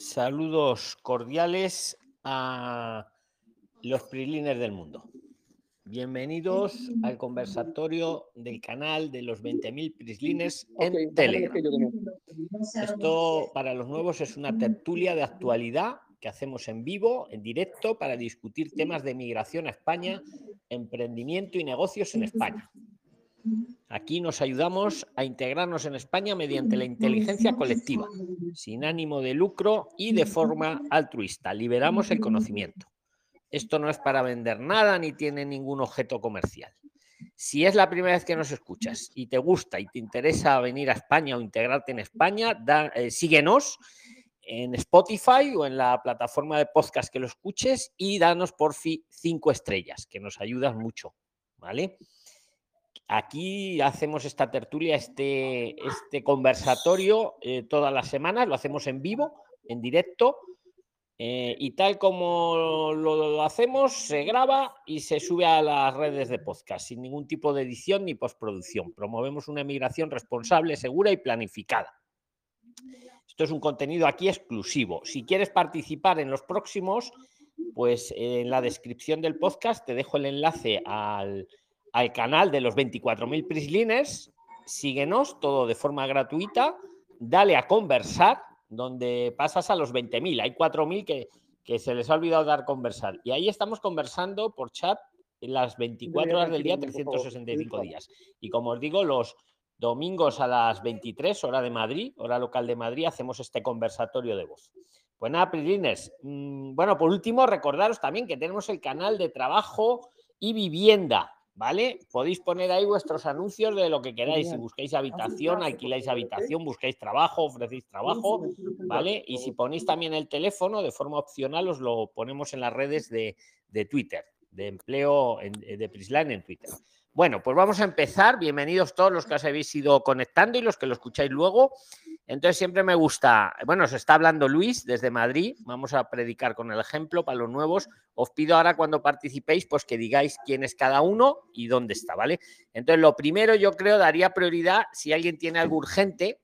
Saludos cordiales a los PRIXLINERS del mundo. Bienvenidos al conversatorio del canal de los 20.000 PRIXLINERS en Telegram. Esto para los nuevos es una tertulia de actualidad que hacemos en vivo, en directo, para discutir temas de migración a España, emprendimiento y negocios en España. Aquí nos ayudamos a integrarnos en España mediante la inteligencia colectiva, sin ánimo de lucro y de forma altruista. Liberamos el conocimiento. Esto no es para vender nada ni tiene ningún objeto comercial. Si es la primera vez que nos escuchas y te gusta y te interesa venir a España o integrarte en España, eh, síguenos en Spotify o en la plataforma de podcast que lo escuches y danos por fin cinco estrellas, que nos ayudas mucho, ¿vale? Aquí hacemos esta tertulia, este, este conversatorio eh, todas las semanas, lo hacemos en vivo, en directo, eh, y tal como lo hacemos, se graba y se sube a las redes de podcast, sin ningún tipo de edición ni postproducción. Promovemos una emigración responsable, segura y planificada. Esto es un contenido aquí exclusivo. Si quieres participar en los próximos, pues en la descripción del podcast te dejo el enlace al al canal de los 24.000 Prisliners, síguenos todo de forma gratuita, dale a conversar, donde pasas a los 20.000. Hay 4.000 que, que se les ha olvidado dar conversar. Y ahí estamos conversando por chat en las 24 horas del día, 365 días. Y como os digo, los domingos a las 23, hora de Madrid, hora local de Madrid, hacemos este conversatorio de voz. Pues nada, Prisliners. Mm, bueno, por último, recordaros también que tenemos el canal de trabajo y vivienda ¿vale? Podéis poner ahí vuestros anuncios de lo que queráis. Si buscáis habitación, alquiláis habitación, buscáis trabajo, ofrecéis trabajo, ¿vale? Y si ponéis también el teléfono de forma opcional, os lo ponemos en las redes de, Twitter, de empleo de Prisline en Twitter. Bueno, pues vamos a empezar. Bienvenidos todos los que os habéis ido conectando y los que lo escucháis luego. Entonces siempre me gusta, bueno, os está hablando Luis desde Madrid, vamos a predicar con el ejemplo para los nuevos. Os pido ahora cuando participéis, pues que digáis quién es cada uno y dónde está, ¿vale? Entonces lo primero yo creo daría prioridad si alguien tiene algo urgente,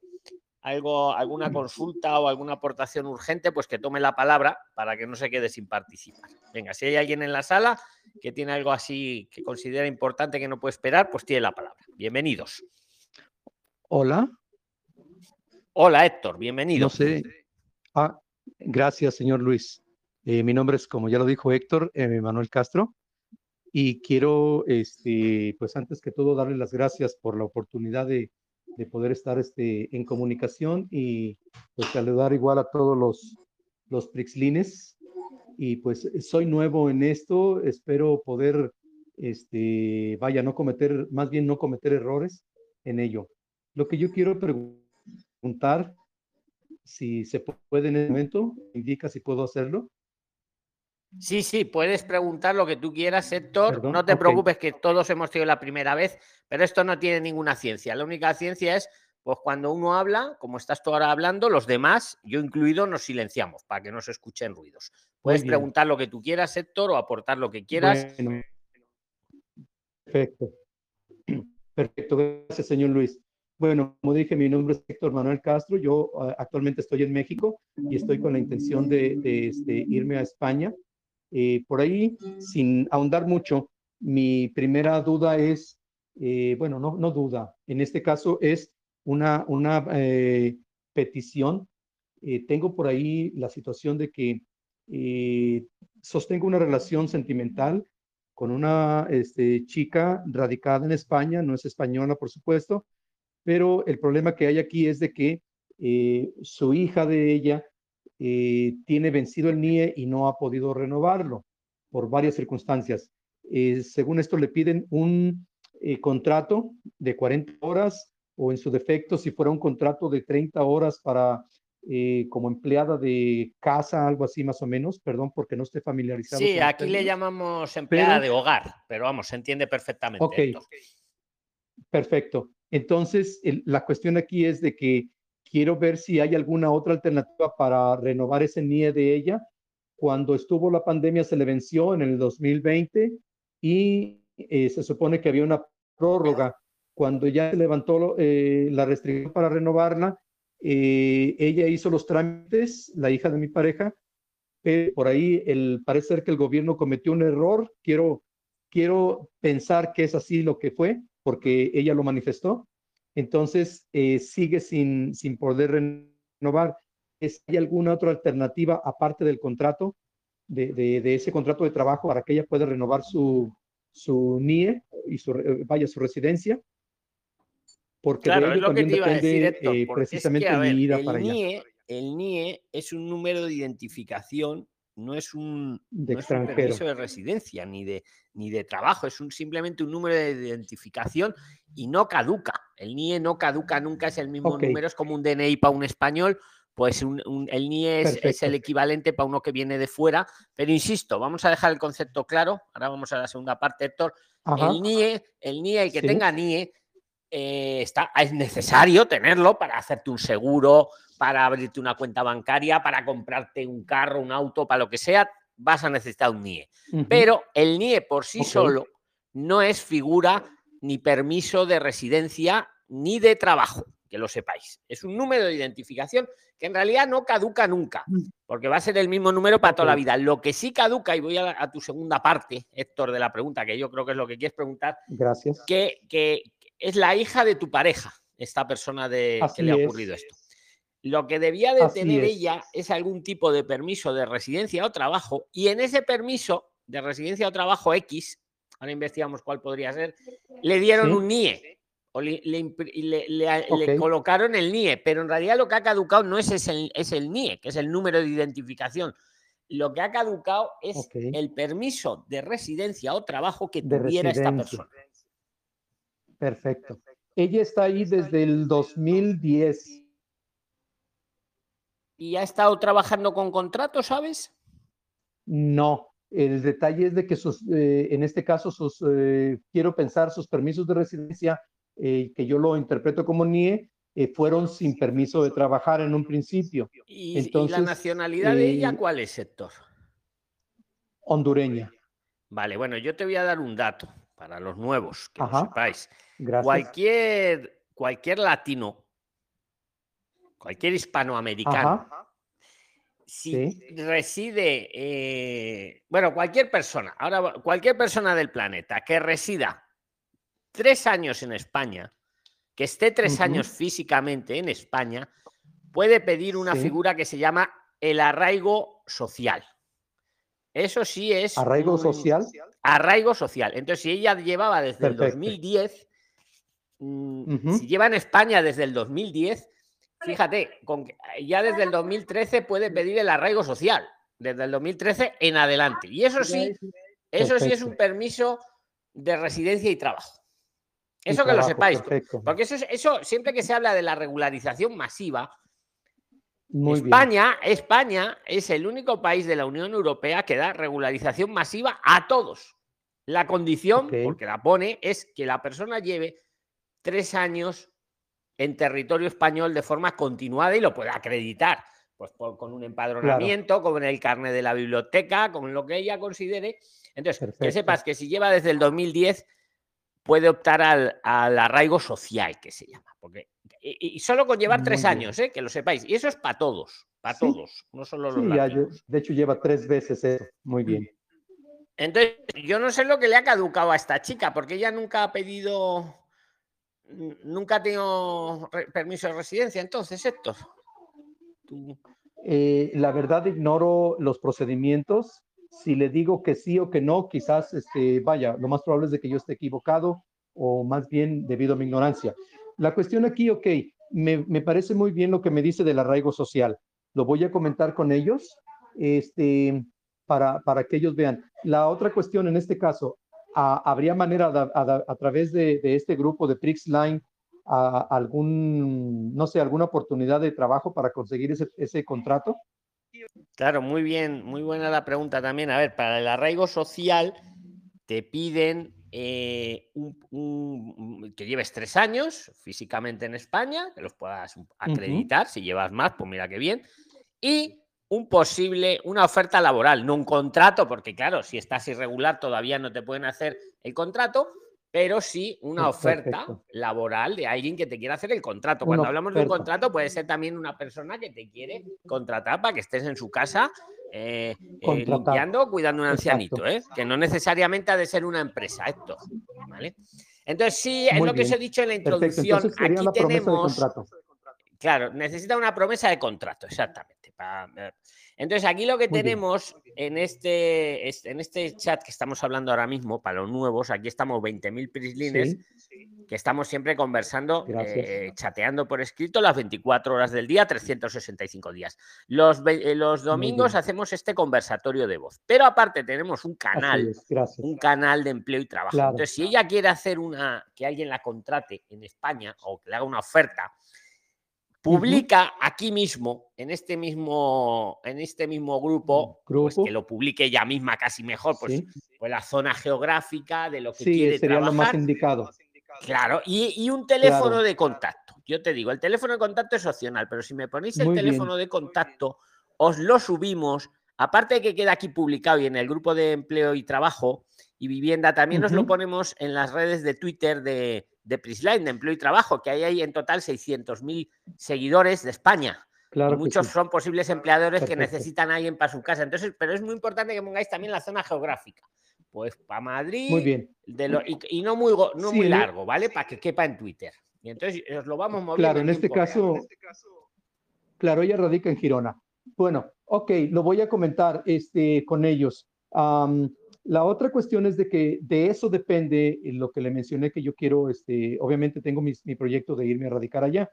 algo, alguna consulta o alguna aportación urgente, pues que tome la palabra para que no se quede sin participar. Venga, si hay alguien en la sala que tiene algo así que considera importante que no puede esperar, pues tiene la palabra. Bienvenidos. Hola. Hola Héctor, bienvenido. No sé. Ah, gracias, señor Luis. Eh, mi nombre es, como ya lo dijo Héctor, eh, Manuel Castro. Y quiero, este, pues antes que todo, darle las gracias por la oportunidad de, poder estar este, en comunicación y pues saludar igual a todos los, los Prixlines. Y pues soy nuevo en esto, espero poder, este, vaya, no cometer, más bien no cometer errores en ello. Lo que yo quiero preguntar preguntar si se puede en el momento, indica si puedo hacerlo. Sí, sí, puedes preguntar lo que tú quieras, Héctor. no te preocupes que todos hemos sido la primera vez, pero esto no tiene ninguna ciencia. La única ciencia es, pues cuando uno habla, como estás tú ahora hablando, los demás, yo incluido, nos silenciamos para que no se escuchen ruidos. Puedes preguntar lo que tú quieras, Héctor, o aportar lo que quieras. Perfecto. Perfecto, gracias, señor Luis. Bueno, como dije, mi nombre es Héctor Manuel Castro. Yo ah, actualmente estoy en México y estoy con la intención de, este, irme a España. Eh, por ahí, sin ahondar mucho, mi primera duda es, eh, bueno, no, no duda, en este caso es una, una eh, petición. tengo por ahí la situación de que sostengo una relación sentimental con una este, chica radicada en España, no es española, por supuesto, pero el problema que hay aquí es de que eh, su hija de ella eh, tiene vencido el NIE y no ha podido renovarlo por varias circunstancias. Eh, según esto, le piden un contrato de 40 horas o en su defecto, si fuera un contrato de 30 horas para como empleada de casa, algo así más o menos, perdón, porque no esté familiarizado. Sí, aquí le llamamos empleada de hogar, pero vamos, se entiende perfectamente. Ok, perfecto. Entonces, la cuestión aquí es de que quiero ver si hay alguna otra alternativa para renovar ese NIE de ella. Cuando estuvo la pandemia se le venció en el 2020 y eh, se supone que había una prórroga. Cuando ya se levantó eh, la restricción para renovarla, Eh, ella hizo los trámites, la hija de mi pareja, pero por ahí el, parece ser que el gobierno cometió un error. Quiero, quiero pensar que es así lo que fue, porque ella lo manifestó. Entonces, eh, sigue sin, sin poder renovar. ¿Hay alguna otra alternativa aparte del contrato, de, de, ese contrato de trabajo para que ella pueda renovar su, su NIE y su, vaya su residencia? Porque claro, es lo que te iba a decir, Héctor, eh, precisamente el, NIE, el NIE es un número de identificación, no es un, de no es un permiso de residencia ni de, ni de trabajo, es un, simplemente un número de identificación y no caduca. El NIE no caduca nunca, es el mismo número, es como un DNI para un español pues el NIE es, el equivalente para uno que viene de fuera. Pero insisto, vamos a dejar el concepto claro. Ahora vamos a la segunda parte, Héctor. El NIE, el NIE, el que tenga NIE, eh, está, es necesario tenerlo para hacerte un seguro, para abrirte una cuenta bancaria, para comprarte un carro, un auto, para lo que sea, vas a necesitar un NIE. Pero el NIE por sí solo no es figura ni permiso de residencia ni de trabajo que lo sepáis. Es un número de identificación que en realidad no caduca nunca, mm. porque va a ser el mismo número para toda la vida. Lo que sí caduca, y voy a, tu segunda parte, Héctor, de la pregunta, que yo creo que es lo que quieres preguntar. Gracias. Que, que es la hija de tu pareja, esta persona de que le ha ocurrido esto. Lo que debía de tener ella es algún tipo de permiso de residencia o trabajo, y en ese permiso de residencia o trabajo X, ahora investigamos cuál podría ser, le dieron un NIE le, colocaron el NIE, pero en realidad lo que ha caducado no es, el, es el NIE, que es el número de identificación. Lo que ha caducado es el permiso de residencia o trabajo que tuviera esta persona. Perfecto. Ella está ahí desde el 2010. ¿Y ha estado trabajando con contrato, sabes? No, el detalle es de que sus, eh, en este caso, sus, eh, quiero pensar, sus permisos de residencia eh, que yo lo interpreto como NIE, eh, fueron sin permiso de trabajar en un principio. ¿Y, Entonces, la nacionalidad de ella cuál es, Héctor? Hondureña. Vale, bueno, yo te voy a dar un dato para los nuevos, que lo sepáis. Cualquier, cualquier latino, cualquier hispanoamericano, si reside, bueno, cualquier persona, ahora cualquier persona del planeta que resida tres años en España, que esté tres años físicamente en España, puede pedir una figura que se llama el arraigo social. Eso sí es. ¿Arraigo social? Arraigo social. Entonces, si ella llevaba desde el 2010, mm, si lleva en España desde el 2010, fíjate, con, ya desde el 2013 puede pedir el arraigo social, desde el 2013 en adelante. Y eso sí, eso sí es un permiso de residencia y trabajo. Eso que lo sepáis. Porque eso, eso, siempre que se habla de la regularización masiva, España, España es el único país de la Unión Europea que da regularización masiva a todos. La condición, porque la pone, es que la persona lleve tres años en territorio español de forma continuada y lo pueda acreditar. Pues con un empadronamiento, con el carnet de la biblioteca, con lo que ella considere. Entonces, que sepas que si lleva desde el 2010 puede optar al, arraigo social, que se llama. Porque, y, solo con llevar tres años, ¿eh? que lo sepáis. Y eso es para todos, para todos, no solo los De hecho, lleva tres veces eso. Muy bien. Entonces, yo no sé lo que le ha caducado a esta chica, porque ella nunca ha pedido, nunca ha tenido permiso de residencia. Entonces, Héctor. Eh, la verdad, ignoro los procedimientos si le digo que sí o que no, quizás, este, vaya, lo más probable es de que yo esté equivocado o más bien debido a mi ignorancia. La cuestión aquí, ok, me, me parece muy bien lo que me dice del arraigo social. Lo voy a comentar con ellos este, para, para que ellos vean. La otra cuestión en este caso, ¿habría manera a, través de, de, este grupo de PRIXLine a, algún, no sé, alguna oportunidad de trabajo para conseguir ese, ese contrato? Claro, muy bien, muy buena la pregunta también. A ver, para el arraigo social te piden eh, que lleves tres años físicamente en España, que los puedas acreditar. Si llevas más, pues mira qué bien. Y un posible, una oferta laboral, no un contrato, porque claro, si estás irregular todavía no te pueden hacer el contrato, pero sí una oferta laboral de alguien que te quiera hacer el contrato. Cuando hablamos de un contrato, puede ser también una persona que te quiere contratar para que estés en su casa eh, eh limpiando, cuidando un ancianito, ¿eh? que no necesariamente ha de ser una empresa, esto. ¿vale? Entonces, sí, es lo que os he dicho en la introducción. Aquí tenemos. Claro, necesita una promesa de contrato, exactamente. Entonces, aquí lo que tenemos en este, en este chat que estamos hablando ahora mismo, para los nuevos, aquí estamos 20.000 prislines, que estamos siempre conversando, eh, chateando por escrito las 24 horas del día, 365 días. Los, eh, los domingos hacemos este conversatorio de voz, pero aparte tenemos un canal, un canal de empleo y trabajo. Entonces, si ella quiere hacer una, que alguien la contrate en España o que le haga una oferta, publica aquí mismo, en este mismo, en este mismo grupo, pues que lo publique ella misma casi mejor, pues, pues la zona geográfica de lo que quiere sería lo más indicado. Claro, y, un teléfono de contacto. Yo te digo, el teléfono de contacto es opcional, pero si me ponéis el teléfono de contacto, os lo subimos. Aparte de que queda aquí publicado y en el grupo de empleo y trabajo y vivienda, también nos lo ponemos en las redes de Twitter de, de Prisline, de Empleo y Trabajo, que hay ahí en total 600.000 seguidores de España. Claro muchos son posibles empleadores que necesitan a alguien para su casa. Entonces, pero es muy importante que pongáis también la zona geográfica. Pues para Madrid, muy bien. y, no muy, no muy largo, ¿vale? Para que quepa en Twitter. Y entonces os lo vamos moviendo. Claro, en, este caso, claro, ella radica en Girona. Bueno, ok, lo voy a comentar este, con ellos. La otra cuestión es de que de eso depende lo que le mencioné que yo quiero, este, obviamente tengo mi, proyecto de irme a radicar allá.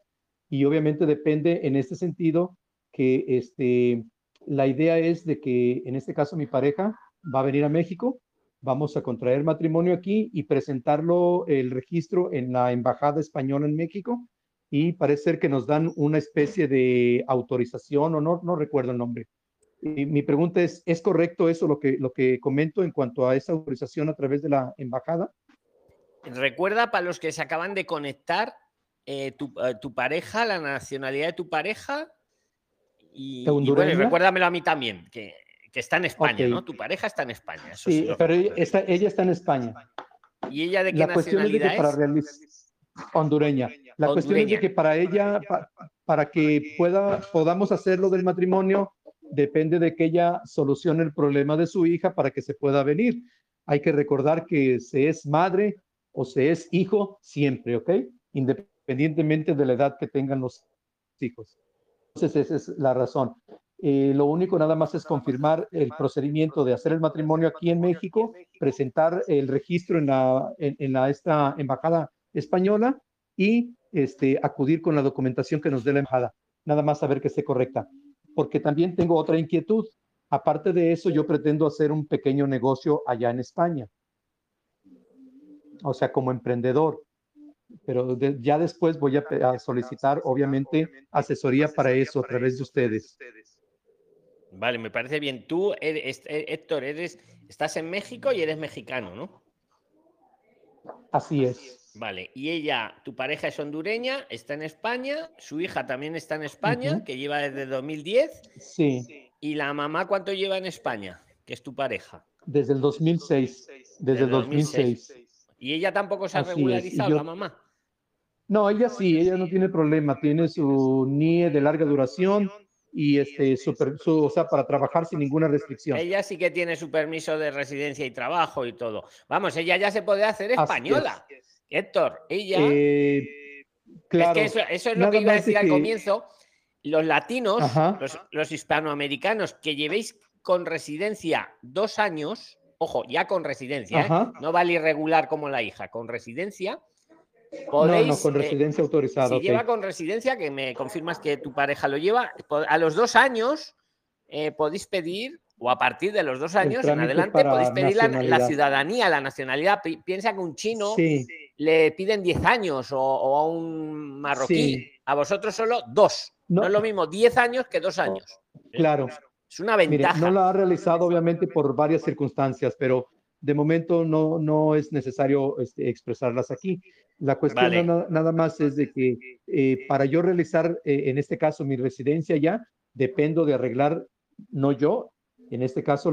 Y obviamente depende en este sentido que este, la idea es de que en este caso mi pareja va a venir a México, vamos a contraer matrimonio aquí y presentarlo el registro en la embajada española en México. Y parece ser que nos dan una especie de autorización o no, no recuerdo el nombre, mi pregunta es, ¿es correcto eso lo que, lo que comento en cuanto a esa autorización a través de la embajada? Recuerda para los que se acaban de conectar, eh, eh, tu, pareja, la nacionalidad de tu pareja y, bueno, recuérdamelo a mí también, que, está en España, ¿no? Tu pareja está en España. sí, pero ella está, en España. ¿Y ella de qué nacionalidad es? hondureña. La cuestión es de que para ella, para que pueda, podamos hacerlo del matrimonio, depende de que ella solucione el problema de su hija para que se pueda venir. Hay que recordar que se es madre o se es hijo siempre, ¿ok? Independientemente de la edad que tengan los hijos. Entonces, esa es la razón. Eh, lo único nada más es confirmar el procedimiento de hacer el matrimonio aquí en México, presentar el registro en la, en, la esta embajada española y este, acudir con la documentación que nos dé la embajada. Nada más saber que esté correcta porque también tengo otra inquietud. Aparte de eso, yo pretendo hacer un pequeño negocio allá en España. O sea, como emprendedor. Pero ya después voy a, solicitar, obviamente, asesoría para eso a través de ustedes. Vale, me parece bien. Tú, eh, Héctor, eres, estás en México y eres mexicano, ¿no? Así es. Vale, y ella, tu pareja es hondureña, está en España, su hija también está en España, que lleva desde 2010. Sí. ¿Y la mamá cuánto lleva en España, que es tu pareja? Desde el 2006. Desde el 2006. ¿Y ella tampoco se ha regularizado, la mamá? No, ella sí, ella no tiene problema, tiene su NIE de larga duración y este, o sea, para trabajar sin ninguna restricción. Ella sí que tiene su permiso de residencia y trabajo y todo. Vamos, ella ya se puede hacer española. Héctor, ella. Eh, claro, es que eso, es lo que iba a decir al comienzo. Los latinos, los, hispanoamericanos que llevéis con residencia dos años, ojo, ya con residencia, ¿eh? no vale irregular como la hija, con residencia. Podéis, no, no, con eh, residencia autorizada. Si lleva con residencia, que me confirmas que tu pareja lo lleva, a los dos años podéis pedir o a partir de los dos años en adelante podéis pedir la, ciudadanía, la nacionalidad. Piensa que un chino le piden 10 años o, a un marroquí. A vosotros solo dos. No. es lo mismo 10 años que dos años. Claro. Es una ventaja. no la ha realizado obviamente por varias circunstancias, pero de momento no, no es necesario este, expresarlas aquí. La cuestión nada, más es de que eh, para yo realizar, eh, en este caso, mi residencia ya, dependo de arreglar, no yo, en este caso,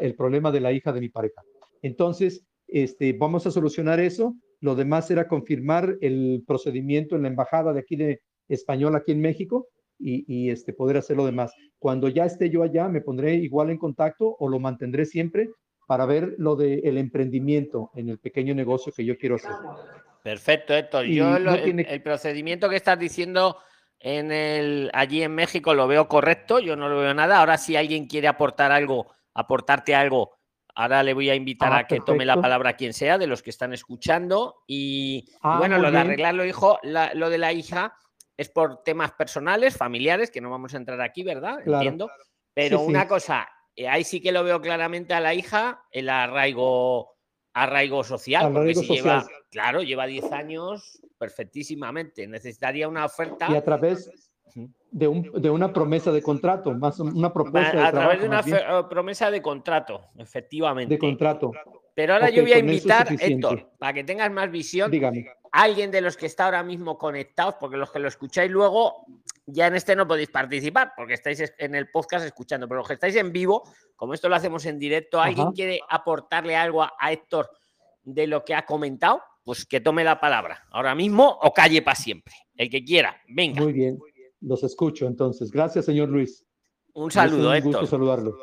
el problema de la hija de mi pareja. Entonces, este, vamos a solucionar eso. Lo demás era confirmar el procedimiento en la embajada de aquí de español aquí en México y, este, poder hacer lo demás. Cuando ya esté yo allá, me pondré igual en contacto o lo mantendré siempre para ver lo del emprendimiento en el pequeño negocio que yo quiero hacer. Perfecto, Héctor. yo el, procedimiento que estás diciendo en el, allí en México lo veo correcto, yo no lo veo nada. Ahora, si alguien quiere aportar algo, aportarte algo, ahora le voy a invitar ah, a que tome la palabra quien sea, de los que están escuchando. Y, ah, bueno, lo de arreglarlo, hijo, lo de la hija es por temas personales, familiares, que no vamos a entrar aquí, ¿verdad? Entiendo. Pero una cosa, ahí sí que lo veo claramente a la hija, el arraigo, arraigo social, porque si lleva, claro, lleva 10 años perfectísimamente. Necesitaría una oferta. Y a través de, un, de una promesa de contrato, más una propuesta. a través de una eh, promesa de contrato, efectivamente. De contrato. Pero ahora yo voy a invitar, Héctor, para que tengas más visión. Dígame alguien de los que está ahora mismo conectados, porque los que lo escucháis luego, ya en este no podéis participar, porque estáis en el podcast escuchando, pero los que estáis en vivo, como esto lo hacemos en directo, ¿alguien quiere aportarle algo a, Héctor de lo que ha comentado? Pues que tome la palabra ahora mismo o calle para siempre. El que quiera, venga. Muy bien, los escucho entonces. Gracias, señor Luis. Un saludo, Héctor. Un gusto saludarlo.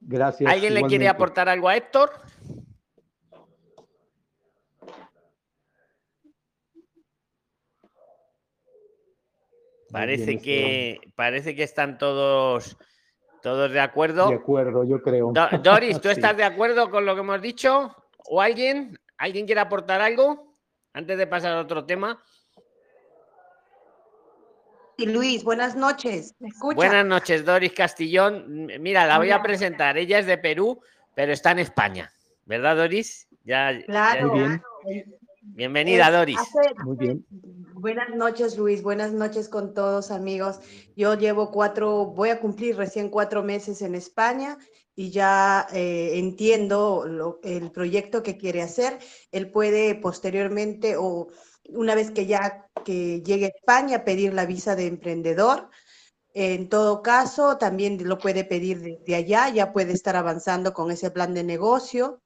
Gracias. ¿Alguien le quiere aportar algo a Héctor? Parece que, parece que están todos, todos de acuerdo. De acuerdo, yo creo. Doris, ¿tú estás de acuerdo con lo que hemos dicho? ¿O alguien? ¿Alguien quiere aportar algo? Antes de pasar a otro tema. Y Luis, buenas noches. Buenas noches, Doris Castillón. Mira, la voy a presentar. Ella es de Perú, pero está en España. ¿Verdad, Doris? Ya, claro. Bienvenida, Doris. Muy bien. Buenas noches, Luis. Buenas noches con todos, amigos. Yo llevo cuatro, voy a cumplir recién cuatro meses en España y ya eh, entiendo el proyecto que quiere hacer. Él puede posteriormente o una vez que ya que llegue a España pedir la visa de emprendedor. En todo caso, también lo puede pedir desde allá, ya puede estar avanzando con ese plan de negocio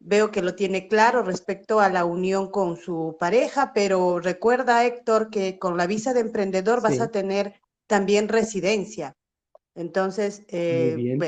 veo que lo tiene claro respecto a la unión con su pareja, pero recuerda, Héctor, que con la visa de emprendedor vas a tener también residencia. Entonces, eh,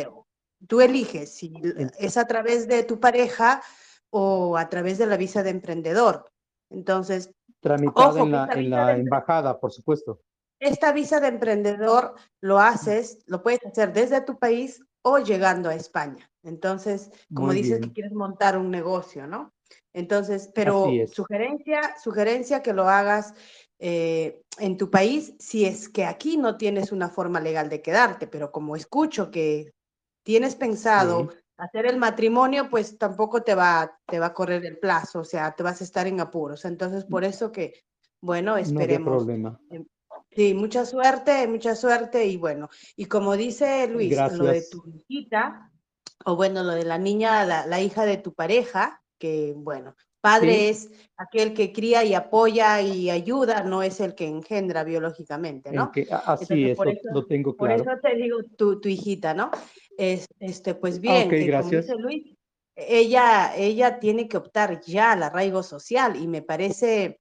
tú eliges si es a través de tu pareja o a través de la visa de emprendedor. Entonces, tramitada en la, en la embajada, por supuesto. Esta visa de emprendedor lo haces, lo puedes hacer desde tu país o llegando a España. Entonces, como dices que quieres montar un negocio, ¿no? Entonces, pero sugerencia, sugerencia que lo hagas eh, en tu país si es que aquí no tienes una forma legal de quedarte, pero como escucho que tienes pensado hacer el matrimonio, pues tampoco te va, te va a correr el plazo, o sea, te vas a estar en apuros. Entonces, por eso que, bueno, esperemos. problema. Sí, mucha suerte, mucha suerte y bueno, y como dice Luis, lo de tu hijita, o bueno, lo de la niña, la, hija de tu pareja, que bueno, padre es aquel que cría y apoya y ayuda, no es el que engendra biológicamente, ¿no? así es, lo tengo claro. Por eso te digo tu, tu hijita, ¿no? Es, este, pues bien, gracias. Como dice Luis, ella, ella tiene que optar ya al arraigo social y me parece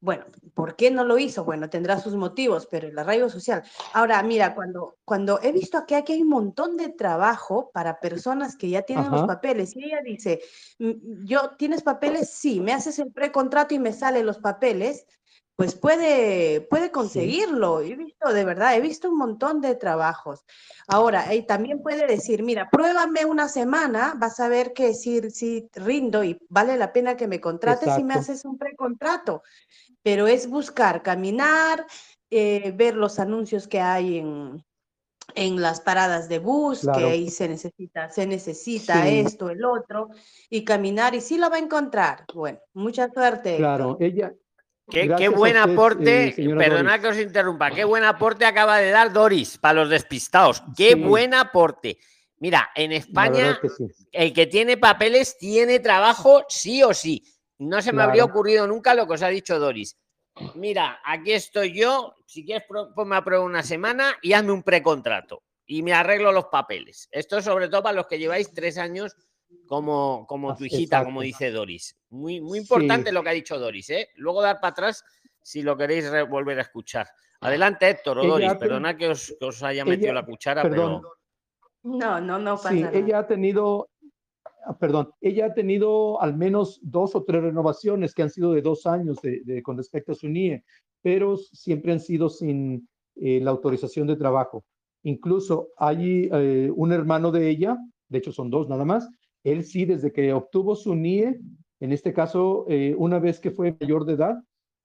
bueno, ¿por qué no lo hizo? Bueno, tendrá sus motivos, pero el arraigo social. Ahora, mira, cuando, cuando he visto que aquí hay un montón de trabajo para personas que ya tienen los papeles, y ella dice, mm, yo, ¿tienes papeles? Sí, me haces el precontrato y me salen los papeles, pues puede, puede conseguirlo. He visto, de verdad, he visto un montón de trabajos. Ahora, y también puede decir, mira, pruébame una semana, vas a ver que si, si rindo y vale la pena que me contrates y me haces un precontrato pero es buscar, caminar, eh, ver los anuncios que hay en, en las paradas de bus, que ahí se necesita, se necesita esto, el otro, y caminar, y sí lo va a encontrar. Bueno, mucha suerte. Claro, ella. Qué, buen aporte, eh, perdona que os interrumpa, qué buen aporte acaba de dar Doris para los despistados. Qué buen aporte. Mira, en España, el que tiene papeles tiene trabajo sí o sí. No se me habría ocurrido nunca lo que os ha dicho Doris. Mira, aquí estoy yo, si quieres ponme a prueba una semana y hazme un precontrato y me arreglo los papeles. Esto es sobre todo para los que lleváis tres años como, como tu hijita, como dice Doris. Muy, muy importante lo que ha dicho Doris, ¿eh? Luego dar para atrás si lo queréis volver a escuchar. Adelante, Héctor o Doris, perdona que os, haya metido la cuchara, pero... No, no, no pasa sí, ella ha tenido, perdón, ella ha tenido al menos dos o tres renovaciones que han sido de dos años de, con respecto a su NIE, pero siempre han sido sin eh, la autorización de trabajo. Incluso hay eh, un hermano de ella, de hecho son dos nada más, él sí, desde que obtuvo su NIE, en este caso, eh, una vez que fue mayor de edad,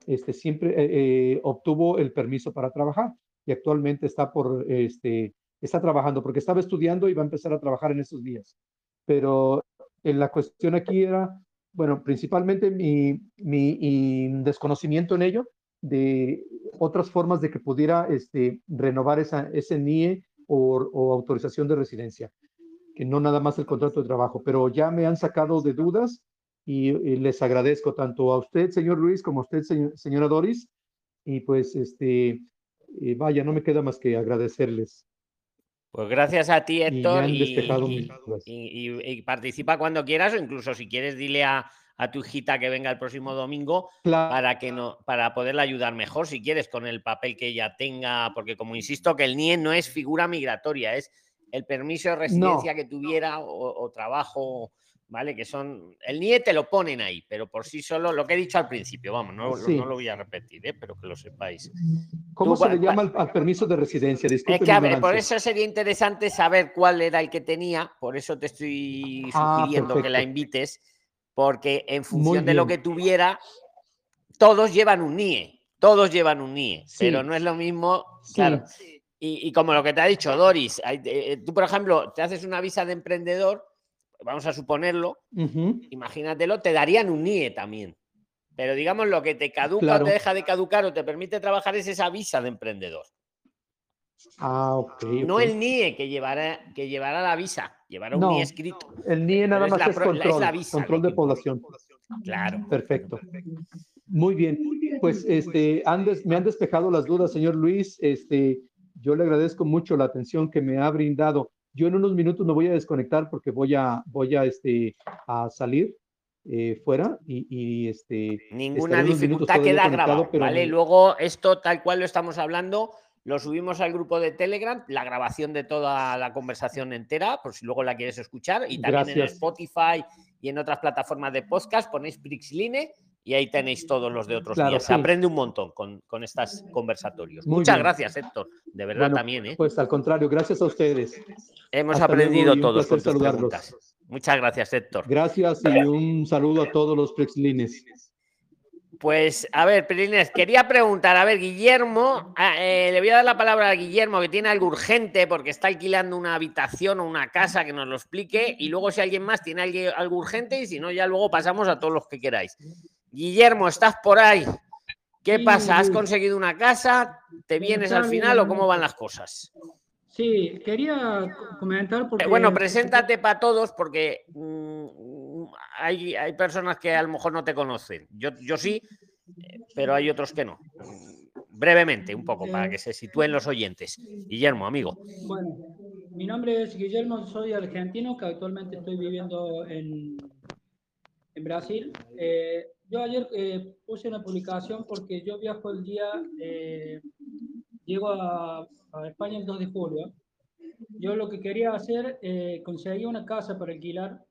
este, siempre obtuvo el permiso para trabajar y actualmente está por este, está trabajando, porque estaba estudiando y va a empezar a trabajar en esos días. Pero en la cuestión aquí era, bueno, principalmente mi, mi desconocimiento en ello, de otras formas de que pudiera este, renovar esa, ese NIE o, autorización de residencia, que no nada más el contrato de trabajo, pero ya me han sacado de dudas y, les agradezco tanto a usted, señor Luis, como a usted, señora Doris, y pues, este, eh, vaya, no me queda más que agradecerles. Pues gracias a ti, Héctor. Y, participa cuando quieras, o incluso si quieres, dile a, tu hijita que venga el próximo domingo para que no, para poderla ayudar mejor, si quieres, con el papel que ella tenga, porque como insisto, que el NIE no es figura migratoria, es el permiso de residencia que tuviera o trabajo ¿vale? Que son. El NIE te lo ponen ahí, pero por sí solo, lo que he dicho al principio, vamos, no, no lo voy a repetir, ¿eh? pero que lo sepáis. ¿Cómo se le llama al, permiso de residencia? es que, a ver, por eso sería interesante saber cuál era el que tenía, por eso te estoy ah, sugiriendo que la invites, porque en función de lo que tuviera, todos llevan un NIE, todos llevan un NIE, pero no es lo mismo, claro. Y, como lo que te ha dicho Doris, eh, tú, por ejemplo, te haces una visa de emprendedor vamos a suponerlo, imagínatelo, te darían un NIE también. Pero digamos, lo que te caduca o te deja de caducar o te permite trabajar es esa visa de emprendedor. Ah, ok. No el NIE que llevará, que llevará la visa, llevará un NIE escrito. El NIE nada más es, control, control de población. Claro. Perfecto. Muy bien. Pues este, me han despejado las dudas, señor Luis. Este, yo le agradezco mucho la atención que me ha brindado. Yo en unos minutos me voy a desconectar porque voy a, voy a, este, a salir eh, fuera y, este... Ninguna dificultad queda grabado, ¿vale? Luego esto tal cual lo estamos hablando, lo subimos al grupo de Telegram, la grabación de toda la conversación entera, por si luego la quieres escuchar, y también en Spotify y en otras plataformas de podcast ponéis Prixline y ahí tenéis todos los de otros días. Se aprende un montón con, con estos conversatorios. Muchas gracias, Héctor. De verdad también. ¿eh? Pues al contrario, gracias a ustedes. Hemos aprendido todos con tus preguntas. Muchas gracias, Héctor. Gracias y un saludo a todos los Prexlines. Pues, a ver, Prexlines, quería preguntar, a ver, Guillermo, ah, eh, le voy a dar la palabra a Guillermo, que tiene algo urgente porque está alquilando una habitación o una casa, que nos lo explique, y luego si alguien más tiene algo urgente, y si no, ya luego pasamos a todos los que queráis. Guillermo, ¿estás por ahí? ¿Qué pasa? ¿Has conseguido una casa? ¿Te vienes al final o cómo van las cosas? Sí, quería comentar eh, porque... Bueno, preséntate para todos porque mm, hay, hay, personas que a lo mejor no te conocen. Yo, yo sí, pero hay otros que no. Brevemente, un poco, para que se sitúen los oyentes. Guillermo, amigo. Bueno, mi nombre es Guillermo, soy argentino, que actualmente estoy viviendo en, en Brasil. Eh, yo ayer eh, puse una publicación porque yo viajo el día, eh, llego a, España el 2 de julio. Yo lo que quería hacer, eh, conseguí una casa para alquilar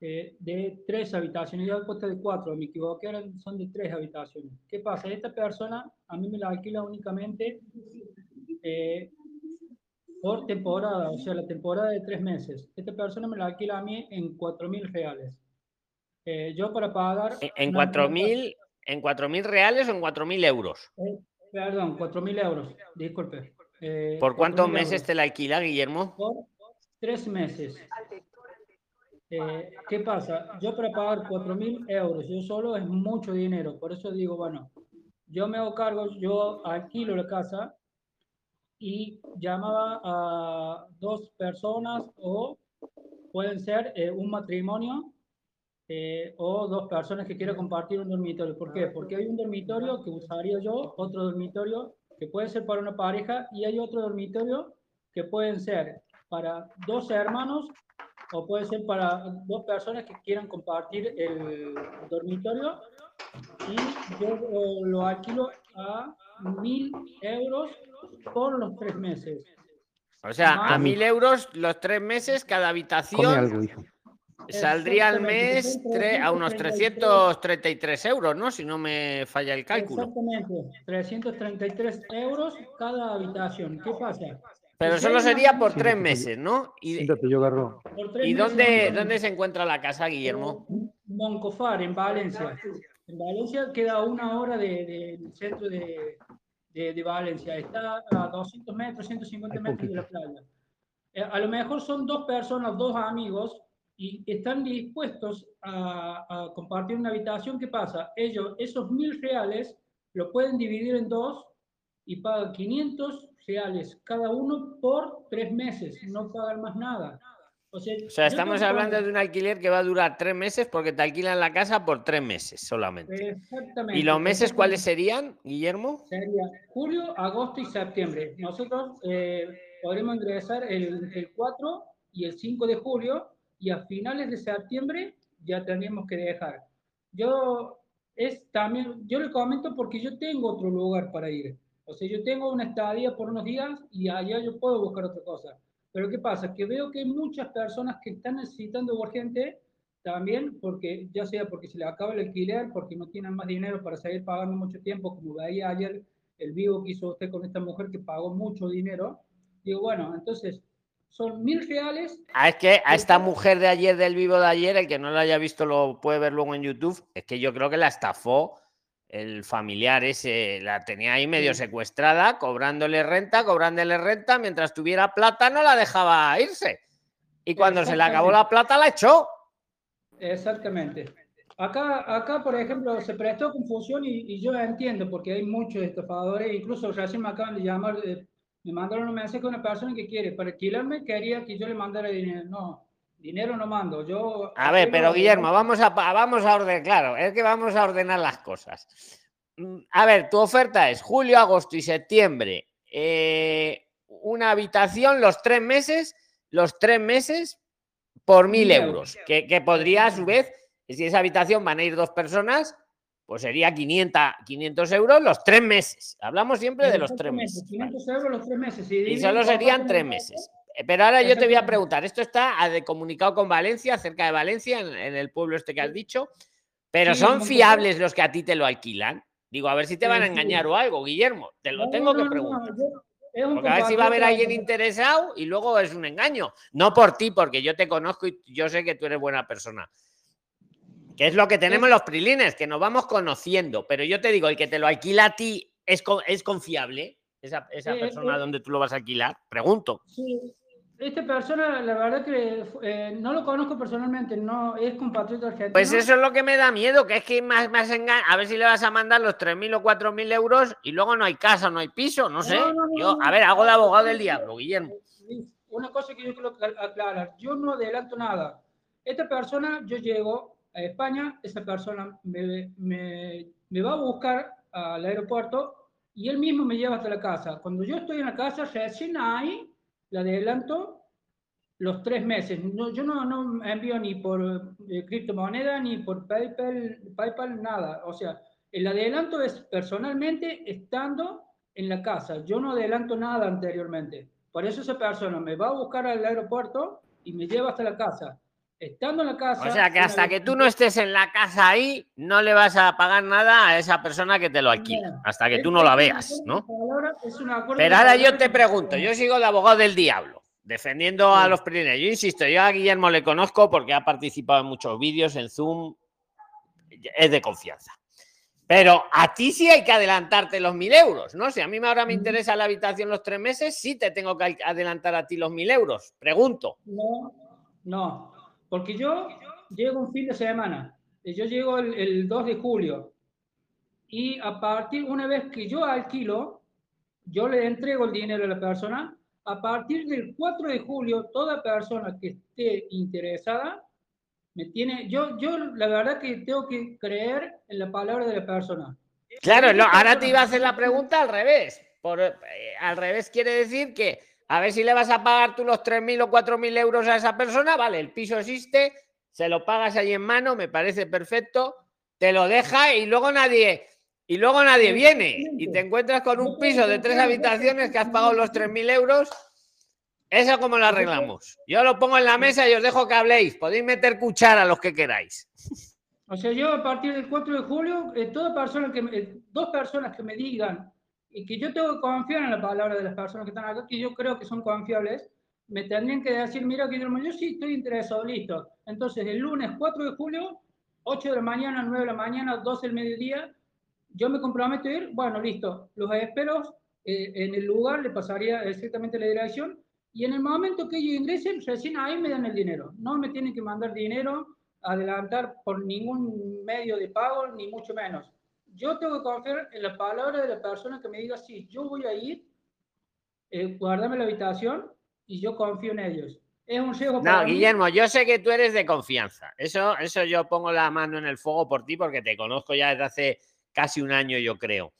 eh, de tres habitaciones. Yo puesto de cuatro, me equivoqué, son de tres habitaciones. ¿Qué pasa? Esta persona a mí me la alquila únicamente por temporada, o sea, la temporada de tres meses. Esta persona me la alquila a mí en cuatro mil reales. Eh, yo para pagar... ¿En 4.000 en cuatro mil reales o en 4.000 euros? Eh, perdón, 4.000 euros, disculpe. Eh, ¿Por cuántos meses te la alquila, Guillermo? Por tres meses. ¿Qué pasa? Yo para pagar 4.000 euros, yo solo es mucho dinero. Por eso digo, bueno, yo me hago cargo, yo alquilo la casa y llamaba a dos personas o pueden ser un matrimonio eh, o dos personas que quieran compartir un dormitorio. ¿Por qué? Porque hay un dormitorio que usaría yo, otro dormitorio que puede ser para una pareja y hay otro dormitorio que pueden ser para dos hermanos o puede ser para dos personas que quieran compartir el dormitorio y yo eh, lo alquilo a mil euros por los tres meses. O sea, a Más- mil euros los tres meses cada Come habitación algo, hijo. Saldría al mes a unos 333 euros, ¿no? Si no me falla el cálculo. Exactamente, 333 euros cada habitación. ¿Qué pasa? Pero solo sería por tres meses, ¿no? ¿Y, Siéntate, yo agarro. Y dónde, dónde se encuentra la casa, Guillermo? Moncofar, en Valencia. En Valencia queda a una hora de- del centro de, de- de Valencia. Está a 200 metros, 150 Hay metros de la playa. Eh, a lo mejor son dos personas, dos amigos, y están dispuestos a, a compartir una habitación. ¿Qué pasa? Ellos, esos mil reales, lo pueden dividir en dos y pagan 500 reales cada uno por tres meses. No pagan más nada. O sea, O sea, estamos que hablando de un alquiler que va a durar tres meses porque te alquilan la casa por tres meses solamente. Exactamente. ¿Y los meses cuáles serían, Guillermo? Sería julio, agosto y septiembre. Nosotros eh, podremos ingresar el, el 4 y el 5 de julio y a finales de septiembre ya tendríamos que dejar. Yo es también, yo le comento porque yo tengo otro lugar para ir. O sea, yo tengo una estadía por unos días y allá yo puedo buscar otra cosa. Pero ¿qué pasa? Que veo que hay muchas personas que están necesitando urgente también, porque ya sea porque se les acaba el alquiler, porque no tienen más dinero para seguir pagando mucho tiempo, como veía ayer el vivo que hizo usted con esta mujer que pagó mucho dinero. Digo, bueno, entonces son mil reales. Ah, es que a esta mujer de ayer, del vivo de ayer, el que no lo haya visto lo puede ver luego en YouTube, es que yo creo que la estafó el familiar ese, la tenía ahí medio Sí. secuestrada, cobrándole renta, cobrándole renta, mientras tuviera plata no la dejaba irse. Y cuando se le acabó la plata la echó. Exactamente. Acá, acá, por ejemplo, se prestó confusión y, y yo entiendo porque hay muchos estafadores, incluso recién me acaban de llamar, eh, me mandaron un mensaje a una persona que quiere, para alquilarme quería que yo le mandara dinero. No, dinero no mando. Yo A ver, pero Guillermo, vamos a, vamos a ordenar, claro, es que vamos a ordenar las cosas. Mm, A ver, tu oferta es julio, agosto y septiembre. eh, una habitación los tres meses, los tres meses por mil Mil euros, que, que podría a su vez, si esa habitación van a ir dos personas, pues sería 500, 500 euros los tres meses. Hablamos siempre de los tres meses. ¿vale? 500 euros los tres meses. Y solo serían tres meses. Eh, Pero ahora yo te voy a preguntar, esto está a de comunicado con Valencia, cerca de Valencia, en, en el pueblo este que has dicho, pero Sí, son fiables los que a ti te lo alquilan. Digo, a ver si te van a engañar o algo, Guillermo, te lo tengo que preguntar. Porque a ver si va a haber alguien interesado y luego es un engaño. No por ti, porque yo te conozco y yo sé que tú eres buena persona. Que es lo que tenemos los prilines, que nos vamos conociendo. Pero yo te digo, el que te lo alquila a ti es, es confiable. Esa, esa Eh, persona eh. donde tú lo vas a alquilar. Pregunto. Sí, esta persona, la verdad que eh, no lo conozco personalmente, no es compatriota argentino. Pues eso es lo que me da miedo, que es que más, más A ver si le vas a mandar los 3.000 o 4.000 euros y luego no hay casa, no hay piso, no sé. No, no, no, Yo, a ver, hago de abogado del diablo, Guillermo. Una cosa que yo quiero acla- aclarar, yo no adelanto nada. Esta persona, yo llego a España, esa persona me, me, va a buscar al aeropuerto y él mismo me lleva hasta la casa. Cuando yo estoy en la casa, recién ahí le adelanto los tres meses. No, yo no, no envío ni por eh, criptomoneda, ni por PayPal, PayPal, nada. O sea, el adelanto es personalmente estando en la casa. Yo no adelanto nada anteriormente. Por eso esa persona me va a buscar al aeropuerto y me lleva hasta la casa. Estando en la casa... O sea que hasta que tú no estés en la casa ahí, no le vas a pagar nada a esa persona que te lo alquila. No. Hasta que tú no la veas, ¿no? palabra, Pero ahora yo te pregunto, yo sigo de abogado del diablo, defendiendo a los primeros. Yo insisto, yo a Guillermo le conozco porque ha participado en muchos vídeos en Zoom, es de confianza. Pero a ti sí hay que adelantarte los mil euros, ¿no? Si a mí ahora me Mm. interesa la habitación los tres meses, sí te tengo que adelantar a ti los mil euros. Pregunto. No, no, porque yo llego un fin de semana, eh, yo llego el, el 2 de julio y a partir, una vez que yo alquilo, yo le entrego el dinero a la persona, a partir del 4 de julio, toda persona que esté interesada, me tiene, yo, yo la verdad que tengo que creer en la palabra de la persona. Claro, no, ahora te iba a hacer la pregunta al revés. Por, eh, al revés quiere decir que A ver si le vas a pagar tú los 3.000 o 4.000 euros a esa persona. Vale, el piso existe, se lo pagas ahí en mano, me parece perfecto. Te lo deja y luego nadie, y luego nadie viene. Y te encuentras con un piso de tres habitaciones que has pagado los 3.000 euros. ¿Eso cómo lo arreglamos? Yo lo pongo en la mesa y os dejo que habléis. Podéis meter cuchara a los que queráis. O sea, yo a partir del 4 de julio, eh, toda persona que, eh, dos personas que me digan y que yo tengo que confiar en la palabra de las personas que están acá, que yo creo que son confiables, me tendrían que decir, mira, Guillermo, yo sí estoy interesado, listo. Entonces, el lunes 4 de julio, 8 de la mañana, 9 de la mañana, 12 del mediodía, yo me comprometo a ir, bueno, listo, los espero eh, en el lugar, le pasaría exactamente la dirección, y en el momento que ellos ingresen, recién ahí me dan el dinero. No me tienen que mandar dinero, adelantar por ningún medio de pago, ni mucho menos. Yo tengo que confiar en la palabra de la persona que me diga, sí, yo voy a ir, eh, guardame la habitación y yo confío en ellos. Es un riesgo No, Guillermo, yo sé que tú eres de confianza. Eso, eso yo pongo la mano en el fuego por ti porque te conozco ya desde hace casi un año, yo creo.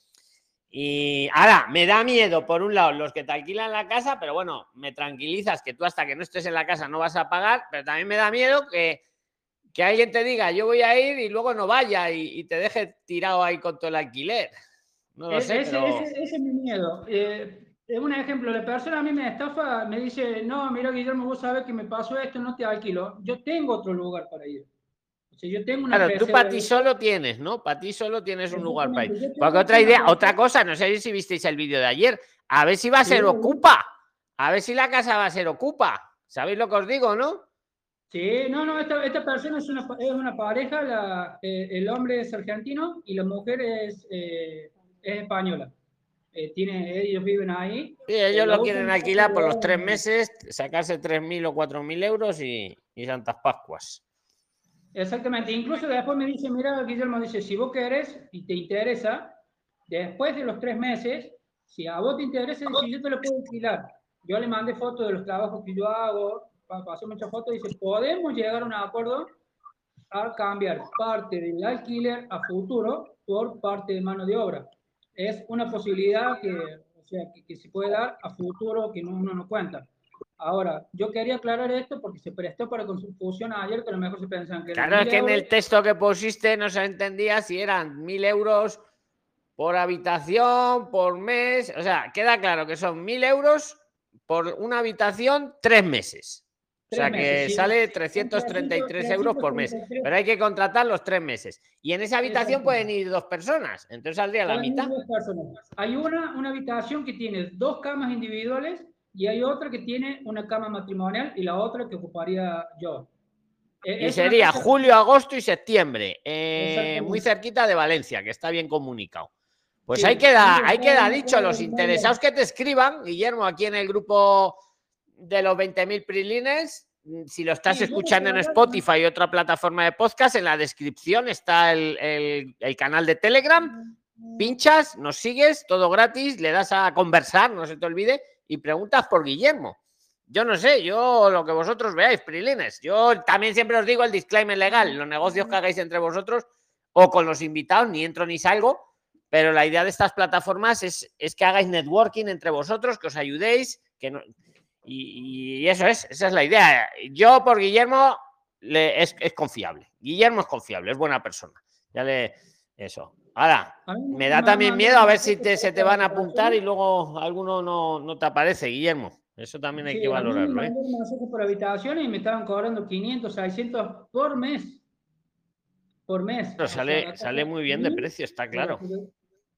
Y ahora, me da miedo, por un lado, los que te alquilan la casa, pero bueno, me tranquilizas que tú hasta que no estés en la casa no vas a pagar, pero también me da miedo que, que alguien te diga, yo voy a ir y luego no vaya y, te deje tirado ahí con todo el alquiler. No lo sé, ese, ese, es mi miedo. Eh, un ejemplo, la persona a mí me estafa, me dice, no, mira Guillermo, vos sabes que me pasó esto, no te alquilo. Yo tengo otro lugar para ir. O sea, yo tengo una claro, tú para ti solo tienes, ¿no? Para ti solo tienes un lugar para ir. Porque otra idea, otra cosa, no sé si visteis el vídeo de ayer, a ver si va a ser ocupa. A ver si la casa va a ser ocupa. ¿Sabéis lo que os digo, no? Sí, no, no, esta, esta persona es una, es una pareja, la, eh, el hombre es argentino y la mujer es, eh, es española. Eh, tiene, ellos viven ahí. Sí, ellos lo quieren alquilar por los tres meses, sacarse 3.000 o 4.000 euros y, y, Santas Pascuas. Exactamente. Incluso después me dice, mira, Guillermo dice, si vos querés y te interesa, después de los tres meses, si a vos te interesa, dice, yo te lo puedo alquilar. Yo le mandé fotos de los trabajos que yo hago, pasó muchas fotos, dice, podemos llegar a un acuerdo a cambiar parte del alquiler a futuro por parte de mano de obra es una posibilidad que, o sea, que, se puede dar a futuro que uno no cuenta. Ahora, yo quería aclarar esto porque se prestó para confusión ayer, que a lo mejor se pensaban que... Claro, es que en el texto que pusiste no se entendía si eran mil euros por habitación, por mes, o sea, queda claro que son mil euros por una habitación tres meses. O sea que sale 333 euros por mes, pero hay que contratar los tres meses. Y en esa habitación pueden ir dos personas, entonces saldría la mitad. Hay una, una habitación que tiene dos camas individuales y hay otra que tiene una cama matrimonial y la otra que ocuparía yo. E, y sería julio, agosto y septiembre, eh, muy cerquita de Valencia, que está bien comunicado. Pues ahí queda, ahí queda dicho, los interesados que te escriban, Guillermo, aquí en el grupo de los 20.000 prilines. Mm, si lo estás escuchando en Spotify y otra plataforma de podcast, en la descripción está el, canal de Telegram. Pinchas, nos sigues, todo gratis, le das a conversar, no se te olvide, y preguntas por Guillermo. Yo no sé, yo lo que vosotros veáis, Prilines. Yo también siempre os digo el disclaimer legal, los negocios que hagáis entre vosotros o con los invitados, ni entro ni salgo, pero la idea de estas plataformas es, es que hagáis networking entre vosotros, que os ayudéis, que no, y, eso es, esa es la idea. Yo por Guillermo le, es, confiable. Guillermo es confiable, es buena persona. Ya le. Eso. Ahora, me da también miedo a ver si te, se te van a apuntar y luego alguno no, no te aparece, Guillermo. Eso también hay que valorarlo. ¿eh? por habitación y me estaban cobrando 500, 600 por mes. Por mes. Pero sale, sale muy bien de precio, está claro. Durante,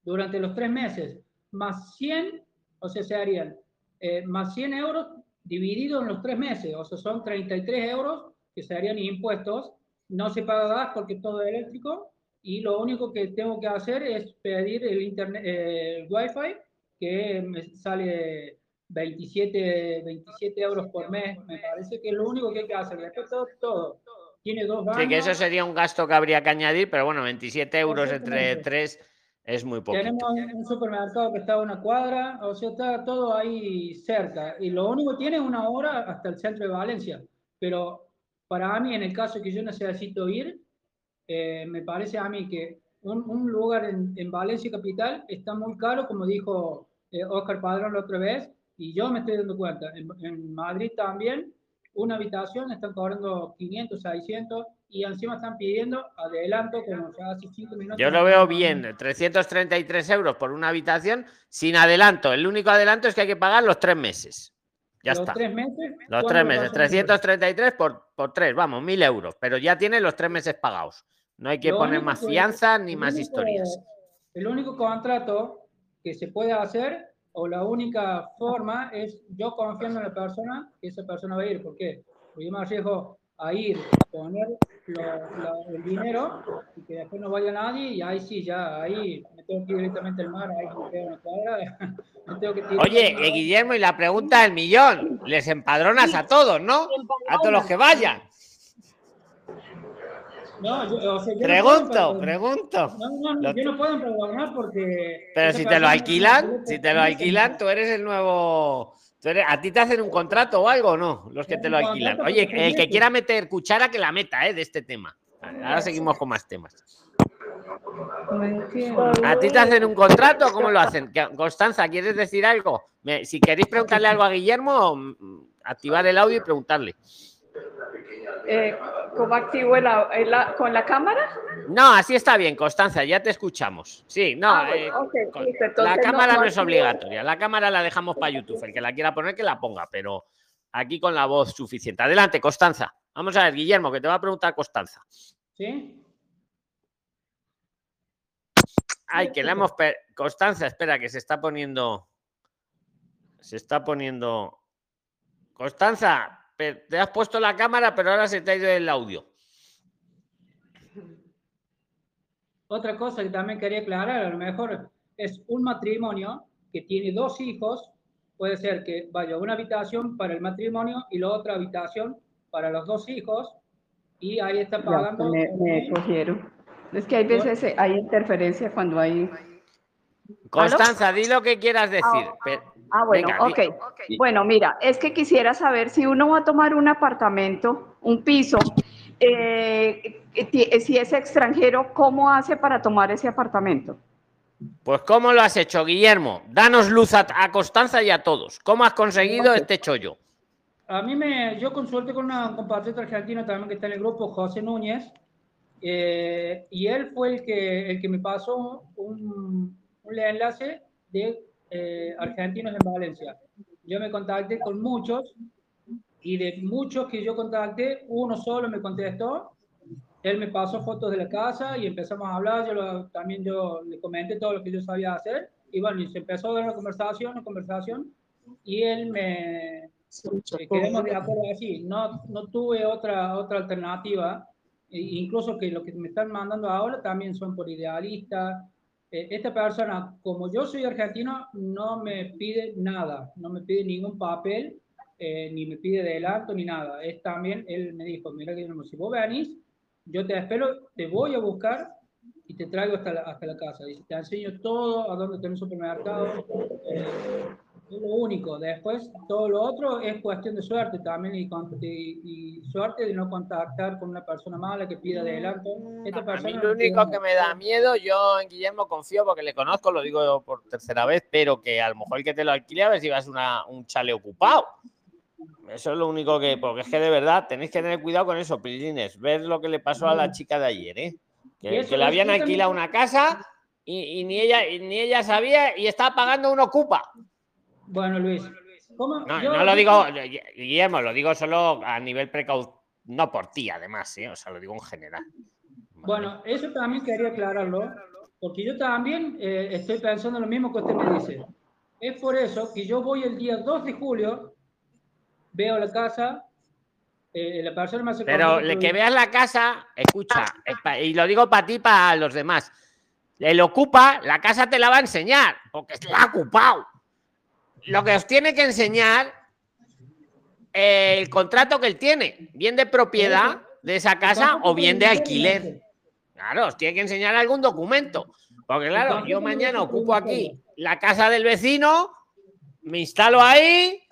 durante los tres meses, más 100, o sea, se harían eh, más 100 euros dividido en los tres meses, o sea, son 33 euros que se harían impuestos, no se paga gas porque todo es eléctrico, y lo único que tengo que hacer es pedir el internet, el wifi, que me sale 27, 27 euros por mes, me parece que es lo único que hay que hacer, después todo, todo. Tiene dos baños. Sí, que eso sería un gasto que habría que añadir, pero bueno, 27 euros entre tres es muy poco. Tenemos un supermercado que está a una cuadra, o sea, está todo ahí cerca. Y lo único tiene es una hora hasta el centro de Valencia. Pero para mí, en el caso que yo necesito ir, eh, me parece a mí que un, lugar en, en, Valencia capital está muy caro, como dijo eh, Oscar Padrón la otra vez, Y yo me estoy dando cuenta, en, en Madrid también, una habitación están cobrando 500, 600 y encima están pidiendo adelanto como ya hace 5 minutos. Yo lo veo bien, 333 euros por una habitación sin adelanto. El único adelanto es que hay que pagar los tres meses. Ya los está. tres meses. Los ¿cuándo tres meses, vas a hacer? 333 por, por tres, vamos, mil euros. Pero ya tiene los tres meses pagados. No hay que Lo poner más fianza ni más único- historias. El único contrato que se puede hacer o la única forma es yo confiando en la persona que esa persona va a ir. ¿Por qué? Porque yo me arriesgo a ir, poner lo- lo- el dinero y que después no vaya nadie y ahí sí, ya, ahí me tengo que ir directamente al mar, ahí me quedo una cuadra, me tengo que tirar Oye, eh, Guillermo, y la pregunta del millón. Les empadronas a todos, ¿no? A todos los que vayan. No, yo, o sea, yo no Pregunto, pregunto. No, no, yo no puedo empadronar porque... Pero si te lo alquilan, si te lo alquilan, tú eres el nuevo. ¿A ti te hacen un contrato o algo o no? Los que te lo alquilan. Oye, el que quiera meter cuchara, que la meta, ¿eh? De este tema. Ahora seguimos con más temas. ¿A ti te hacen un contrato o cómo lo hacen? Constanza, ¿quieres decir algo? Si queréis preguntarle algo a Guillermo, mm, activar el audio y preguntarle. Eh, ¿Cómo activo el, au- el a- con la cámara? No, así está bien, Constanza, ya te escuchamos. Sí, no, Ah, eh, con- listo, la entonces cámara no, no es obligatoria, la cámara la dejamos para YouTube, el que la quiera poner que la ponga, pero aquí con la voz suficiente. Adelante, Constanza. Vamos a ver, Guillermo, que te va a preguntar Constanza. ¿Sí? Ay, que la hemos... per- Constanza, espera, que se está poniendo... Se está poniendo... Constanza, te has puesto la cámara, pero ahora se te ha ido el audio. Otra cosa que también quería aclarar, a lo mejor es un matrimonio que tiene dos hijos, puede ser que vaya una habitación para el matrimonio y la otra habitación para los dos hijos, y ahí está Ya, pagando. me, me cogieron. Es que hay veces eh, hay interferencia cuando hay... Constanza, di lo que quieras decir. Pe- Ah, bueno, Venga, di- ok. Bueno, mira, es que quisiera saber si uno va a tomar un apartamento, un piso, eh, eh, si es extranjero, ¿cómo hace para tomar ese apartamento? Pues ¿cómo lo has hecho, Guillermo? Danos luz a, a Constanza y a todos. ¿Cómo has conseguido este chollo? A mí me, yo consulté con una compatriota argentina también que está en el grupo, José Núñez, eh, y él fue el que, el que me pasó un, un enlace de eh, argentinos en Valencia. Yo me contacté con muchos y de muchos que yo contacté, uno solo me contestó. Él me pasó fotos de la casa y empezamos a hablar. Yo lo- también yo le comenté todo lo que yo sabía hacer. Y bueno, y se empezó a dar una conversación, una conversación. Y él me, eh, quedamos de acuerdo así. No, no tuve otra, otra alternativa. E incluso que lo que me están mandando ahora también son por idealistas. Eh, esta persona, como yo soy argentino, no me pide nada, no me pide ningún papel, eh, ni me pide adelanto, ni nada. Es también, él me dijo, mira Guillermo, si vos venís, yo te espero, te voy a buscar y te traigo hasta la, hasta la casa. Dice, te enseño todo, a dónde un supermercado. eh, es lo único. Después, todo lo otro es cuestión de suerte también y, y- y suerte de no contactar con una persona mala que pida adelanto. Esta A mí persona lo no único que me da miedo, yo en Guillermo confío porque le conozco, lo digo por tercera vez, pero que a lo mejor el que te lo alquile a ver si vas una, un chale ocupado. Eso es lo único que, porque es que de verdad tenéis que tener cuidado con eso, Prilines. Ver lo que le pasó a la chica de ayer, ¿eh? Que, eso que le habían alquilado una casa y, y ni, ella, y ni ella sabía y estaba pagando un ocupa. Bueno, Luis, ¿cómo? No, yo- no lo digo, Guillermo, lo digo solo a nivel precaución, no por ti además, ¿eh? o sea, lo digo en general. Bueno, eso también quería aclararlo, porque yo también eh, estoy pensando lo mismo que usted me dice. Es por eso que yo voy el día 2 de julio, veo la casa, eh, la persona hace Pero le que veas la casa, escucha, y lo digo para ti, para los demás. El ocupa, la casa te la va a enseñar, porque la ha ocupado. Lo que os tiene que enseñar eh, el contrato que él tiene, bien de propiedad de esa casa o bien de alquiler. Claro, os tiene que enseñar algún documento. Porque claro, yo mañana ocupo aquí la casa del vecino, me instalo ahí,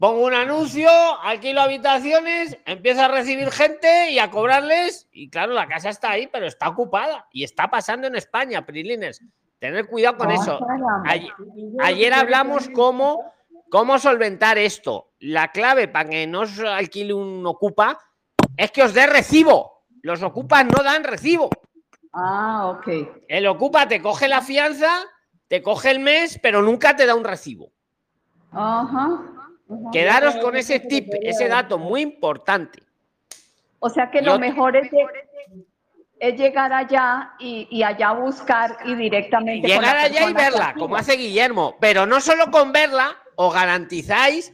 pongo un anuncio, alquilo habitaciones, empiezo a recibir gente y a cobrarles. Y claro, la casa está ahí, pero está ocupada. Y está pasando en España, Prilines. Tener cuidado con eso. Ayer, hablamos cómo ¿Cómo solventar esto? La clave para que no os alquile un ocupa es que os dé recibo. Los ocupas no dan recibo. Ah, ok. El ocupa te coge la fianza, te coge el mes, pero nunca te da un recibo. Ajá. Quedaros con ese tip, ese dato muy importante. O sea que lo mejor es, es llegar allá y, y allá buscar y directamente. Llegar allá y verla, como hace Guillermo, pero no solo con verla, os garantizáis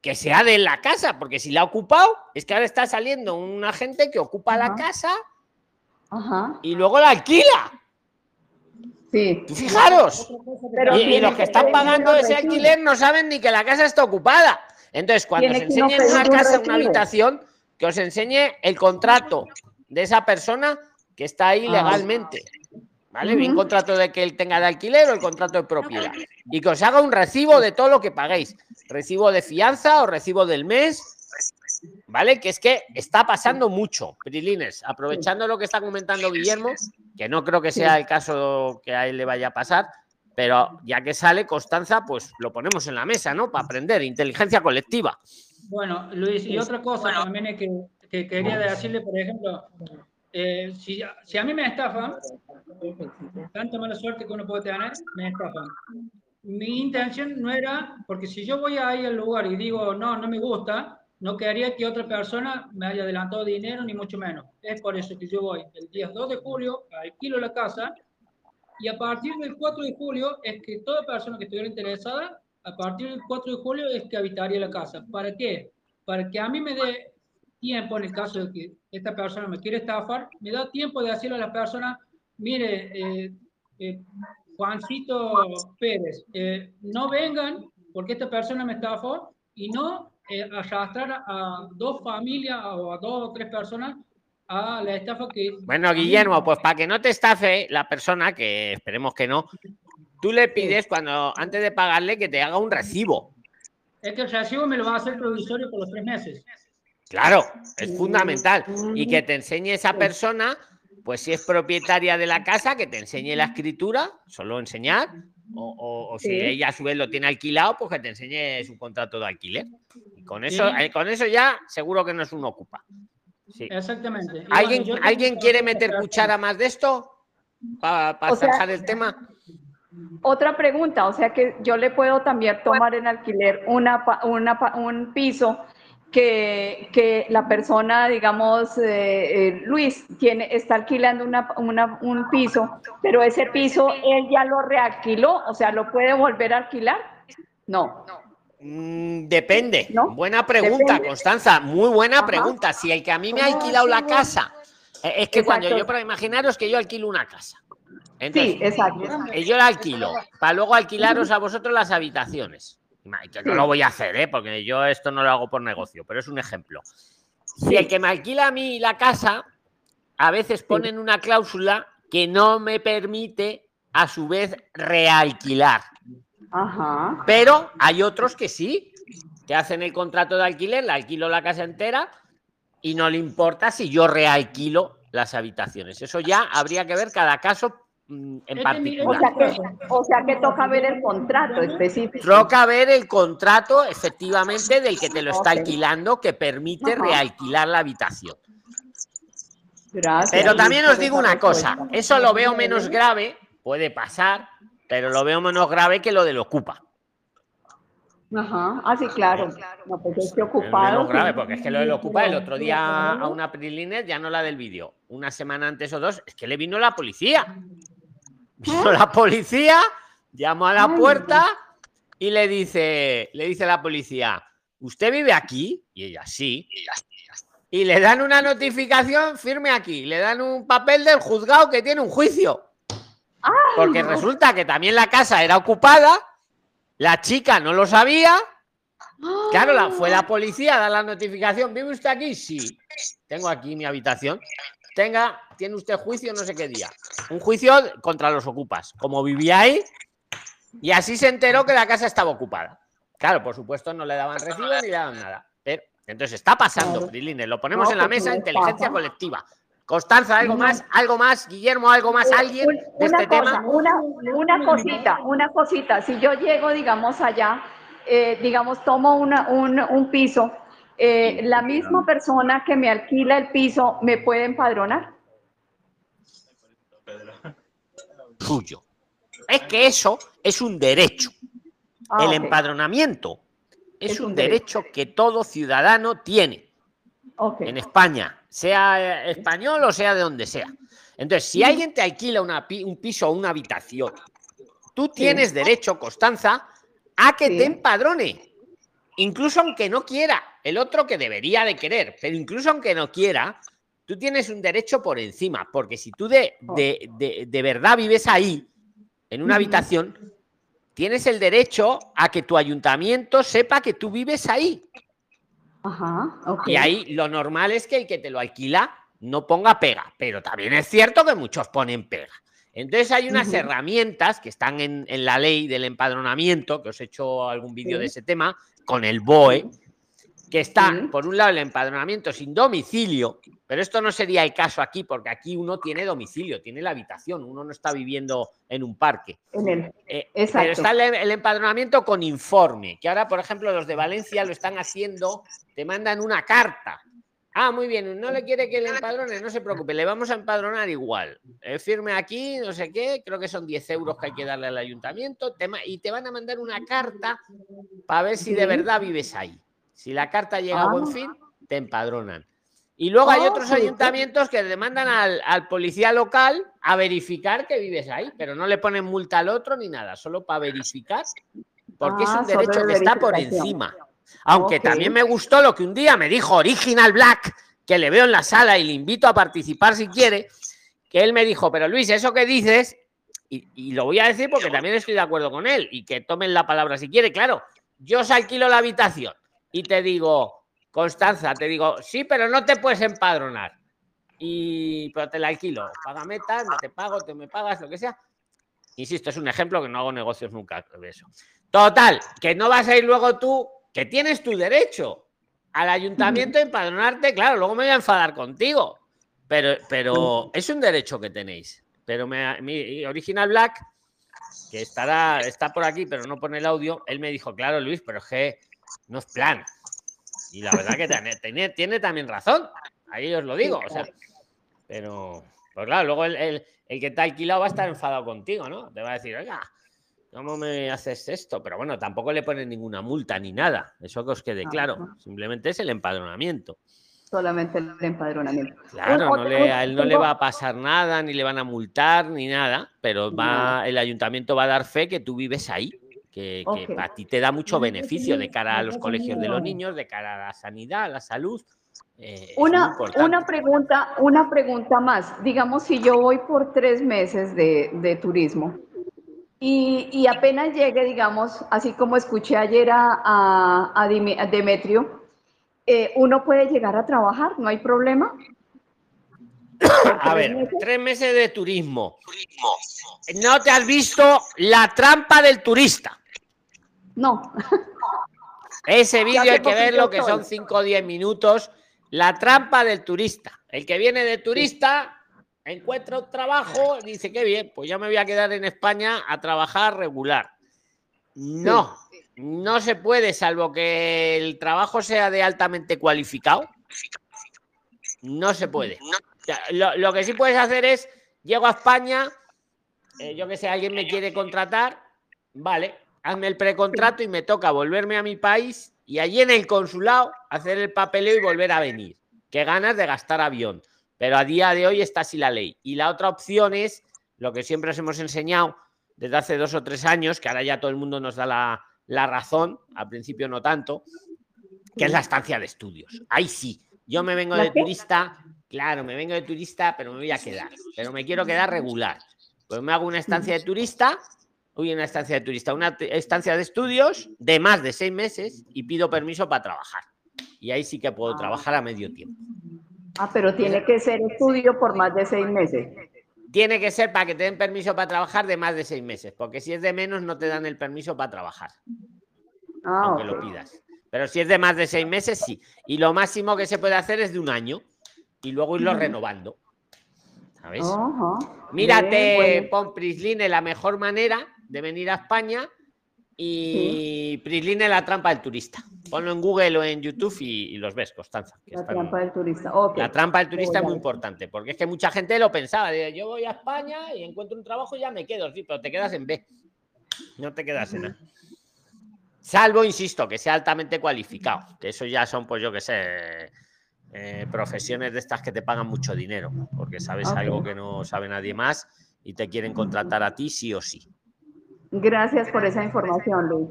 que sea de la casa, porque si la ha ocupado, es que ahora está saliendo un agente que ocupa la casa Ajá. y luego la alquila. Sí. Fijaros. Pero Y, y los que están pagando ese alquiler no saben ni que la casa está ocupada. Entonces, cuando os enseñen una casa, una habitación, que os enseñe el contrato de esa persona que está ahí Ah. legalmente. ¿Vale? Ujú. contrato de que él tenga de alquiler o el contrato de propiedad. Y que os haga un recibo de todo lo que paguéis. Recibo de fianza o recibo del mes. ¿Vale? Que es que está pasando mucho, Prilines. Aprovechando lo que está comentando Guillermo, que no creo que sea el caso que a él le vaya a pasar, pero ya que sale Constanza, pues lo ponemos en la mesa, ¿no? Para aprender, inteligencia colectiva. Bueno, Luis, y otra cosa también es que, que quería decirle, por ejemplo, eh, si, si a mí me estafan, tanta mala suerte que uno puede tener, me estafan. Mi intención no era, porque si yo voy ahí al lugar y digo, no, no me gusta, no quería que otra persona me haya adelantado dinero, ni mucho menos. Es por eso que yo voy el día 2 de julio, alquilo la casa, y a partir del 4 de julio es que toda persona que estuviera interesada, a partir del 4 de julio es que habitaría la casa. ¿Para qué? Para que a mí me dé tiempo, en el caso de que esta persona me quiere estafar, me da tiempo de decirle a la persona, mire, eh, eh, Juancito Pérez, eh, no vengan porque esta persona me estafó y no eh, arrastrar a dos familias o a dos o tres personas a la estafa que... Bueno, Guillermo, pues para que no te estafe la persona, que esperemos que no, tú le pides cuando, antes de pagarle, que te haga un recibo. Es que el recibo me lo va a hacer provisorio por los tres meses. Claro, es fundamental. Y que te enseñe esa persona, pues si es propietaria de la casa, que te enseñe la escritura, solo enseñar. O, o- o si Sí. ella a su vez lo tiene alquilado, pues que te enseñe su contrato de alquiler. Y con eso, Sí. eh, con eso ya seguro que no es un ocupa. Sí. Exactamente. Y ¿Alguien, ¿alguien quiere meter cuchara más de esto? Para zanjar el tema. Otra pregunta, o sea que yo le puedo también tomar en alquiler una, pa- una, pa- un piso que, que la persona, digamos, eh, eh, Luis, tiene, está alquilando una, una- un piso, pero ese piso él ya lo realquiló, o sea, ¿lo puede volver a alquilar? No. Mm, depende. ¿No? Buena pregunta, Depende. Constanza. Muy buena Ajá. pregunta. Si el que a mí me ha ¿Cómo alquilado la casa, eh, es que cuando yo, para imaginaros que yo alquilo una casa. Entonces, Sí, exacto. yo la alquilo para luego alquilaros a vosotros las habitaciones. Que no Sí. lo voy a hacer, ¿eh? porque yo esto no lo hago por negocio, pero es un ejemplo. Si el que me alquila a mí la casa, a veces ponen una cláusula que no me permite a su vez realquilar. Ajá. Pero hay otros que sí, que hacen el contrato de alquiler, le alquilo la casa entera y no le importa si yo realquilo las habitaciones. Eso ya habría que ver cada caso en Es mire, O sea que, o sea que toca ver el contrato específico. Toca ver el contrato efectivamente del que te lo está alquilando que permite Ajá. realquilar la habitación. Gracias. Pero también os digo una cosa, eso lo veo menos grave, puede pasar, pero lo veo menos grave que lo del ocupa. Ajá. Ah, sí, claro. No, pues estoy Es ocupado. menos grave, porque es que lo del ocupa el otro día a una Priliner, ya no la del vídeo, una semana antes o dos, es que le vino la policía. Vino la policía, llamó a la puerta y le dice, le dice la policía, ¿usted vive aquí? Y ella, sí. Y le dan una notificación, firme aquí, le dan un papel del juzgado que tiene un juicio. Porque resulta que también la casa era ocupada, la chica no lo sabía. Claro, la, fue la policía a dar la notificación. ¿Vive usted aquí? Sí. Tengo aquí mi habitación. Tenga, tiene usted juicio no sé qué día. Un juicio contra los ocupas. Como vivía ahí, y así se enteró que la casa estaba ocupada. Claro, por supuesto, no le daban recibo ni le daban nada. Pero, entonces está pasando. Prilines. Lo ponemos No, en la mesa, inteligencia pasa. colectiva. Constanza, ¿algo más? ¿Algo más? Guillermo, ¿algo más? ¿Alguien de una este cosa, tema? Una, una cosita, una cosita. Si yo llego, digamos, allá eh, digamos, tomo una, un, un piso, eh, la misma persona que me alquila el piso me puede empadronar. Suyo. Es que eso es un derecho. Ah, el empadronamiento es, Es un, un derecho que todo ciudadano tiene en España, sea eh, español o sea de donde sea. Entonces, si alguien te alquila una un piso o una habitación, tú tienes derecho, Constanza, a que Sí. te empadrone. Incluso aunque no quiera, el otro que debería de querer, pero incluso aunque no quiera, tú tienes un derecho por encima, porque si tú de, de, de- de verdad vives ahí, en una habitación, tienes el derecho a que tu ayuntamiento sepa que tú vives ahí. Ajá. Y ahí lo normal es que el que te lo alquila no ponga pega, pero también es cierto que muchos ponen pega. Entonces hay unas herramientas que están en, en la ley del empadronamiento, que os he hecho algún vídeo Sí. de ese tema, con el BOE, que está, por un lado, el empadronamiento sin domicilio, pero esto no sería el caso aquí, porque aquí uno tiene domicilio, tiene la habitación, uno no está viviendo en un parque. En el, Eh, pero está el, el empadronamiento con informe, que ahora, por ejemplo, los de Valencia lo están haciendo, te mandan una carta. Ah, muy bien, no le quiere que le empadrone, no se preocupe, le vamos a empadronar igual. Eh, firme aquí, no sé qué, creo que son 10 euros que hay que darle al ayuntamiento te y te van a mandar una carta para ver si de verdad vives ahí. Si la carta llega a buen Ah. fin, te empadronan. Y luego hay Oh, otros ayuntamientos que demandan al, al policía local a verificar que vives ahí, pero no le ponen multa al otro ni nada, solo para verificar, porque es Ah, un derecho de que está por encima. Aunque también me gustó lo que un día me dijo Original Black, que le veo en la sala y le invito a participar si quiere, que él me dijo, pero Luis, eso que dices, y, y lo voy a decir porque también estoy de acuerdo con él, y que tomen la palabra si quiere, claro, yo os alquilo la habitación y te digo, Constanza, te digo, sí, pero no te puedes empadronar. Y pero te la alquilo, págame tal, te pago, te me pagas, lo que sea. Insisto, es un ejemplo que no hago negocios nunca de eso. Total, que no vas a ir luego tú, que tienes tu derecho al ayuntamiento a empadronarte, claro, luego me voy a enfadar contigo. Pero, pero es un derecho que tenéis. Pero me- mi Original Black, que estará, está por aquí, pero no pone el audio, él me dijo, claro, Luis, pero es que no es plan. Y la verdad que tiene, tiene, también razón. Ahí os lo digo. O sea, pero, pues claro, luego el, el- el que ha alquilado va a estar enfadado contigo, ¿no? Te va a decir, oiga, ¿cómo me haces esto? Pero bueno, tampoco le ponen ninguna multa ni nada. Eso que os quede claro. Ajá. Simplemente es el empadronamiento. solamente el empadronamiento. Claro, no le, a él no le va a pasar nada, ni le van a multar, ni nada, pero va, el ayuntamiento va a dar fe que tú vives ahí, que, que Ok. a ti te da mucho beneficio de cara a los colegios de los niños, de cara a la sanidad, a la salud. eh, Una, pregunta, una pregunta más. Digamos, si yo voy por tres meses de, de turismo y, y apenas llegue, digamos, así como escuché ayer a, a- a Demetrio, eh, uno puede llegar a trabajar, no hay problema. A ver, tres meses de turismo. ¿No te has visto la trampa del turista? No, Ese vídeo hay que verlo, poquito que son estoy. 5 o 10 minutos. La trampa del turista. El que viene de turista encuentra un trabajo y dice, qué bien, pues ya me voy a quedar en España a trabajar regular. No, no se puede, salvo que el trabajo sea de altamente cualificado. No se puede. O sea, lo, lo que sí puedes hacer es, llego a España, eh, yo que sé, alguien me quiere contratar, vale, hazme el precontrato y me toca volverme a mi país y allí en el consulado hacer el papeleo y volver a venir. Qué ganas de gastar avión. Pero a día de hoy está así la ley. Y la otra opción es lo que siempre os hemos enseñado desde hace dos o tres años, que ahora ya todo el mundo nos da la, la razón, al principio no tanto, que es la estancia de estudios. Ahí sí, yo me vengo ¿La de turista, claro, me vengo de turista, pero me voy a quedar. Pero me quiero quedar regular. Pues me hago una estancia de turista, uy, una estancia de turista, una estancia de estudios de más de seis meses y pido permiso para trabajar. Y ahí sí que puedo Ah. trabajar a medio tiempo. Ah, pero tiene que ser estudio por más de seis meses. Tiene que ser para que te den permiso para trabajar de más de seis meses, porque si es de menos no te dan el permiso para trabajar, Ah, aunque lo pidas. Pero si es de más de seis meses, sí. Y lo máximo que se puede hacer es de un año y luego irlo renovando. ¿Sabes? Mírate, bueno. la mejor manera de venir a España y Prisline la trampa del turista. Ponlo en Google o en YouTube y, los ves, Constanza. la trampa del turista. La trampa del turista es muy importante, porque es que mucha gente lo pensaba. Yo voy a España y encuentro un trabajo y ya me quedo, sí, pero te quedas en B. No te quedas en A. Salvo, insisto, que sea altamente cualificado, que eso ya son, pues yo que sé, eh, profesiones de estas que te pagan mucho dinero, porque sabes algo que no sabe nadie más y te quieren contratar a ti sí o sí. Gracias por esa información, Luis.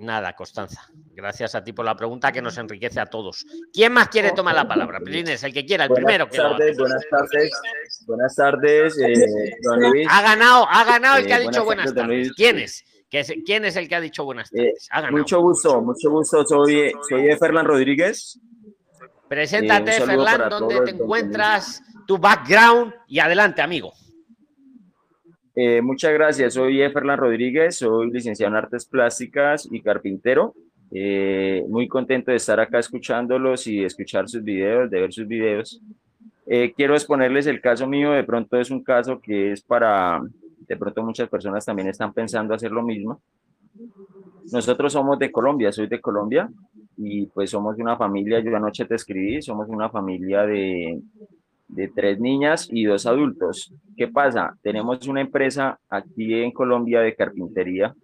Nada, Constanza. Gracias a ti por la pregunta que nos enriquece a todos. ¿Quién más quiere tomar la palabra? Pilines, el que quiera, el primero. Que tardes, buenas tardes, buenas tardes, eh, don Luis. Ha ganado, ha ganado el que ha eh, dicho buenas tardes. ¿Quién es? ¿Quién es el que ha dicho buenas eh, tardes? mucho gusto, mucho gusto. Soy, soy Fernán Rodríguez. Preséntate, Fernán, ¿dónde te encuentras? Tu background y adelante, amigo. Eh, muchas gracias, soy Eferlan Rodríguez, soy licenciado en Artes Plásticas y carpintero. Eh, muy contento de estar acá escuchándolos y escuchar sus videos, de ver sus videos. Eh, quiero exponerles el caso mío, de pronto es un caso que es para, de pronto muchas personas también están pensando hacer lo mismo. Nosotros somos de Colombia, soy de Colombia y pues somos una familia, yo anoche te escribí, somos una familia de, de tres niñas y dos adultos. ¿Qué pasa? Tenemos una empresa aquí en Colombia de carpintería,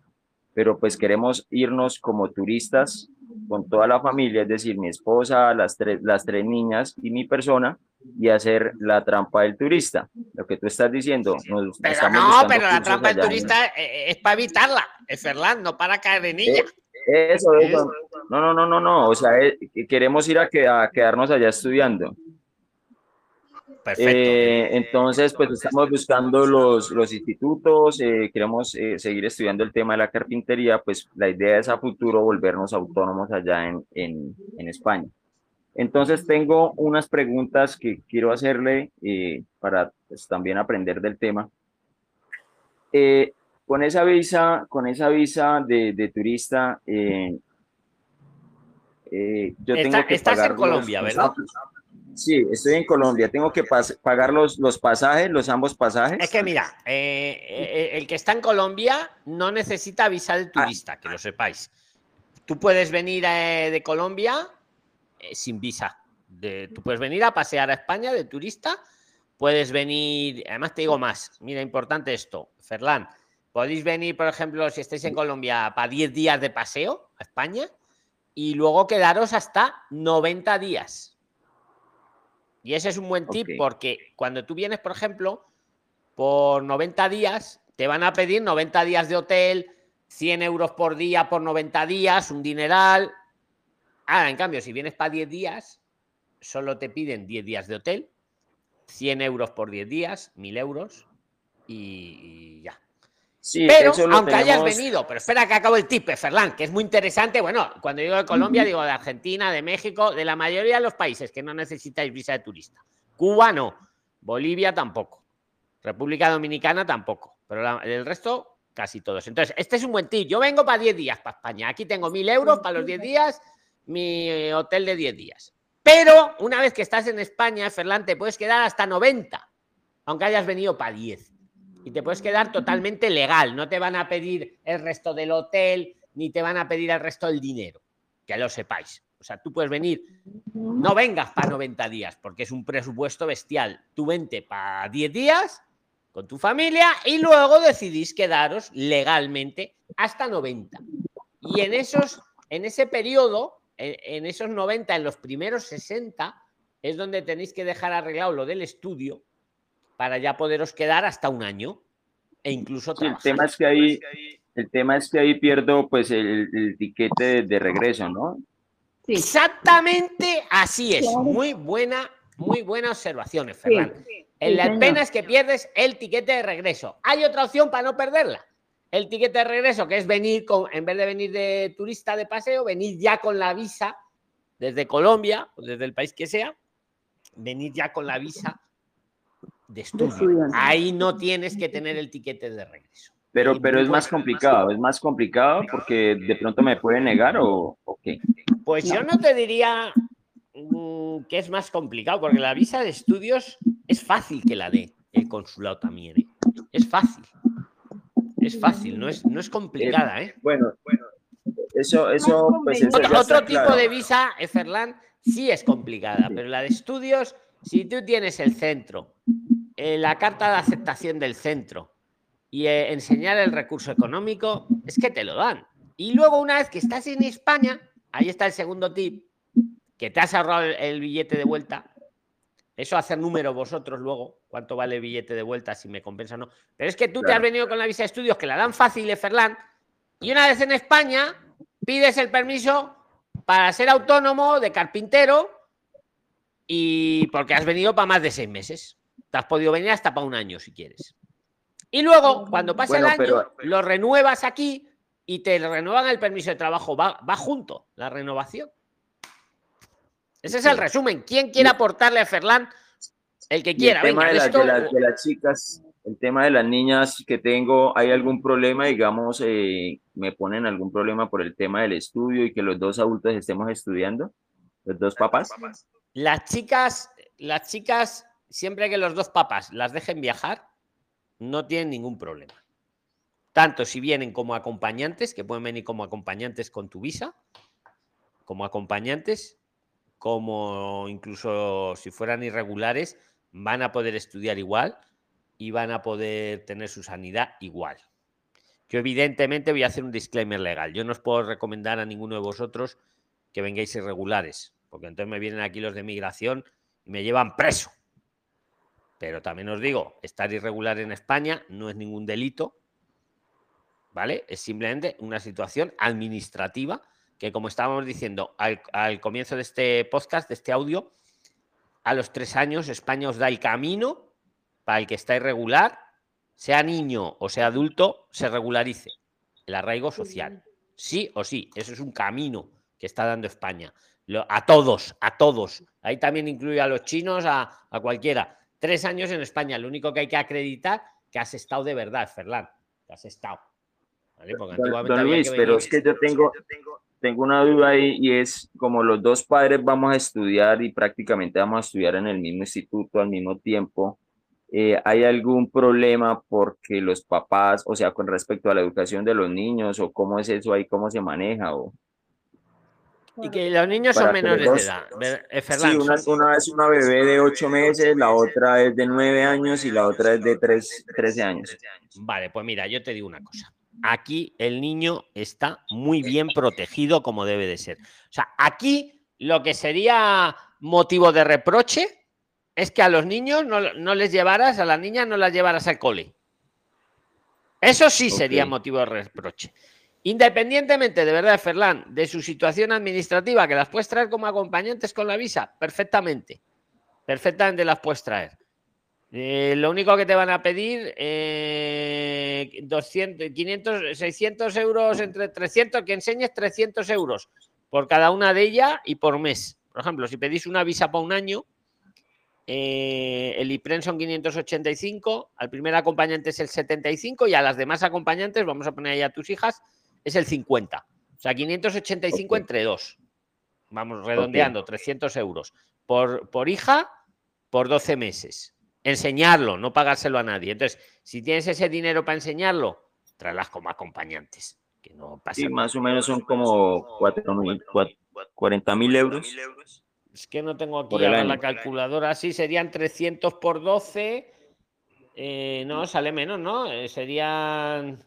pero pues queremos irnos como turistas con toda la familia, es decir, mi esposa, las tres, las tres niñas y mi persona, y hacer la trampa del turista. Lo que tú estás diciendo. pero no, pero la trampa del turista es, para evitarla, es Fernando, para caer de niña. Eh, eso, eso. No, no, no, no, no. O sea, eh, queremos ir a, a quedarnos allá estudiando. Eh, entonces, pues estamos buscando los, los institutos, eh, queremos eh, seguir estudiando el tema de la carpintería, pues la idea es a futuro volvernos autónomos allá en, en, en España. Entonces tengo unas preguntas que quiero hacerle para pues, también aprender del tema. con esa visa, con esa visa de, de turista, yo tengo que estás en Colombia, ¿verdad? Sí, estoy en Colombia. Tengo que pagar los, los pasajes, los ambos pasajes. Es que mira, eh, eh, el que está en Colombia no necesita visa de ah. turista, que lo sepáis. Tú puedes venir eh, de Colombia sin visa. De, tú puedes venir a pasear a España de turista. Puedes venir, además te digo más, mira, importante esto, Ferlán. Podéis venir, por ejemplo, si estáis en Colombia, para 10 días de paseo a España y luego quedaros hasta 90 días y ese es un buen tip porque cuando tú vienes, por ejemplo, por 90 días, te van a pedir 90 días de hotel, 100 euros por día por 90 días, un dineral. Ahora, en cambio, si vienes para 10 días, solo te piden 10 días de hotel, 100 euros por 10 días, 1000 euros y ya pero aunque hayas venido, pero espera que acabo el tip, Ferlán, que es muy interesante. Bueno, cuando digo de Colombia, digo de Argentina, de México, de la mayoría de los países que no necesitáis visa de turista. Cuba no, Bolivia tampoco, República Dominicana tampoco, pero el resto casi todos. Entonces, este es un buen tip. Yo vengo para 10 días para España. Aquí tengo mil euros para los 10 días, mi hotel de 10 días. Pero una vez que estás en España, Ferlán, te puedes quedar hasta 90, aunque hayas venido para 10 y te puedes quedar totalmente legal. No te van a pedir el resto del hotel ni te van a pedir el resto del dinero. Que lo sepáis. O sea, tú puedes venir, no vengas para 90 días porque es un presupuesto bestial. Tú vente para 10 días con tu familia y luego decidís quedaros legalmente hasta 90. Y en esos, en ese periodo, en, esos 90, en los primeros 60, es donde tenéis que dejar arreglado lo del estudio para ya poderos quedar hasta un año e incluso el tema es que ahí el tema es que ahí pierdo pues el, el tiquete de, regreso, ¿no? Exactamente así es. Muy buena, muy buena observación, Fernando. la pena es que pierdes el tiquete de regreso. Hay otra opción para no perderla. El tiquete de regreso, que es venir con, en vez de venir de turista de paseo, venir ya con la visa desde Colombia o desde el país que sea, venir ya con la visa de estudio. Ahí no tienes que tener el tiquete de regreso. Pero, pero es más complicado, es más complicado porque de pronto me puede negar o, qué. Pues yo no te diría mm, que es más complicado, porque la visa de estudios es fácil que la dé el consulado también. ¿eh? Es fácil. Es fácil, no es, no es complicada. ¿eh? Bueno, bueno, eso, eso, pues, eso Otro, otro tipo claro. de visa, Ferland, sí es complicada, pero la de estudios, si tú tienes el centro, eh, la carta de aceptación del centro y eh, enseñar el recurso económico, es que te lo dan. Y luego, una vez que estás en España, ahí está el segundo tip, que te has ahorrado el, el billete de vuelta. Eso hacer número vosotros luego, cuánto vale el billete de vuelta, si me compensa o no. Pero es que tú te has venido con la visa de estudios, que la dan fácil, Ferland, y una vez en España, pides el permiso para ser autónomo de carpintero y porque has venido para más de seis meses. Te has podido venir hasta para un año si quieres. Y luego, cuando pasa Bueno, el año, pero- lo renuevas aquí y te renuevan el permiso de trabajo. Va, va junto la renovación. Ese es el resumen. ¿Quién quiere aportarle a Ferland? El que quiera. el tema Venga, de, esto- de las chicas, el tema de las niñas que tengo, ¿hay algún problema, digamos, eh, me ponen algún problema por el tema del estudio y que los dos adultos estemos estudiando? ¿Los dos papás? Las chicas, las chicas, siempre que los dos papás las dejen viajar, no tienen ningún problema. Tanto si vienen como acompañantes, que pueden venir como acompañantes con tu visa, como acompañantes, como incluso si fueran irregulares, van a poder estudiar igual y van a poder tener su sanidad igual. Yo evidentemente voy a hacer un disclaimer legal. Yo no os puedo recomendar a ninguno de vosotros que vengáis irregulares, porque entonces me vienen aquí los de migración y me llevan preso. Pero también os digo, estar irregular en España no es ningún delito, ¿vale? Es simplemente una situación administrativa que, como estábamos diciendo al, al comienzo de este podcast, de este audio, a los tres años España os da el camino para el que está irregular, sea niño o sea adulto, se regularice. El arraigo social. Sí o sí, eso es un camino que está dando España. A todos, a todos. Ahí también incluye a los chinos, a, a cualquiera. Tres años en España. Lo único que hay que acreditar que has estado de verdad, Ferland. Que has estado. ¿Vale? Porque Don, Luis, que pero es que yo tengo, tengo una duda ahí y es como los dos padres vamos a estudiar y prácticamente vamos a estudiar en el mismo instituto al mismo tiempo. eh, ¿hay algún problema porque los papás, o sea, con respecto a la educación de los niños o cómo es eso ahí, cómo se maneja? O, Y que los niños son los menores de edad. Eh, sí, Ferland, una, es una bebé de ocho meses, la otra es de nueve años y la otra es de tres, trece años. Vale, pues mira, yo te digo una cosa. Aquí el niño está muy bien protegido como debe de ser. O sea, aquí lo que sería motivo de reproche es que a los niños no, no les llevaras, a las niñas no las llevaras al cole. Eso sí sería motivo de reproche. Independientemente de verdad, Ferland, de su situación administrativa, que las puedes traer como acompañantes con la visa, perfectamente. Perfectamente las puedes traer. Eh, lo único que te van a pedir, eh, 200, 500, 600 euros, entre 300, que enseñes 300 euros por cada una de ellas y por mes. Por ejemplo, si pedís una visa para un año, eh, el IPREN son 585, al primer acompañante es el 75 y a las demás acompañantes, vamos a poner ahí a tus hijas, es el 50. O sea, 585 Ok. entre dos. Vamos redondeando, 300 euros. Por, por hija, por 12 meses. Enseñarlo, no pagárselo a nadie. Entonces, si tienes ese dinero para enseñarlo, tráelas como acompañantes. Que no pasa Sí, más o menos son como cuatro mil, cuat- 40 mil euros. Es que no tengo aquí ahora la calculadora. Sí, serían 300 por 12. eh, no, sale menos, ¿no? Eh, serían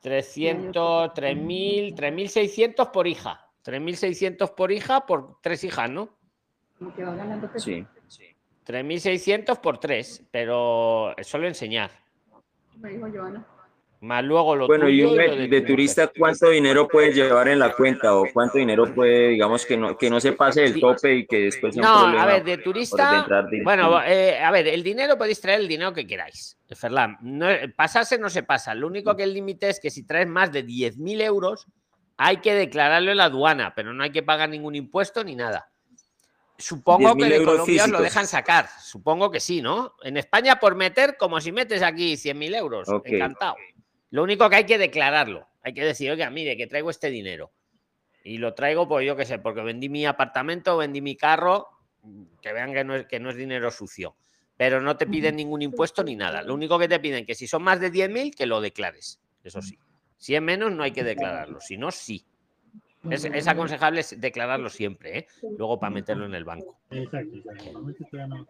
300, 3.000, 3.600 por hija. 3.600 por hija por tres hijas, ¿no? Como que va ganando peso. Sí. 3.600 por tres, pero es solo enseñar. Me dijo Joana. Más luego lo Bueno, y un de, de de tu turista. ¿cuánto dinero puede llevar en la cuenta o cuánto dinero puede, digamos, que no, que no se pase Sí. tope y que después sea un No, a ver, de turista. Bueno, eh, a ver, el dinero podéis traer el dinero que queráis, Ferland. No, pasarse no se pasa. Lo único que el límite es que si traes más de 10.000 euros, hay que declararlo en la aduana, pero no hay que pagar ningún impuesto ni nada. Supongo que 10.000 de Colombia os lo dejan sacar. Supongo que sí, ¿no? En España, por meter, como si metes aquí 100.000 euros. Encantado. Lo único que hay que declararlo. Hay que decir, oiga, mire, que traigo este dinero. Y lo traigo, pues yo qué sé, porque vendí mi apartamento, vendí mi carro, que vean que no es, que no es dinero sucio. Pero no te piden ningún impuesto ni nada. Lo único que te piden que si son más de 10.000, que lo declares. Eso sí. Si es menos, no hay que declararlo. Si no, sí. Es, es aconsejable declararlo siempre, ¿eh? luego para meterlo en el banco. Exacto, exacto.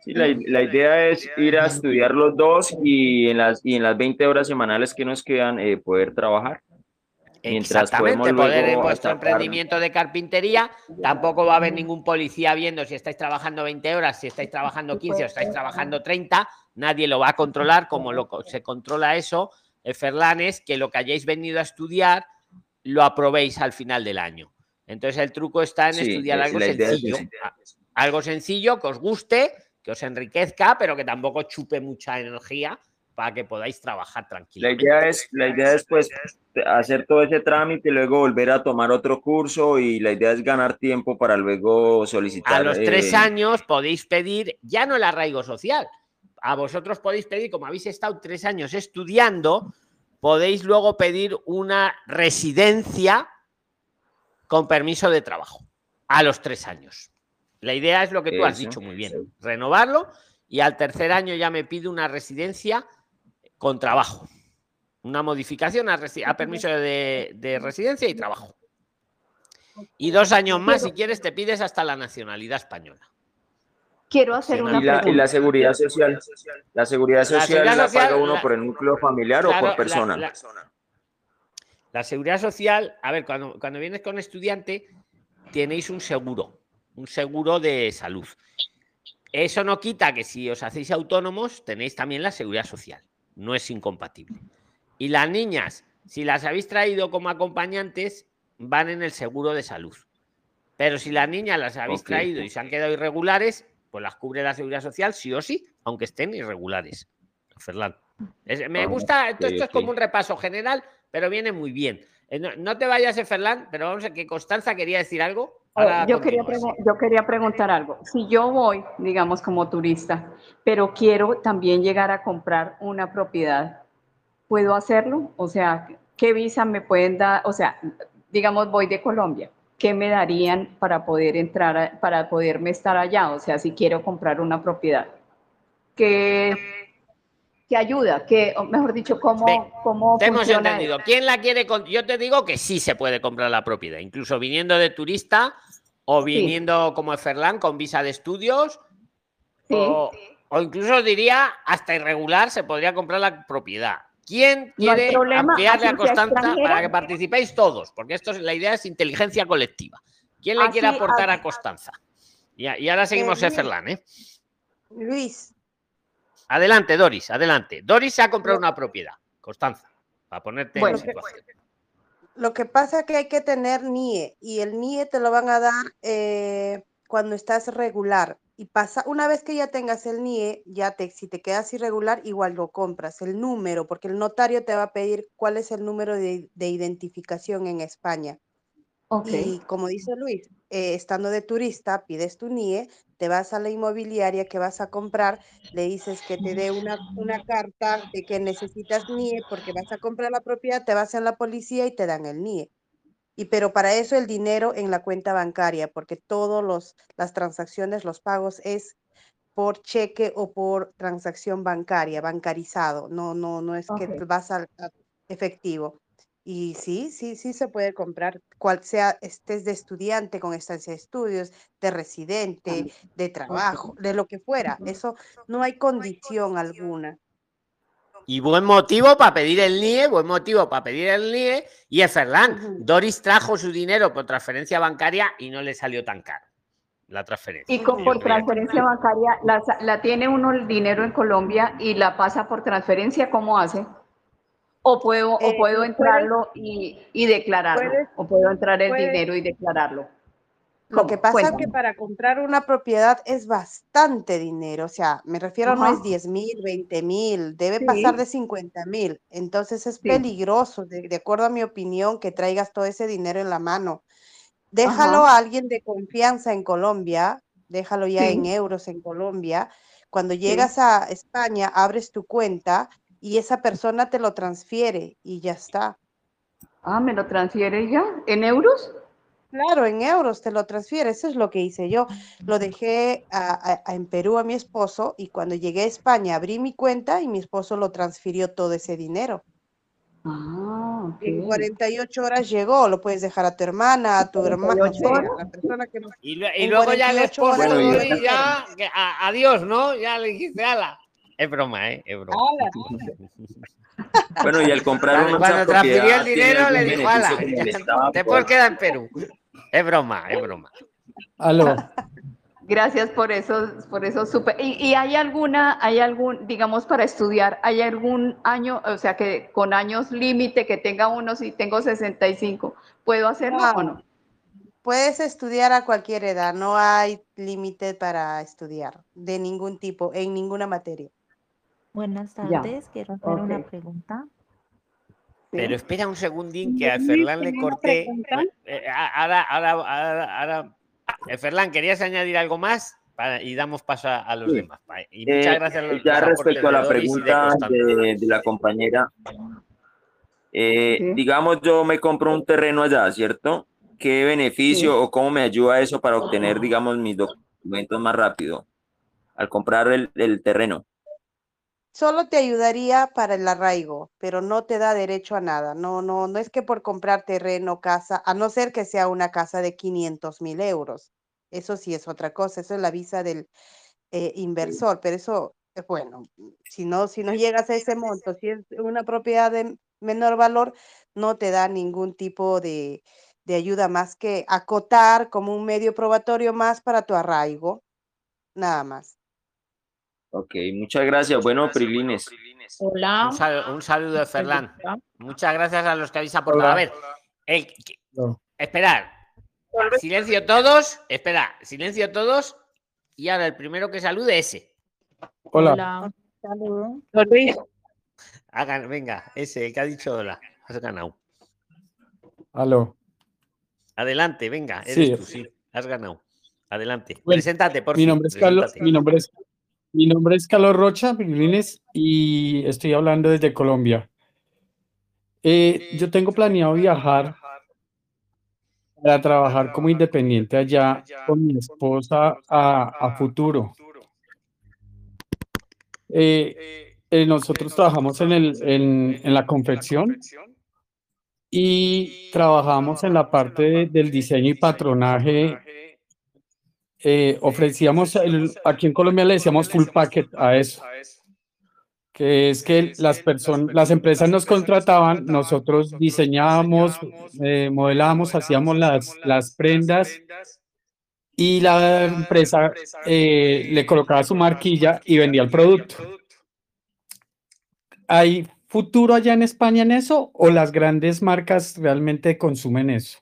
Sí, la, la idea es ir a estudiar los dos y en las, y en las 20 horas semanales que nos quedan eh, poder trabajar. Mientras Exactamente, podemos poder en luego vuestro emprendimiento de carpintería, tampoco va a haber ningún policía viendo si estáis trabajando 20 horas, si estáis trabajando 15 o estáis trabajando 30, nadie lo va a controlar como lo, se controla eso. eh, Ferlan, es que lo que hayáis venido a estudiar lo aprobéis al final del año. Entonces el truco está en Sí, estudiar es- algo la es sencillo, algo sencillo que os guste, que os enriquezca, pero que tampoco chupe mucha energía para que podáis trabajar La tranquilamente. idea es, la idea es pues hacer todo ese trámite y luego volver a tomar otro curso y la idea es ganar tiempo para luego solicitar. A los tres eh, años podéis pedir ya no el arraigo social. A vosotros podéis pedir, como habéis estado tres años estudiando, podéis luego pedir una residencia con permiso de trabajo a los tres años. La idea es lo que tú has dicho muy bien, renovarlo y al tercer año ya me pide una residencia con trabajo. Una modificación a, permiso de, de residencia y trabajo. Y dos años más, si quieres, te pides hasta la nacionalidad española. Quiero hacer Sí, una Y la, y pregunta. la seguridad social. La seguridad social la, seguridad social, paga uno la- por el núcleo familiar Claro, o la- por persona. la- La seguridad social, a ver, cuando, cuando vienes con estudiante, tenéis un seguro, un seguro de salud. Eso no quita que si os hacéis autónomos, tenéis también la seguridad social. No es incompatible. Y las niñas, si las habéis traído como acompañantes, van en el seguro de salud. Pero si las niñas las habéis traído y se han quedado irregulares, pues las cubre la seguridad social sí o sí, aunque estén irregulares. Fernando. Es- me gusta, esto, esto es como un repaso general, pero viene muy bien. Eh, No, no te vayas, Ferland, pero vamos a que Constanza quería decir algo. Ahora Oh, yo, quería yo quería preguntar algo. Si yo voy, digamos, como turista, pero quiero también llegar a comprar una propiedad, ¿puedo hacerlo? O sea, ¿qué visa me pueden dar? O sea, digamos, voy de Colombia. ¿Qué me darían para poder entrar, a- para poderme estar allá? O sea, si quiero comprar una propiedad. ¿Qué, qué ayuda? ¿Qué, o mejor dicho, cómo, Ve, cómo Te hemos funciona entendido. ¿Quién la quiere? con- Yo te digo que sí se puede comprar la propiedad, incluso viniendo de turista o viniendo como Ferland con visa de estudios Sí. o, o incluso diría hasta irregular se podría comprar la propiedad. ¿Quién No quiere problema, ampliarle a Constanza para que participéis todos? Porque esto es, la idea es inteligencia colectiva. ¿Quién le Así- quiere aportar a así- Constanza? Y, a- y ahora seguimos Eh, en Ferland, ¿eh? Luis, Adelante, Doris, adelante. Doris se ha comprado una propiedad. Constanza, para ponerte Bueno. en situación. lo que pasa es que hay que tener NIE y el NIE te lo van a dar eh, cuando estás regular. Y pasa, una vez que ya tengas el NIE, ya te, si te quedas irregular, igual lo compras, el número, porque el notario te va a pedir cuál es el número de, de identificación en España. Ok. Y como dice Luis, eh, estando de turista, pides tu NIE, te vas a la inmobiliaria que vas a comprar, le dices que te dé una, una carta de que necesitas NIE porque vas a comprar la propiedad, te vas en la policía y te dan el NIE. Y pero para eso el dinero en la cuenta bancaria, porque todas las transacciones, los pagos es por cheque o por transacción bancaria, bancarizado, no, no, no es que vas al efectivo. Y sí, sí, sí se puede comprar, cual sea, estés de estudiante con estancia de estudios, de residente, de trabajo, de lo que fuera. Eso no hay condición alguna. Y buen motivo para pedir el NIE, buen motivo para pedir el NIE. Y es Ferland. Doris trajo su dinero por transferencia bancaria y no le salió tan caro la transferencia. Y con, por transferencia bancaria, la, la tiene uno el dinero en Colombia y la pasa por transferencia, ¿cómo hace? ¿O puedo, o Eh, puedo puedes- entrarlo y, y declararlo? puedes- ¿O puedo entrar el puedes- dinero y declararlo? Lo que pasa es que para comprar una propiedad es bastante dinero, o sea, me refiero no Ajá. es 10 mil, 20 mil, debe Sí. pasar de 50 mil, entonces es Sí. peligroso, de, de acuerdo a mi opinión, que traigas todo ese dinero en la mano. Déjalo Ajá. a alguien de confianza en Colombia, déjalo ya en euros en Colombia. Cuando llegas a España, abres tu cuenta y esa persona te lo transfiere y ya está. Ah, ¿me lo transfiere ya? ¿En euros? Claro, en euros te lo transfiere, eso es lo que hice yo. Lo dejé a- a- a- en Perú a mi esposo y cuando llegué a España abrí mi cuenta y mi esposo lo transfirió todo ese dinero. Ah, ok. En 48 horas llegó, lo puedes dejar a tu hermana, a tu hermana, no sé, 48 a horas. la persona que no- Y, luego ya 48 esposo horas y- ya, a- adiós, ¿no? Ya le dijiste, ala. Es broma, ¿eh? Es broma. Bueno, y al comprar una cuando transfirió el ¿tiene dinero le dijo, ala, te puedes quedar en Perú. Es broma, es broma. Aló. Gracias por eso, por eso súper. ¿Y, y hay alguna, hay algún, digamos, para estudiar, hay algún año, o sea, que con años límite que tenga uno, si tengo 65, ¿puedo hacerlo o no? Puedes estudiar a cualquier edad, no hay límite para estudiar de ningún tipo, en ninguna materia. Buenas Ya, tardes, quiero hacer una pregunta. Pero espera un segundín que a Ferlán le corté. Eh, a- ahora, ahora, ahora, ahora. Eh, Ferlán, ¿querías añadir algo más? Para- y damos paso a, a los Sí. demás. Y muchas Eh, gracias a los, ya respecto a la de pregunta de, de la compañera, eh, Sí. digamos yo me compro un terreno allá, ¿cierto? ¿Qué beneficio o cómo me ayuda eso para obtener, digamos, mis documentos más rápido al comprar el, el terreno? Solo te ayudaría para el arraigo, pero no te da derecho a nada. No, no, no es que por comprar terreno, casa, a no ser que sea una casa de 500 mil euros. Eso sí es otra cosa, eso es la visa del eh, inversor, pero eso, eh, bueno, si no, si no llegas a ese monto, si es una propiedad de menor valor, no te da ningún tipo de, de ayuda más que acotar como un medio probatorio más para tu arraigo, nada más. Ok, muchas gracias. Bueno, Prilines. Hola. Un, sal- un saludo de Ferlán. Muchas gracias a los que habéis aportado. Hola. A ver, el, que- No. esperad. Silencio todos. Espera, silencio todos. Y ahora el primero que salude ese. Hola. Saludos. Hagan, venga, ese, el que ha dicho hola. Has ganado. Aló. Adelante, venga, eres Sí. tú, sí. Has ganado. Adelante. Bueno, preséntate, por Mi nombre es Carlos, mi nombre es, mi nombre es Carlos Rocha y estoy hablando desde Colombia. Eh, yo tengo planeado viajar para trabajar como independiente allá con mi esposa a, futuro. Eh, eh, nosotros trabajamos en, la confección y trabajamos en la parte de- del diseño y patronaje. Eh, ofrecíamos, el- aquí en Colombia le decíamos full packet a eso, que es que las personas, las empresas nos contrataban, nosotros diseñábamos, eh, modelábamos, hacíamos las, las prendas y la empresa eh, le colocaba su marquilla y vendía el producto. ¿Hay futuro allá en España en eso o las grandes marcas realmente consumen eso?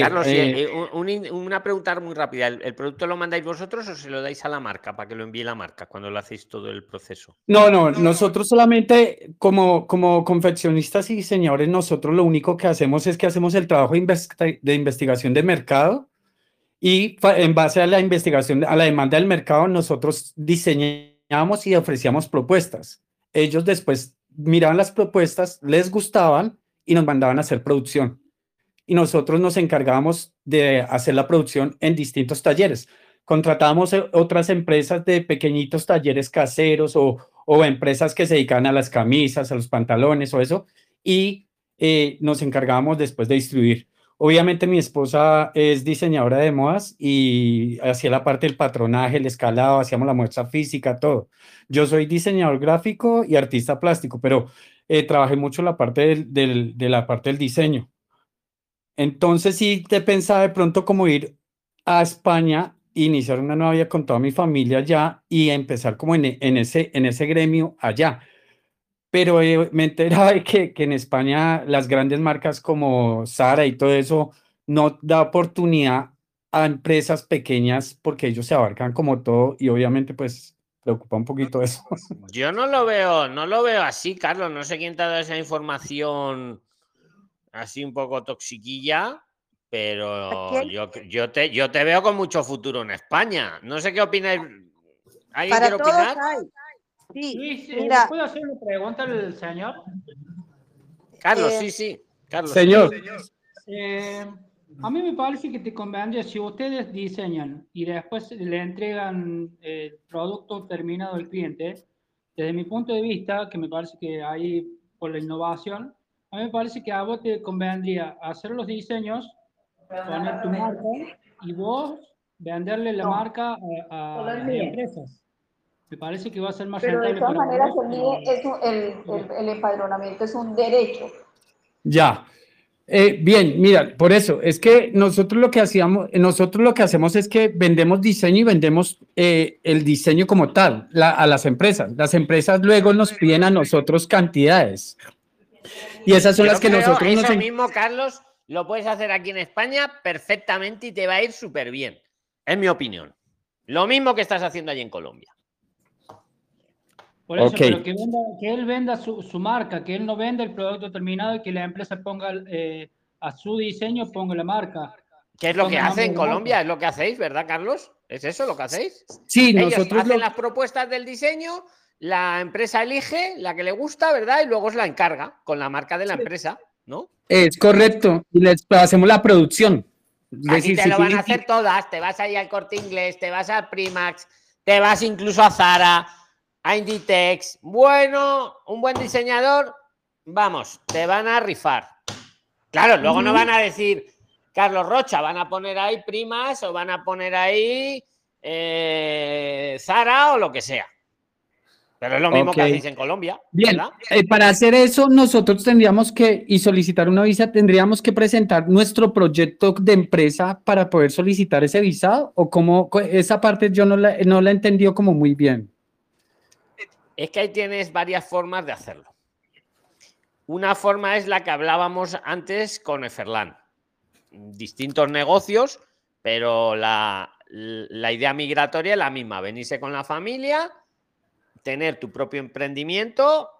Carlos, eh, eh, un- un una pregunta muy rápida. ¿El, el producto lo mandáis vosotros o se lo dais a la marca para que lo envíe la marca cuando lo hacéis todo el proceso? No, no, nosotros solamente como, como confeccionistas y diseñadores, nosotros lo único que hacemos es que hacemos el trabajo de, investi- de investigación de mercado y en base a la investigación, a la demanda del mercado, nosotros diseñamos y ofrecíamos propuestas. Ellos después miraban las propuestas, les gustaban y nos mandaban a hacer producción. Y nosotros nos encargábamos de hacer la producción en distintos talleres. Contratábamos eh, otras empresas de pequeñitos talleres caseros o, o empresas que se dedican a las camisas, a los pantalones o eso, y eh, nos encargábamos después de distribuir. Obviamente mi esposa es diseñadora de modas y hacía la parte del patronaje, el escalado, hacíamos la muestra física, todo. Yo soy diseñador gráfico y artista plástico, pero eh, trabajé mucho la parte del- del- de la parte del diseño. Entonces sí te pensaba de pronto como ir a España, iniciar una nueva vida con toda mi familia allá y empezar como en, ese, en ese gremio allá. Pero eh, me enteraba de que, que en España las grandes marcas como Zara y todo eso no da oportunidad a empresas pequeñas porque ellos se abarcan como todo y obviamente pues preocupa un poquito eso. Yo no lo veo, no lo veo así, Carlos. No sé quién te ha dado esa información así un poco toxiquilla, pero yo, yo, te, yo te veo con mucho futuro en España. No sé qué opináis. ¿Alguien Para quiere todos opinar? hay. Sí, Luis, eh, mira, ¿puedo hacer una pregunta al señor? Carlos, Eh, sí, sí. Carlos. Señor, Eh, a mí me parece que te convendría si ustedes diseñan y después le entregan el producto terminado al cliente, desde mi punto de vista, que me parece que ahí por la innovación, a mí me parece que a vos te convendría hacer los diseños, poner tu marca y vos venderle la marca a, a las empresas. Me parece que va a ser más Pero de todas maneras, el, NIE es un- el, el- el empadronamiento es un derecho. Ya. Eh, bien, mira, por eso es que nosotros lo que hacíamos, nosotros lo que hacemos es que vendemos diseño y vendemos eh, el diseño como tal la- a las empresas. Las empresas luego nos piden a nosotros cantidades. Y esas son Yo las que creo nosotros nos Eso mismo, Carlos, lo puedes hacer aquí en España perfectamente y te va a ir súper bien. Es mi opinión. Lo mismo que estás haciendo allí en Colombia. Por eso, pero que, venda- que él venda su, su marca, que él no venda el producto terminado y que la empresa ponga eh, a su diseño, ponga la marca. ¿Qué es lo Ponga que hace en marca. Colombia? Es lo que hacéis, ¿verdad, Carlos? ¿Es eso lo que hacéis? Sí, Ellos nosotros hacen lo- las propuestas del diseño, la empresa elige la que le gusta, ¿verdad? Y luego os la encarga con la marca de la empresa, ¿no? es correcto y les hacemos la producción. Aquí decir, te si lo van a hacer todas. Te vas ahí al corte inglés, te vas al Primax, te vas incluso a Zara, a Inditex. Bueno, un buen diseñador, vamos, te van a rifar. Claro, luego no van a decir Carlos Rocha, van a poner ahí Primas o van a poner ahí eh, Zara o lo que sea. Pero es lo mismo que Ok. hacéis en Colombia. Bien, eh, para hacer eso nosotros tendríamos que, y solicitar una visa, tendríamos que presentar nuestro proyecto de empresa para poder solicitar ese visado o cómo, co- esa parte yo no la, no la he entendido como muy bien. Es que ahí tienes varias formas de hacerlo. Una forma es la que hablábamos antes con Eferlan. Distintos negocios, pero la, la idea migratoria es la misma. Venirse con la familia, tener tu propio emprendimiento,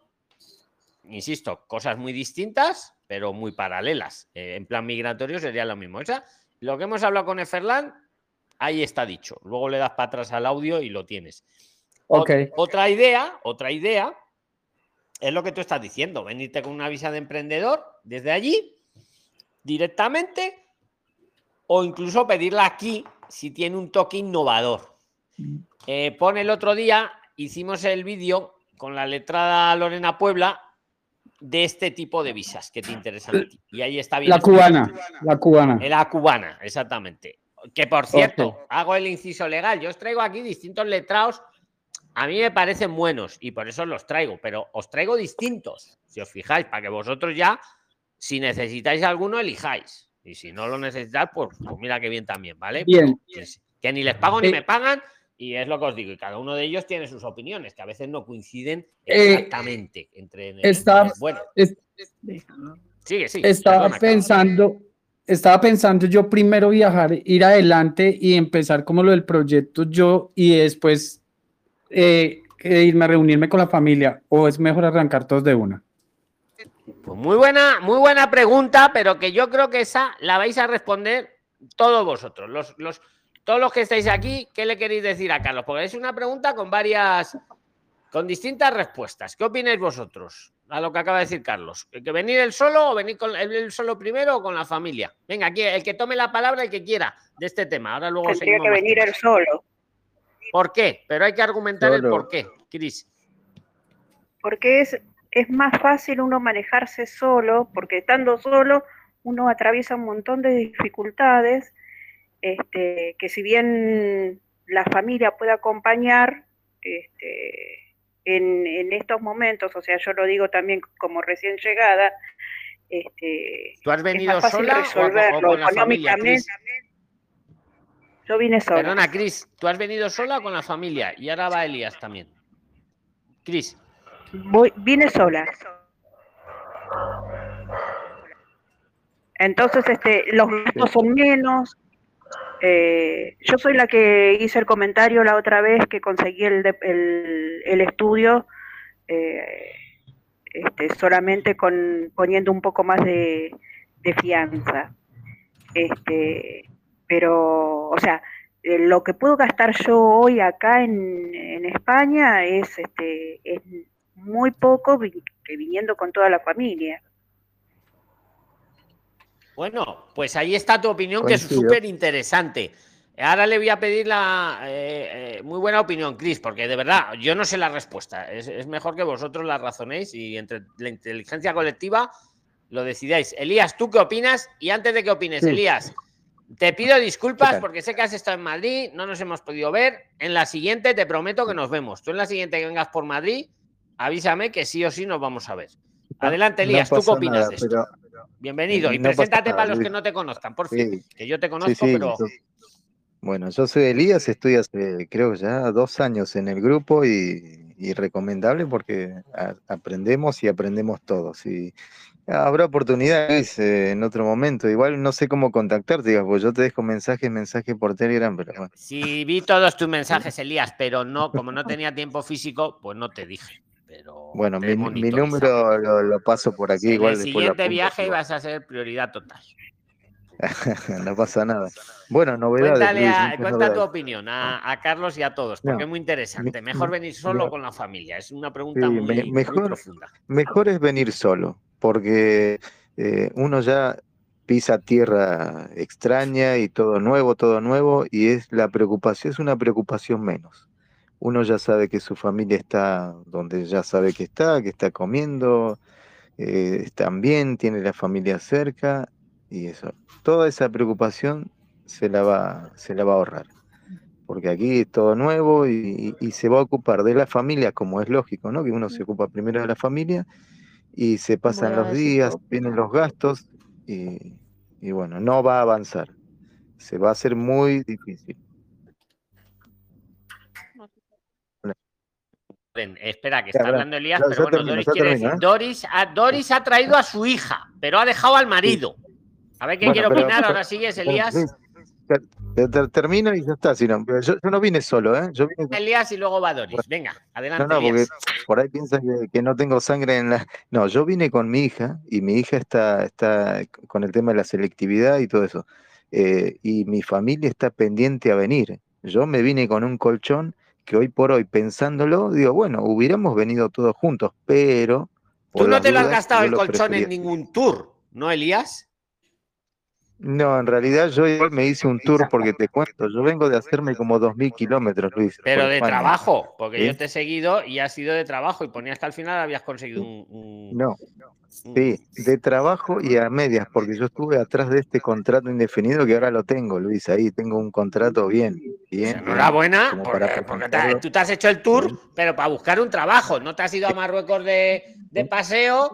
insisto, cosas muy distintas, pero muy paralelas. Eh, en plan migratorio sería lo mismo. O sea, lo que hemos hablado con Eferlan, ahí está dicho. Luego le das para atrás al audio y lo tienes. Ot- Ok. Otra idea, otra idea, es lo que tú estás diciendo, venirte con una visa de emprendedor desde allí, directamente, o incluso pedirla aquí si tiene un toque innovador. Eh, pone el otro día, hicimos el vídeo con la letrada Lorena Puebla de este tipo de visas que te interesan a ti. Y ahí está bien. La cubana, la cubana. La cubana, exactamente. Que por cierto, hago el inciso legal. Yo os traigo aquí distintos letrados. A mí me parecen buenos y por eso los traigo, pero os traigo distintos, si os fijáis, para que vosotros ya, si necesitáis alguno, elijáis. Y si no lo necesitáis, pues, pues mira qué bien también, ¿vale? Bien. Que, que ni les pago ni Eh, me pagan y es lo que os digo. Y cada uno de ellos tiene sus opiniones, que a veces no coinciden Eh, exactamente entre. está- bueno, es- sigue, sigue. Estaba perdona, pensando, estaba pensando yo primero viajar, ir adelante y empezar como lo del proyecto yo y después eh, irme a reunirme con la familia o es mejor arrancar todos de una. Pues muy buena, muy buena pregunta, pero que yo creo que esa la vais a responder todos vosotros, los, los, todos los que estáis aquí, ¿qué le queréis decir a Carlos? Porque es una pregunta con varias, con distintas respuestas. ¿Qué opináis vosotros a lo que acaba de decir Carlos? ¿Que venir el solo o venir con el, el solo primero o con la familia? Venga, aquí el que tome la palabra, el que quiera de este tema. Ahora luego Tendría que venir él solo, ¿Por qué? Pero hay que argumentar el por qué, Cris. porque es, es más fácil uno manejarse solo, porque estando solo uno atraviesa un montón de dificultades, este, que si bien la familia puede acompañar este, en, en estos momentos, o sea, yo lo digo también como recién llegada, este, ¿Tú has es venido más fácil sola o, con la familia, económicamente. Cris? Yo vine sola. Perdona, Cris, tú has venido sola o con la familia y ahora va Elías también. Cris, vine sola. Entonces, este, los gastos son menos. Eh, yo soy la que hice el comentario la otra vez que conseguí el, el, el estudio eh, este, solamente con poniendo un poco más de, fianza. Este, pero, o sea, eh, lo que puedo gastar yo hoy acá en, en España es, este, es muy poco que viniendo con toda la familia. Bueno, pues ahí está tu opinión, que es súper interesante. Ahora le voy a pedir la eh, eh, muy buena opinión, Cris, porque de verdad yo no sé la respuesta. Es, es mejor que vosotros la razonéis y entre la inteligencia colectiva lo decidáis. Elías, ¿tú qué opinas? Y antes de que opines, Sí. Elías, te pido disculpas porque sé que has estado en Madrid, no nos hemos podido ver. En la siguiente te prometo que nos vemos. Tú en la siguiente que vengas por Madrid, avísame que sí o sí nos vamos a ver. Adelante, No Elías, ¿tú qué opinas nada, de esto? pero- Bienvenido y no preséntate nada, para los que no te conozcan, por fin. Sí. Que yo te conozco, sí, pero yo- bueno, yo soy Elías, estoy hace creo ya dos años en el grupo y, y recomendable porque a- aprendemos y aprendemos todos. Y habrá oportunidades eh, en otro momento. Igual no sé cómo contactarte, digas, pues yo te dejo mensajes, mensajes por Telegram, pero bueno. Sí, vi todos tus mensajes, Elías, pero no, como no tenía tiempo físico, pues no te dije. Pero Bueno, mi, número lo, lo paso por aquí, en igual el siguiente viaje igual. vas a ser prioridad total. no pasa nada. Bueno, novedades, Cuéntale Luis, a- muchas cuenta tu opinión a, a Carlos y a todos, porque No, es muy interesante. Mejor me- venir solo con la familia. Es una Sí, pregunta muy, me- muy mejor, profunda. mejor es venir solo, porque eh, uno ya pisa tierra extraña y todo nuevo, todo nuevo, y es la preocupación, es una preocupación menos. Uno ya sabe que su familia está donde ya sabe que está, que está comiendo, eh, están bien, tiene la familia cerca, y eso. Toda esa preocupación se la va, se la va a ahorrar porque aquí es todo nuevo y, y- y se va a ocupar de la familia, como es lógico, ¿no? Que uno se ocupa primero de la familia y se pasan los días, vienen los gastos y, y bueno, no va a avanzar. Se va a hacer muy difícil. Espera, que está hablando Elías, pero bueno, termino, Doris quiere termino, decir. ¿eh? Doris ha, Doris ha traído a su hija, pero ha dejado al marido. A ver quién Bueno, quiere pero- opinar. Ahora sigues, pero, Elías. Termino y ya está. Si no, yo, yo no vine solo, ¿eh? Yo vine Elías y luego va Doris. Venga, No, adelante, no, porque Elías. por ahí piensan que, que no tengo sangre en la... No, yo vine con mi hija y mi hija está, está con el tema de la selectividad y todo eso. Eh, y mi familia está pendiente a venir. Yo me vine con un colchón que hoy por hoy, pensándolo, digo, bueno, hubiéramos venido todos juntos, pero... Tú no te lo has dudas, gastado el colchón prefería. en ningún tour, ¿no, Elías? No, en realidad yo igual me hice un tour porque te cuento, yo vengo de hacerme como 2.000 kilómetros, Luis. Pero de España. trabajo, porque ¿Sí? yo te he seguido y ha sido de trabajo y ponías que al final habías conseguido un... un- No, sí, de trabajo y a medias, porque yo estuve atrás de este contrato indefinido que ahora lo tengo, Luis, ahí tengo un contrato bien, bien. Enhorabuena, porque, porque te- tú te has hecho el tour, pero para buscar un trabajo. No te has ido a Marruecos de, de paseo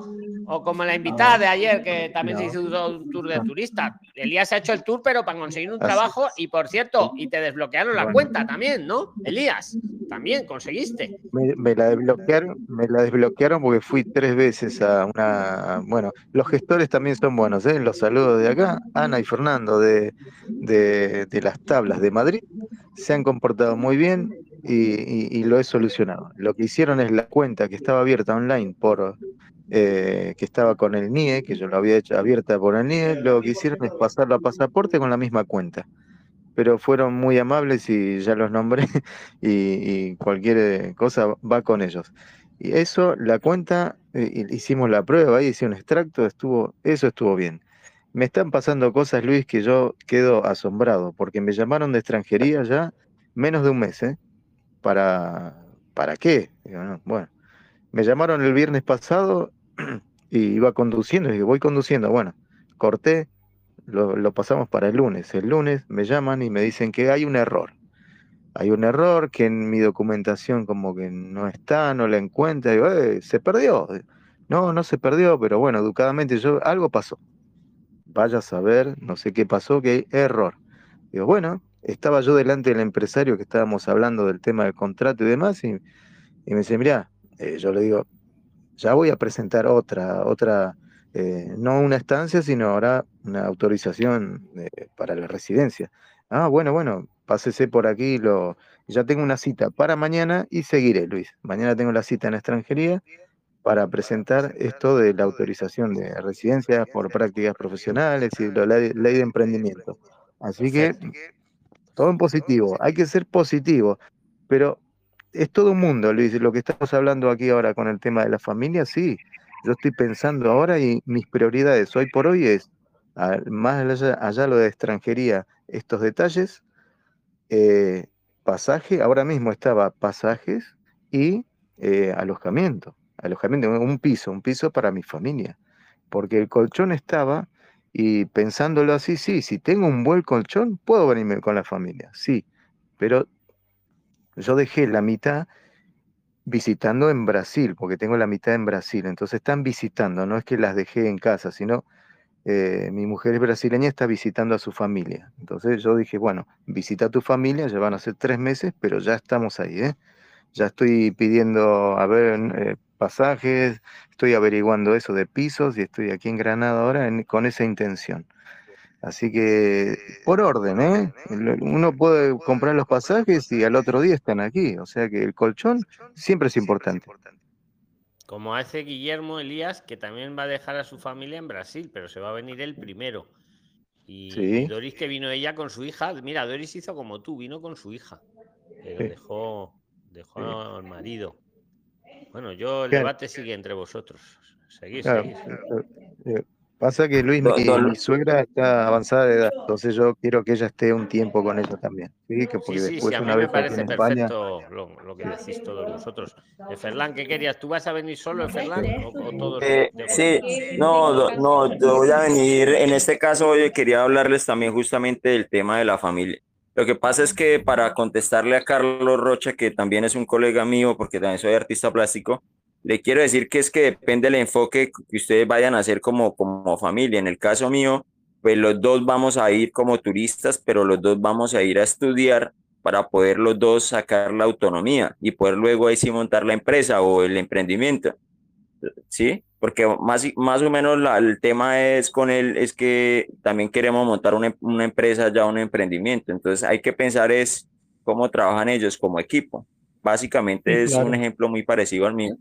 o como la invitada de ayer, que también se hizo un tour de turista. Elías ha hecho el tour, pero para conseguir un Así trabajo. Y por cierto, y te desbloquearon la Bueno. cuenta también, ¿no? Elías, también conseguiste. Me, me la desbloquearon, me la desbloquearon porque fui tres veces a una, bueno, los gestores también son buenos, ¿eh? Los saludos de acá, Ana y Fernando de, de, las tablas de Madrid, se han comportado muy bien y, lo he solucionado. Lo que hicieron es la cuenta que estaba abierta online por, eh, que estaba con el NIE, que yo lo había hecho abierta por el NIE, lo que hicieron es pasarlo a pasaporte con la misma cuenta. Pero fueron muy amables y ya los nombré y, cualquier cosa va con ellos. Y eso, la cuenta, eh, hicimos la prueba, ahí hice un extracto, estuvo, eso estuvo bien. Me están pasando cosas, Luis, que yo quedo asombrado, porque me llamaron de extranjería ya menos de un mes, ¿eh? ¿Para, ¿para qué? Digo, no, bueno, me llamaron el viernes pasado y iba conduciendo, y dije, voy conduciendo, bueno, corté, lo, lo pasamos para el lunes. El lunes me llaman y me dicen que hay un error. Hay un error que en mi documentación como que no está, no la encuentra. Digo, "Eh, se perdió. No, no se perdió, pero bueno, educadamente yo, algo pasó. Vaya a saber, no sé qué pasó, que error. Digo, bueno, estaba yo delante del empresario que estábamos hablando del tema del contrato y demás, y, me dice, mira, yo le digo, ya voy a presentar otra, otra, eh, no una estancia, sino ahora una autorización eh, para la residencia. Ah, bueno, bueno, pásese por aquí, lo, ya tengo una cita para mañana y seguiré, Luis. Mañana tengo la cita en extranjería para presentar esto de la autorización de residencia por prácticas profesionales y la ley, de emprendimiento. Así que todo en positivo, hay que ser positivo, pero es todo un mundo, Luis, lo que estamos hablando aquí ahora con el tema de la familia, sí, yo estoy pensando ahora y mis prioridades hoy por hoy es, más allá, allá lo de extranjería, estos detalles, eh, pasaje, ahora mismo estaba pasajes y eh, alojamiento, alojamiento, un piso, un piso para mi familia. porque el colchón estaba y pensándolo así, sí, si tengo un buen colchón, puedo venirme con la familia, sí, pero yo dejé la mitad visitando en Brasil, porque tengo la mitad en Brasil, entonces están visitando, no es que las dejé en casa, sino eh, mi mujer es brasileña, está visitando a su familia. Entonces yo dije, bueno, visita a tu familia, ya van a ser tres meses, pero ya estamos ahí, ¿eh? Ya estoy pidiendo, a ver, eh, pasajes, estoy averiguando eso de pisos y estoy aquí en Granada ahora con esa intención. Así que por orden, ¿eh? Uno puede comprar los pasajes y al otro día están aquí. O sea que el colchón siempre es importante. Como hace Guillermo Elías, que también va a dejar a su familia en Brasil, pero se va a venir el primero. Y Doris que vino ella con su hija. Mira, Doris hizo como tú, vino con su hija. Pero dejó, dejó al marido. Bueno, yo el debate sigue entre vosotros. Seguís, seguís. Pasa que Luis, mi, suegra está avanzada de edad, entonces yo quiero que ella esté un tiempo con ella también. Sí, que porque sí, sí, a mí me parece perfecto lo, que decís todos vosotros. Ferlán, ¿qué querías? ¿Tú vas a venir solo, Ferlán? O, todos eh, sí, no, no, yo voy a venir. En este caso, hoy quería hablarles también justamente del tema de la familia. Lo que pasa es que para contestarle a Carlos Rocha, que también es un colega mío, porque también soy artista plástico, le quiero decir que es que depende del enfoque que ustedes vayan a hacer como, como familia. En el caso mío, pues los dos vamos a ir como turistas, pero los dos vamos a ir a estudiar para poder los dos sacar la autonomía y poder luego ahí sí montar la empresa o el emprendimiento. ¿Sí? Porque más, más o menos el tema es con él, es que también queremos montar una, una empresa ya, un emprendimiento. Entonces hay que pensar es cómo trabajan ellos como equipo. Básicamente es un ejemplo muy parecido al mío.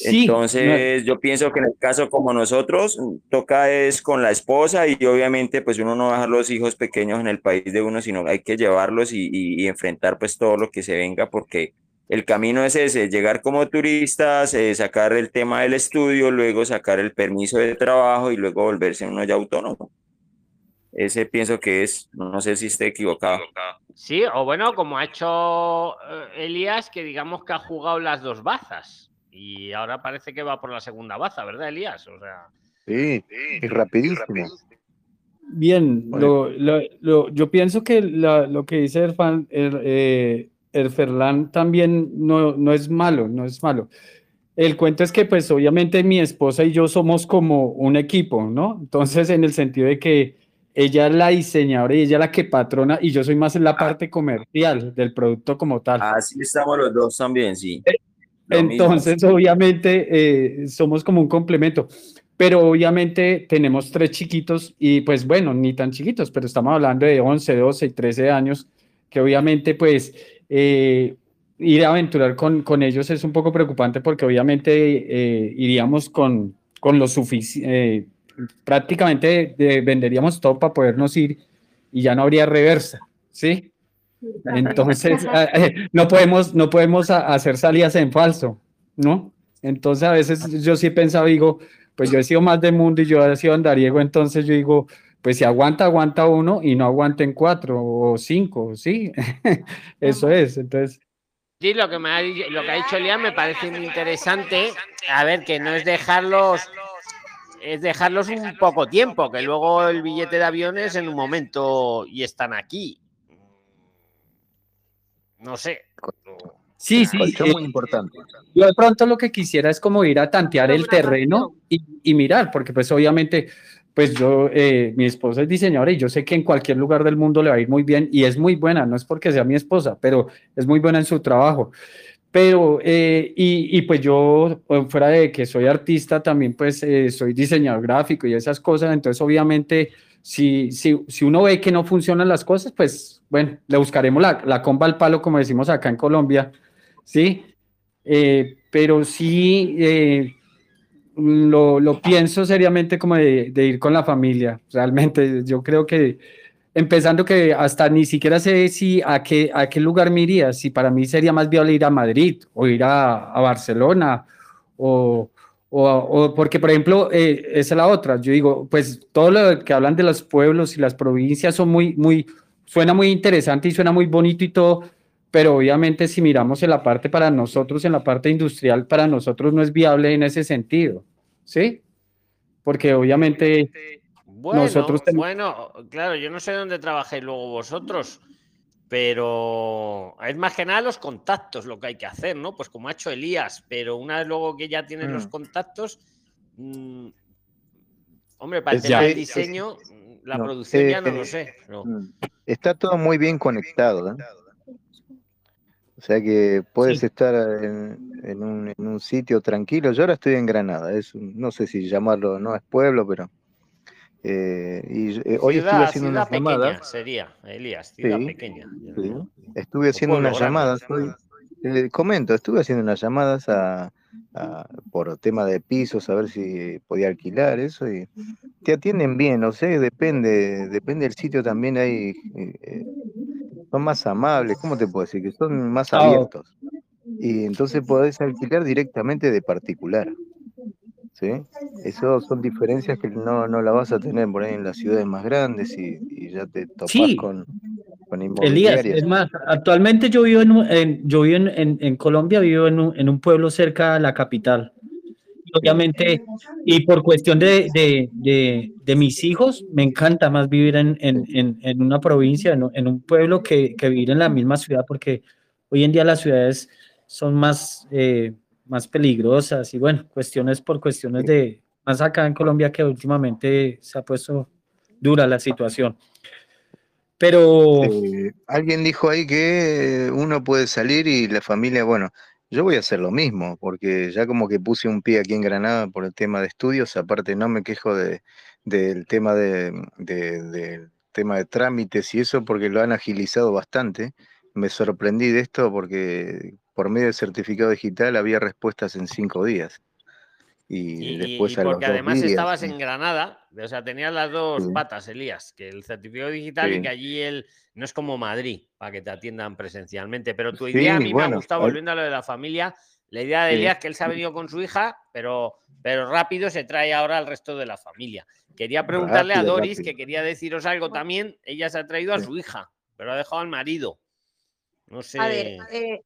Entonces, yo pienso que en el caso como nosotros, toca es con la esposa y obviamente pues uno no va a dejar los hijos pequeños en el país de uno, sino hay que llevarlos y, y, enfrentar pues todo lo que se venga porque el camino es ese, llegar como turistas, eh, sacar el tema del estudio, luego sacar el permiso de trabajo y luego volverse uno ya autónomo. Ese pienso que es, no sé si esté equivocado. Sí, o bueno, como ha hecho eh, Elías, que digamos que ha jugado las dos bazas y ahora parece que va por la segunda baza, ¿verdad, Elías? O sea, sí, y rapidísimo. Bien, lo, lo, yo pienso que lo que dice el, fan, el, eh, también no, no es malo, no es malo. El cuento es que pues obviamente mi esposa y yo somos como un equipo, ¿no? Entonces en el sentido de que ella es la diseñadora y ella es la que patrona y yo soy más en la ah. parte comercial del producto como tal. Así estamos los dos también, sí. Eh, entonces, obviamente, eh, somos como un complemento. Pero obviamente tenemos tres chiquitos y pues bueno, ni tan chiquitos, pero estamos hablando de 11, 12 y 13 años, que obviamente pues eh, ir a aventurar con, con, ellos es un poco preocupante porque obviamente eh, iríamos con, con lo suficiente, prácticamente venderíamos todo para podernos ir y ya no habría reversa, ¿sí? Entonces, ah, eh, no podemos, no podemos hacer salidas en falso, ¿no? Entonces, a veces yo sí he pensado, digo, pues yo he sido más de mundo y yo he sido andariego, entonces yo digo, pues si aguanta, aguanta uno y no aguanten cuatro o cinco, ¿sí? Eso es, entonces... Sí, lo que, me ha, lo que ha dicho Liam me parece muy interesante. A ver, que no es dejarlos es dejarlos un poco tiempo, que luego el billete de aviones en un momento y están aquí no sé. Sí, sí. Es muy importante. Yo de pronto lo que quisiera es como ir a tantear el terreno y, mirar, porque pues obviamente, pues yo, eh, mi esposa es diseñadora y yo sé que en cualquier lugar del mundo le va a ir muy bien y es muy buena, no es porque sea mi esposa, pero es muy buena en su trabajo. Pero, eh, y, y, pues yo, fuera de que soy artista, también pues eh, soy diseñador gráfico y esas cosas, entonces obviamente si, si, si uno ve que no funcionan las cosas, pues bueno, le buscaremos la, la comba al palo, como decimos acá en Colombia, ¿sí? Eh, pero sí eh, lo, lo, pienso seriamente como de, de, ir con la familia, realmente yo creo que empezando que hasta ni siquiera sé si a qué, a qué lugar me iría, si para mí sería más viable ir a Madrid o ir a, a Barcelona o, o, porque, por ejemplo, eh, esa es la otra. Yo digo, pues todo lo que hablan de los pueblos y las provincias son muy, muy, suena muy interesante y suena muy bonito y todo, pero obviamente si miramos en la parte para nosotros, en la parte industrial, para nosotros no es viable en ese sentido, ¿sí? porque obviamente Bueno, nosotros tenemos... bueno, claro, yo no sé dónde trabajáis luego vosotros, pero es más que nada los contactos lo que hay que hacer, ¿no? Pues como ha hecho Elías, pero una vez luego que ya tienes los Mm. contactos, mm, hombre, para el Es tema ya- del es- diseño, la no, producción ya no eh, lo sé. pero- Mm. Está todo muy bien conectado, ¿eh? O sea que puedes Sí. estar en, en un, en un sitio tranquilo. Yo ahora estoy en Granada, es un- no sé si llamarlo, no es pueblo, pero eh, y eh, hoy estuve haciendo unas pequeña llamadas. sería, Elías, ciudad Sí, pequeña. sí. Estuve haciendo unas llamadas hoy. eh, comento, estuve haciendo unas llamadas a, a- por tema de pisos, a ver si podía alquilar eso y te atienden bien, no sé, depende, depende del sitio también hay, eh, son más amables, ¿cómo te puedo decir? Que son más abiertos. Y entonces podés alquilar directamente de particular. ¿Sí? Eso son diferencias que no, no la vas a tener por ahí en las ciudades más grandes y, y ya te topás Sí. con, con Elías, es más, actualmente yo vivo en, un- en- yo vivo en, en- en Colombia, vivo en un, en un pueblo cerca de la capital. Y obviamente, y por cuestión de, de, de, de mis hijos, me encanta más vivir en, en, en, en una provincia, en, un- en un pueblo, que, que vivir en la misma ciudad, porque hoy en día las ciudades son más, eh, más peligrosas y bueno, cuestiones por cuestiones de, más acá en Colombia que últimamente se ha puesto dura la situación. Pero... Eh, alguien dijo ahí que uno puede salir y la familia, bueno, yo voy a hacer lo mismo, porque ya como que puse un pie aquí en Granada por el tema de estudios, aparte no me quejo de, del tema de, de- del tema de trámites y eso, porque lo han agilizado bastante. Me sorprendí de esto porque por medio del certificado digital había respuestas en cinco días. Y, Y, después y a porque además días. estabas en Granada, o sea, tenías las dos Sí. patas, Elías, que el certificado digital y que allí el, no es como Madrid, para que te atiendan presencialmente. Pero tu Sí, idea a mí me ha gustado, volviendo a lo de la familia, la idea de Sí. Elías que él se ha venido con su hija, pero, pero rápido se trae ahora al resto de la familia. Quería preguntarle a Doris, rápido. que quería deciros algo también, ella se ha traído a su hija, pero ha dejado al marido. No sé. A ver, eh,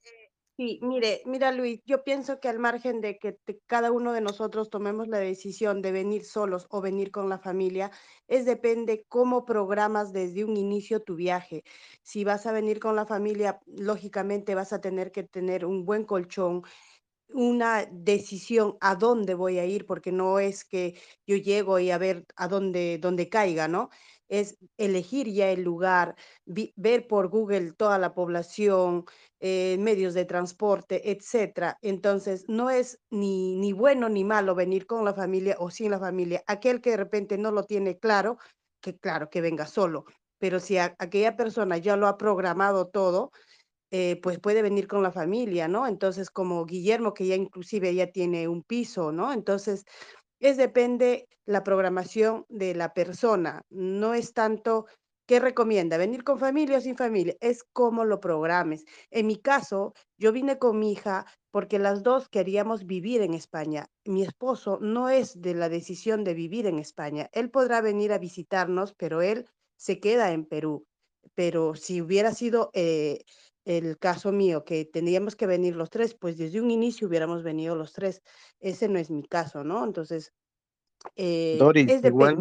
sí, mire, mira Luis, yo pienso que al margen de que cada uno de nosotros tomemos la decisión de venir solos o venir con la familia, es depende cómo programas desde un inicio tu viaje. Si vas a venir con la familia, lógicamente vas a tener que tener un buen colchón, una decisión a dónde voy a ir, porque no es que yo llego y a ver a dónde, dónde caiga, ¿no? Es elegir ya el lugar, ver por Google toda la población, eh, medios de transporte, etcétera. Entonces, no es ni, ni bueno ni malo venir con la familia o sin la familia. Aquel que de repente no lo tiene claro, que claro, que venga solo. Pero si aquella persona ya lo ha programado todo, eh, pues puede venir con la familia, ¿no? Entonces, como Guillermo, que ya inclusive ya tiene un piso, ¿no? Entonces, es depende la programación de la persona, no es tanto qué recomienda, venir con familia o sin familia, es cómo lo programes. En mi caso, yo vine con mi hija porque las dos queríamos vivir en España. Mi esposo no es de la decisión de vivir en España. Él podrá venir a visitarnos, pero él se queda en Perú. Pero si hubiera sido eh, el caso mío, que tendríamos que venir los tres, pues desde un inicio hubiéramos venido los tres. Ese no es mi caso, ¿no? Entonces, eh, Doris, es igual,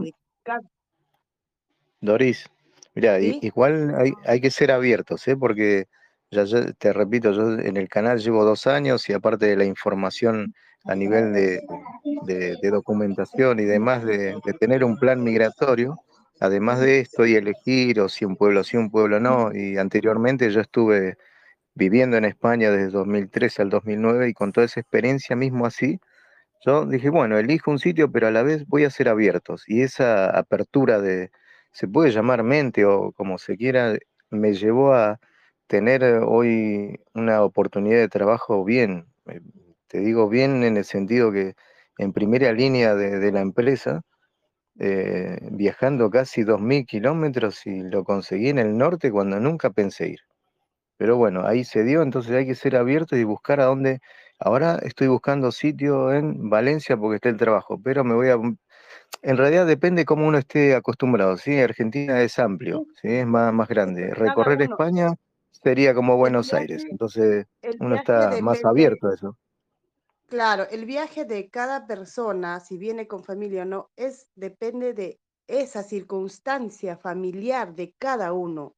Doris, mira, igual hay, hay que ser abiertos, ¿eh? Porque ya, ya te repito, yo en el canal llevo dos años y aparte de la información a nivel de, de- de documentación y demás, de, de tener un plan migratorio, además de esto y elegir o si un pueblo sí, un pueblo no, y anteriormente yo estuve viviendo en España desde 2013 al 2009 y con toda esa experiencia mismo así, yo dije, bueno, elijo un sitio, pero a la vez voy a ser abiertos. Y esa apertura de, se puede llamar mente o como se quiera, me llevó a tener eh, hoy una oportunidad de trabajo bien. eh, Te digo bien en el sentido que en primera línea de, de la empresa, eh, viajando casi 2.000 kilómetros y lo conseguí en el norte cuando nunca pensé ir. Pero bueno, ahí se dio, entonces hay que ser abierto y buscar a dónde. Ahora estoy buscando sitio en Valencia porque está el trabajo, pero me voy a. En realidad depende cómo uno esté acostumbrado, ¿sí? Argentina es amplio, ¿sí? Es más, más grande. Recorrer. España sería como Buenos Aires, entonces uno está más abierto a eso. Claro, el viaje de cada persona, si viene con familia o no, es depende de esa circunstancia familiar de cada uno.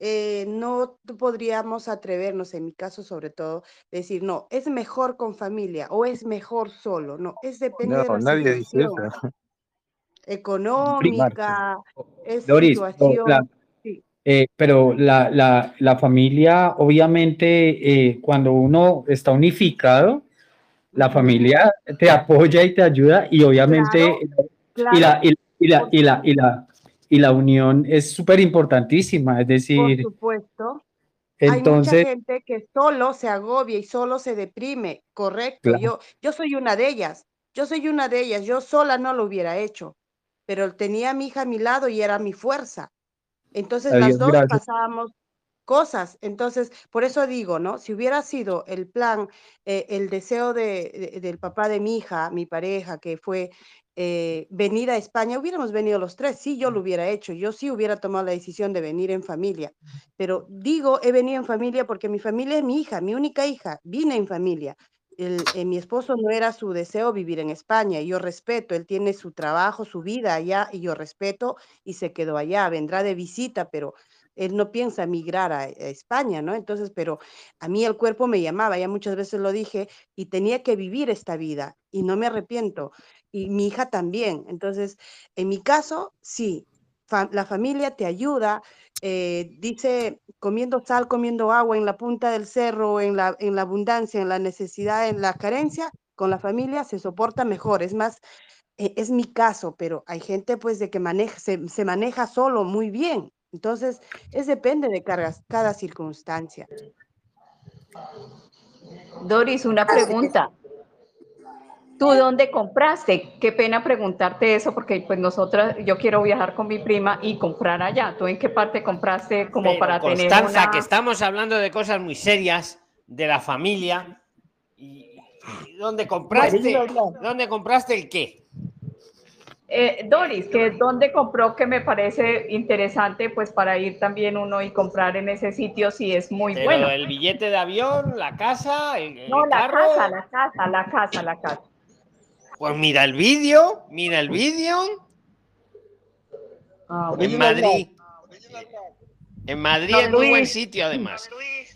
Eh, no podríamos atrevernos, en mi caso sobre todo, decir, no, es mejor con familia o es mejor solo. No, es depende de la nadie dice situación eso. económica, es Doris, no, situación. la- sí. eh, pero la, la, la familia, obviamente, eh, cuando uno está unificado, la familia te apoya y te ayuda y obviamente Claro, y, la, y, y la, y, la, y, la, y la unión es súper importantísima, es por decir, supuesto. Hay mucha entonces, gente que solo se agobia y solo se deprime, correcto. Claro. Yo, yo soy una de ellas, yo soy una de ellas, yo sola no lo hubiera hecho, pero tenía a mi hija a mi lado y era mi fuerza. Entonces las dos gracias. pasábamos cosas. Entonces, por eso digo, ¿no? Si hubiera sido el plan, eh, el deseo de, de- del papá de mi hija, mi pareja, que fue eh, venir a España, hubiéramos venido los tres, sí, yo lo hubiera hecho, yo sí hubiera tomado la decisión de venir en familia. Pero digo, he venido en familia porque mi familia es mi hija, mi única hija, vine en familia. El, eh, mi esposo no era su deseo vivir en España, y yo respeto, él tiene su trabajo, su vida allá, y yo respeto, y se quedó allá, vendrá de visita, pero él no piensa migrar a, a España, ¿no? Entonces, pero a mí el cuerpo me llamaba, ya muchas veces lo dije, y tenía que vivir esta vida, y no me arrepiento, y mi hija también. Entonces, en mi caso, sí, fa- la familia te ayuda, eh, dice, comiendo sal, comiendo agua en la punta del cerro, en la, en la abundancia, en la necesidad, en la carencia, con la familia se soporta mejor. Es más, eh, es mi caso, pero hay gente pues de que maneja, se, se maneja solo muy bien. Entonces, es depende de cada, cada circunstancia. Doris, una pregunta. ¿Tú dónde compraste? Qué pena preguntarte eso porque pues nosotras, yo quiero viajar con mi prima y comprar allá. ¿Tú en qué parte compraste como Pero, para tener Constanza, una... que estamos hablando de cosas muy serias, de la familia. ¿Y y dónde compraste? ¿Dónde compraste el qué? Eh, Doris, que dónde compró que me parece interesante pues para ir también uno y comprar en ese sitio si es muy Pero bueno. el billete de avión, la casa, el, el No, la carro. casa, la casa, la casa, la casa. Pues mira el vídeo, mira el vídeo. Ah, En Madrid. En Madrid Don es muy buen sitio, además.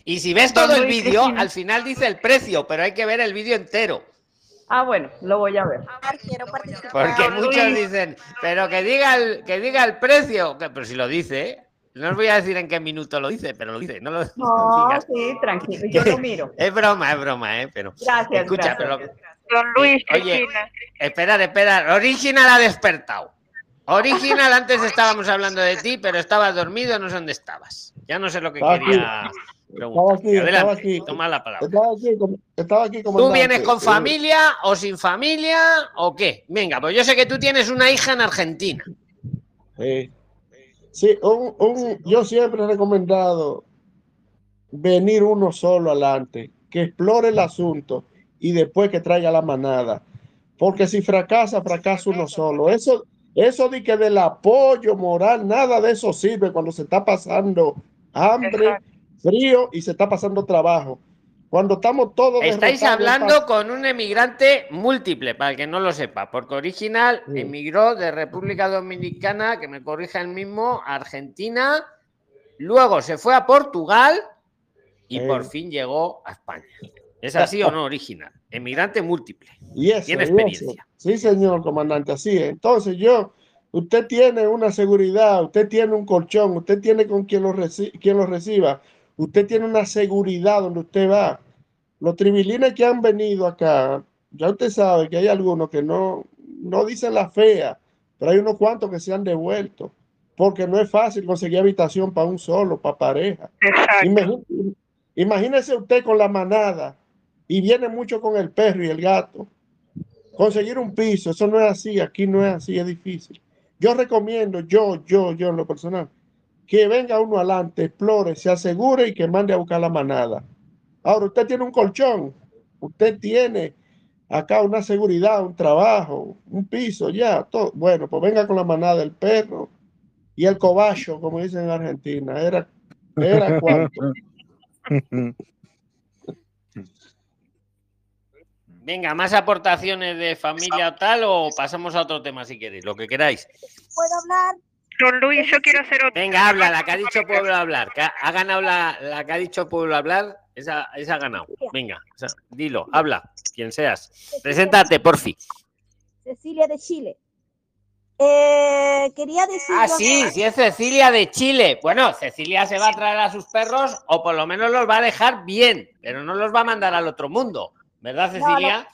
Y si ves Don todo el vídeo, al final dice el precio, pero hay que ver el vídeo entero. Ah, bueno, lo voy a ver. Porque Don muchos dicen, pero que diga el, que diga el precio. Que- Pero si lo dice, ¿eh? no os voy a decir en qué minuto lo dice, pero lo dice. No lo No, sí, tranquilo, yo lo miro. Es broma, es broma, ¿eh? Pero, Gracias, escucha, gracias. pero Don Luis, Oye, Cristina. Esperar, esperar. Original ha despertado. Original, antes estábamos hablando de ti, pero estabas dormido, no sé dónde estabas. Ya no sé lo que quería Estaba aquí, estaba Adelante, aquí. toma la palabra. Estaba aquí, estaba aquí ¿Tú vienes con familia o sin familia o qué? Venga, pues yo sé que tú tienes una hija en Argentina. eh, sí, un- un- yo siempre he recomendado venir uno solo adelante, que explore el asunto y después que traiga la manada. Porque si fracasa, fracasa uno solo. Eso, eso de que del apoyo moral, nada de eso sirve cuando se está pasando hambre, frío y se está pasando trabajo. Cuando estamos todos Estáis hablando con un emigrante múltiple, para el que no lo sepa, porque original Sí. emigró de República Dominicana, que me corrija el mismo, a Argentina, luego se fue a Portugal y Eh. por fin llegó a España. ¿Es así o no original? Emigrante múltiple. Y eso, Tiene y experiencia. eso. Sí, señor comandante, así es. Entonces yo, usted tiene una seguridad, usted tiene un colchón, usted tiene con quien lo, reci- quien lo reciba, usted tiene una seguridad donde usted va. Los tribilines que han venido acá, ya usted sabe que hay algunos que no, no dicen la fea, pero hay unos cuantos que se han devuelto, porque no es fácil conseguir habitación para un solo, para pareja. Imagínese usted con la manada y viene mucho con el perro y el gato. Conseguir un piso, eso no es así, aquí no es así, es difícil. Yo recomiendo, yo, yo, yo en lo personal, que venga uno adelante, explore, se asegure y que mande a buscar la manada. Ahora, usted tiene un colchón, usted tiene acá una seguridad, un trabajo, un piso, ya, todo. Bueno, pues venga con la manada, el perro y el cobacho, como dicen en Argentina. Era, era cuánto. Venga, más aportaciones de familia o tal, o pasamos a otro tema si queréis, lo que queráis. ¿Puedo hablar? Don Luis, yo quiero hacer otro. Venga, habla, la que ha dicho pueblo hablar. que ha, ha ganado la, la que ha dicho pueblo hablar, esa, esa ha ganado. Venga, o sea, dilo, habla, quien seas. Preséntate, porfi. Cecilia de Chile. Eh, quería decir. Ah, sí, sí es Cecilia de Chile. Bueno, Cecilia se va a traer a sus perros, o por lo menos los va a dejar bien, pero no los va a mandar al otro mundo. ¿Verdad, No, no, Cecilia?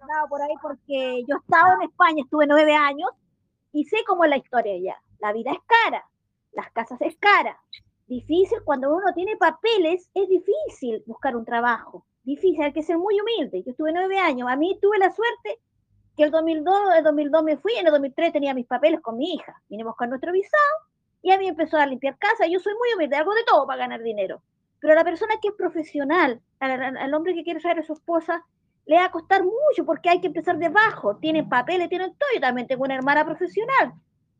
No, no, por ahí porque yo estaba en España, estuve nueve años y sé cómo es la historia allá. La vida es cara, las casas es cara. Difícil cuando uno tiene papeles, es difícil buscar un trabajo. Difícil, hay que ser muy humilde. Yo estuve nueve años. A mí tuve la suerte que el 2002, el 2002 me fui, en el 2003 tenía mis papeles con mi hija. Vinimos buscar nuestro visado y a mí empezó a limpiar casa. Yo soy muy humilde, hago de todo para ganar dinero. Pero la persona que es profesional, al, al- al hombre que quiere traer a su esposa, le va a costar mucho porque hay que empezar de abajo. Tienen papeles, tienen todo. Yo también tengo una hermana profesional.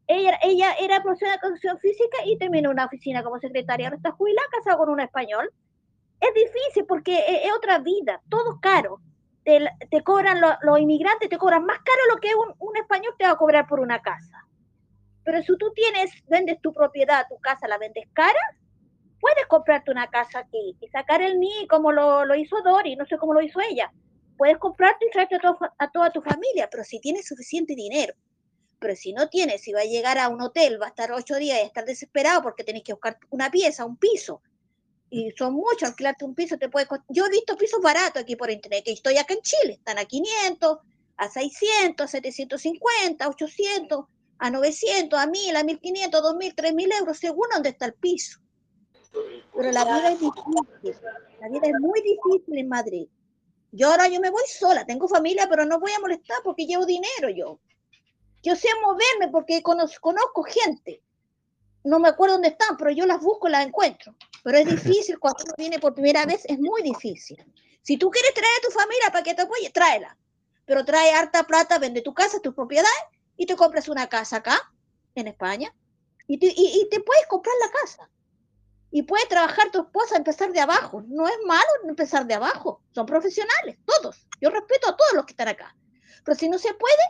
Ella, ella era profesional de educación física y terminó una oficina como secretaria. Ahora está jubilada, casada con un español. Es difícil porque es, otra vida, todo caro. Te, te cobran lo- los inmigrantes, te cobran más caro lo que un, un español te va a cobrar por una casa. Pero si tú tienes, vendes tu propiedad, tu casa la vendes cara, puedes comprarte una casa aquí y sacar el NI como lo, lo hizo Dori, no sé cómo lo hizo ella. Puedes comprarte y traerte a, to- a toda tu familia, pero si tienes suficiente dinero. Pero si no tienes, si va a llegar a un hotel, va a estar ocho días y estar desesperado porque tenés que buscar una pieza, un piso. Y son muchos, alquilarte un piso te puede costar. Yo he visto pisos baratos aquí por internet, que estoy acá en Chile, están a 500, a 600, a 750, a 800, a 900, a 1000, a 1500, 2000, 3000 euros, según dónde está el piso. Pero la vida es difícil, la vida es muy difícil en Madrid. Yo ahora yo me voy sola, tengo familia, pero no voy a molestar porque llevo dinero yo. Yo sé moverme porque conoz- conozco gente. No me acuerdo dónde están, pero yo las busco, las encuentro. Pero es difícil cuando uno viene por primera vez, es muy difícil. Si tú quieres traer a tu familia para que te apoye, tráela. Pero trae harta plata, vende tu casa, tus propiedades y te compras una casa acá, en España, y te, y- y te puedes comprar la casa. Y puede trabajar tu esposa, empezar de abajo. No es malo empezar de abajo. Son profesionales, todos. Yo respeto a todos los que están acá. Pero si no se puede,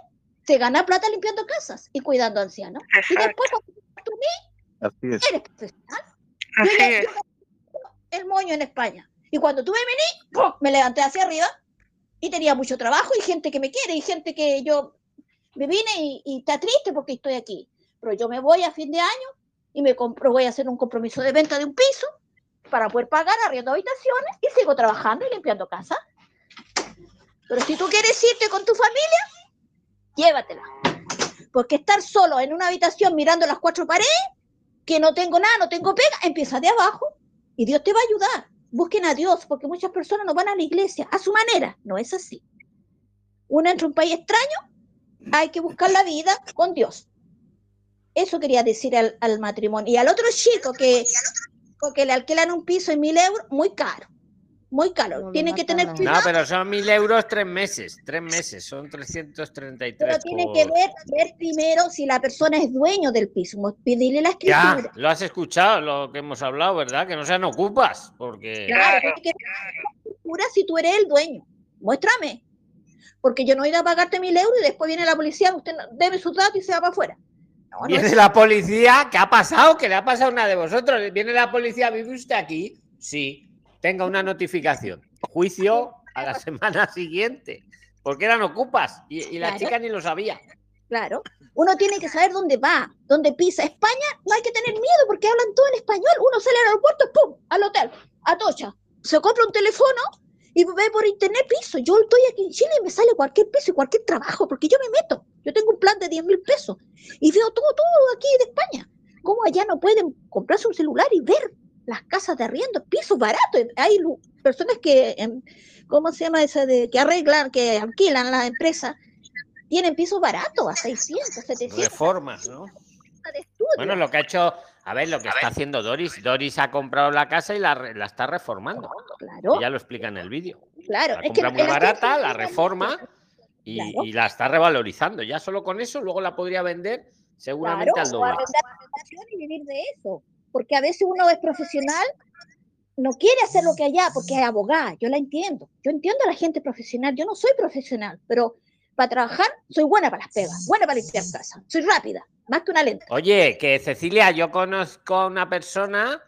se gana plata limpiando casas y cuidando ancianos. Y después, cuando tú Así es. eres profesional. Así Yo le- es. yo el moño en España. Y cuando tuve vení, ¡pum! me levanté hacia arriba y tenía mucho trabajo y gente que me quiere y gente que yo me vine y, y está triste porque estoy aquí. Pero yo me voy a fin de año y me compro, voy a hacer un compromiso de venta de un piso para poder pagar arriendo habitaciones y sigo trabajando y limpiando casa. Pero si tú quieres irte con tu familia, llévatela. Porque estar solo en una habitación mirando las cuatro paredes, que no tengo nada, no tengo pega, empieza de abajo y Dios te va a ayudar. Busquen a Dios, porque muchas personas no van a la iglesia a su manera. No es así. Uno entra a un país extraño, hay que buscar la vida con Dios. Eso quería decir al, al matrimonio. Y al otro chico que, porque le alquilan un piso en mil euros, muy caro. Muy caro. Tiene que tener No, cuidado. pero son mil euros tres meses. Tres meses, son 333. Pero tiene por- que ver, ver primero si la persona es dueño del piso, mo- pedirle la Ya, escritura. lo has escuchado, lo que hemos hablado, ¿verdad? Que no sean ocupas, porque... Claro, tiene que ver la escritura si tú eres el dueño. Muéstrame. Porque yo no he ido a pagarte mil euros y después viene la policía, usted no- debe sus datos y se va para afuera. No, no Viene es- la policía, ¿qué ha pasado? ¿Qué le ha pasado a una de vosotros? Viene la policía, ¿vive usted aquí? Sí, tenga una notificación. Juicio a la semana siguiente, porque eran ocupas y, y la Claro. chica ni lo sabía. Claro. Uno tiene que saber dónde va, dónde pisa. España no hay que tener miedo porque hablan todo en español. Uno sale al aeropuerto, ¡pum! al hotel, a Tocha. Se compra un teléfono y ve por internet piso. Yo estoy aquí en Chile y me sale cualquier piso y cualquier trabajo porque yo me meto. Yo tengo un plan de 10 mil pesos y veo todo, todo aquí de España. ¿Cómo allá no pueden comprarse un celular y ver las casas de arriendo, pisos baratos? Hay personas que, em, ¿cómo se llama esa de que arreglan, que alquilan las empresas? Tienen pisos baratos a 600, 700 Reformas, ¿no? Bueno, lo que ha hecho, a ver, lo que está haciendo Doris, Doris ha comprado la casa y la, re- la está reformando. Claro. Ya lo explica en el vídeo. Claro, La es que compra muy barata, la reforma y, Claro. y la está revalorizando. Ya solo con eso, luego la podría vender seguramente Claro, al o doble. arrendar habitación y vivir de eso. Porque a veces uno es profesional no quiere hacer lo que allá porque es abogada, yo la entiendo. Yo entiendo a la gente profesional, yo no soy profesional, pero para trabajar soy buena para las pegas, buena para limpiar casa, soy rápida, más que una lenta. Oye, que Cecilia, yo conozco a una persona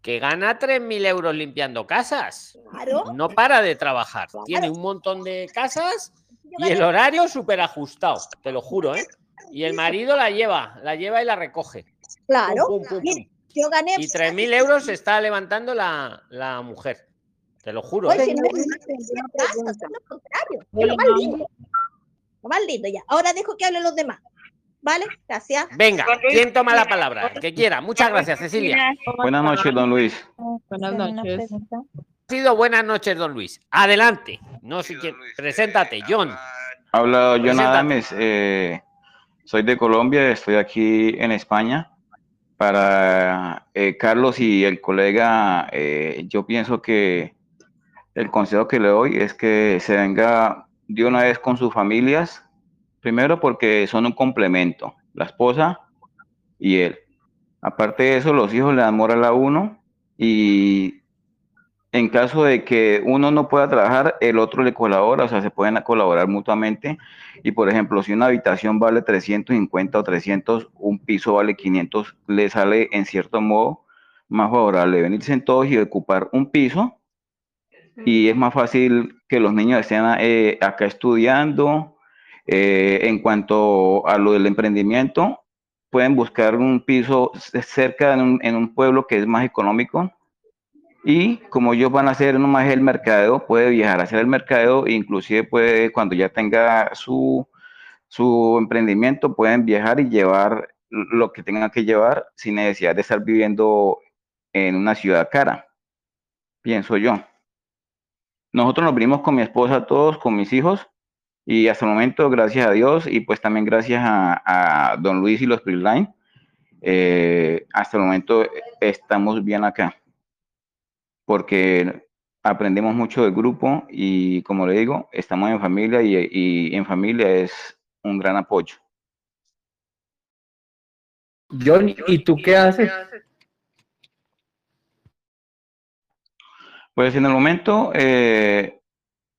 que gana 3.000 euros limpiando casas. Claro. No para de trabajar. Tiene un montón de casas y el horario súper ajustado, te lo juro, ¿eh? Y el marido la lleva, la lleva y la recoge. Claro. Pum, pum, pum, yo gané. Y 3.000 euros se está levantando la, la mujer. Te lo juro, Oye, ¿eh? no es limpiar casa, todo lo contrario, es lo más lindo. Lo más lindo ya. Ahora dejo que hablen los demás. ¿Vale? Gracias. Venga, ¿quién toma la palabra? El que quiera. Muchas gracias, Cecilia. Buenas noches, don Luis. Buenas noches. Buenas noches, don Luis. Adelante. No sé quién. Preséntate, John. Habla John. Adames. eh, soy de Colombia, estoy aquí en España. Para eh, Carlos y el colega, eh, yo pienso que el consejo que le doy es que se venga de una vez con sus familias. Primero porque son un complemento, la esposa y él. Aparte de eso, los hijos le dan moral a uno y en caso de que uno no pueda trabajar, el otro le colabora, o sea, se pueden colaborar mutuamente. Y por ejemplo, si una habitación vale 350 o 300, un piso vale 500, le sale en cierto modo más favorable venirse en todos y ocupar un piso. Y es más fácil que los niños estén eh, acá estudiando. Eh, en cuanto a lo del emprendimiento, pueden buscar un piso cerca en un, en un pueblo que es más económico y como ellos van a hacer nomás el mercadeo, puede viajar a hacer el mercadeo, e inclusive puede, cuando ya tenga su, su emprendimiento, pueden viajar y llevar lo que tengan que llevar sin necesidad de estar viviendo en una ciudad cara, pienso yo. Nosotros nos vinimos con mi esposa todos, con mis hijos, y hasta el momento, gracias a Dios, y pues también gracias a, don Luis y los Line, eh, hasta el momento estamos bien acá porque aprendemos mucho del grupo y como le digo, estamos en familia y, y en familia es un gran apoyo. John, ¿y tú qué haces? Pues en el momento eh,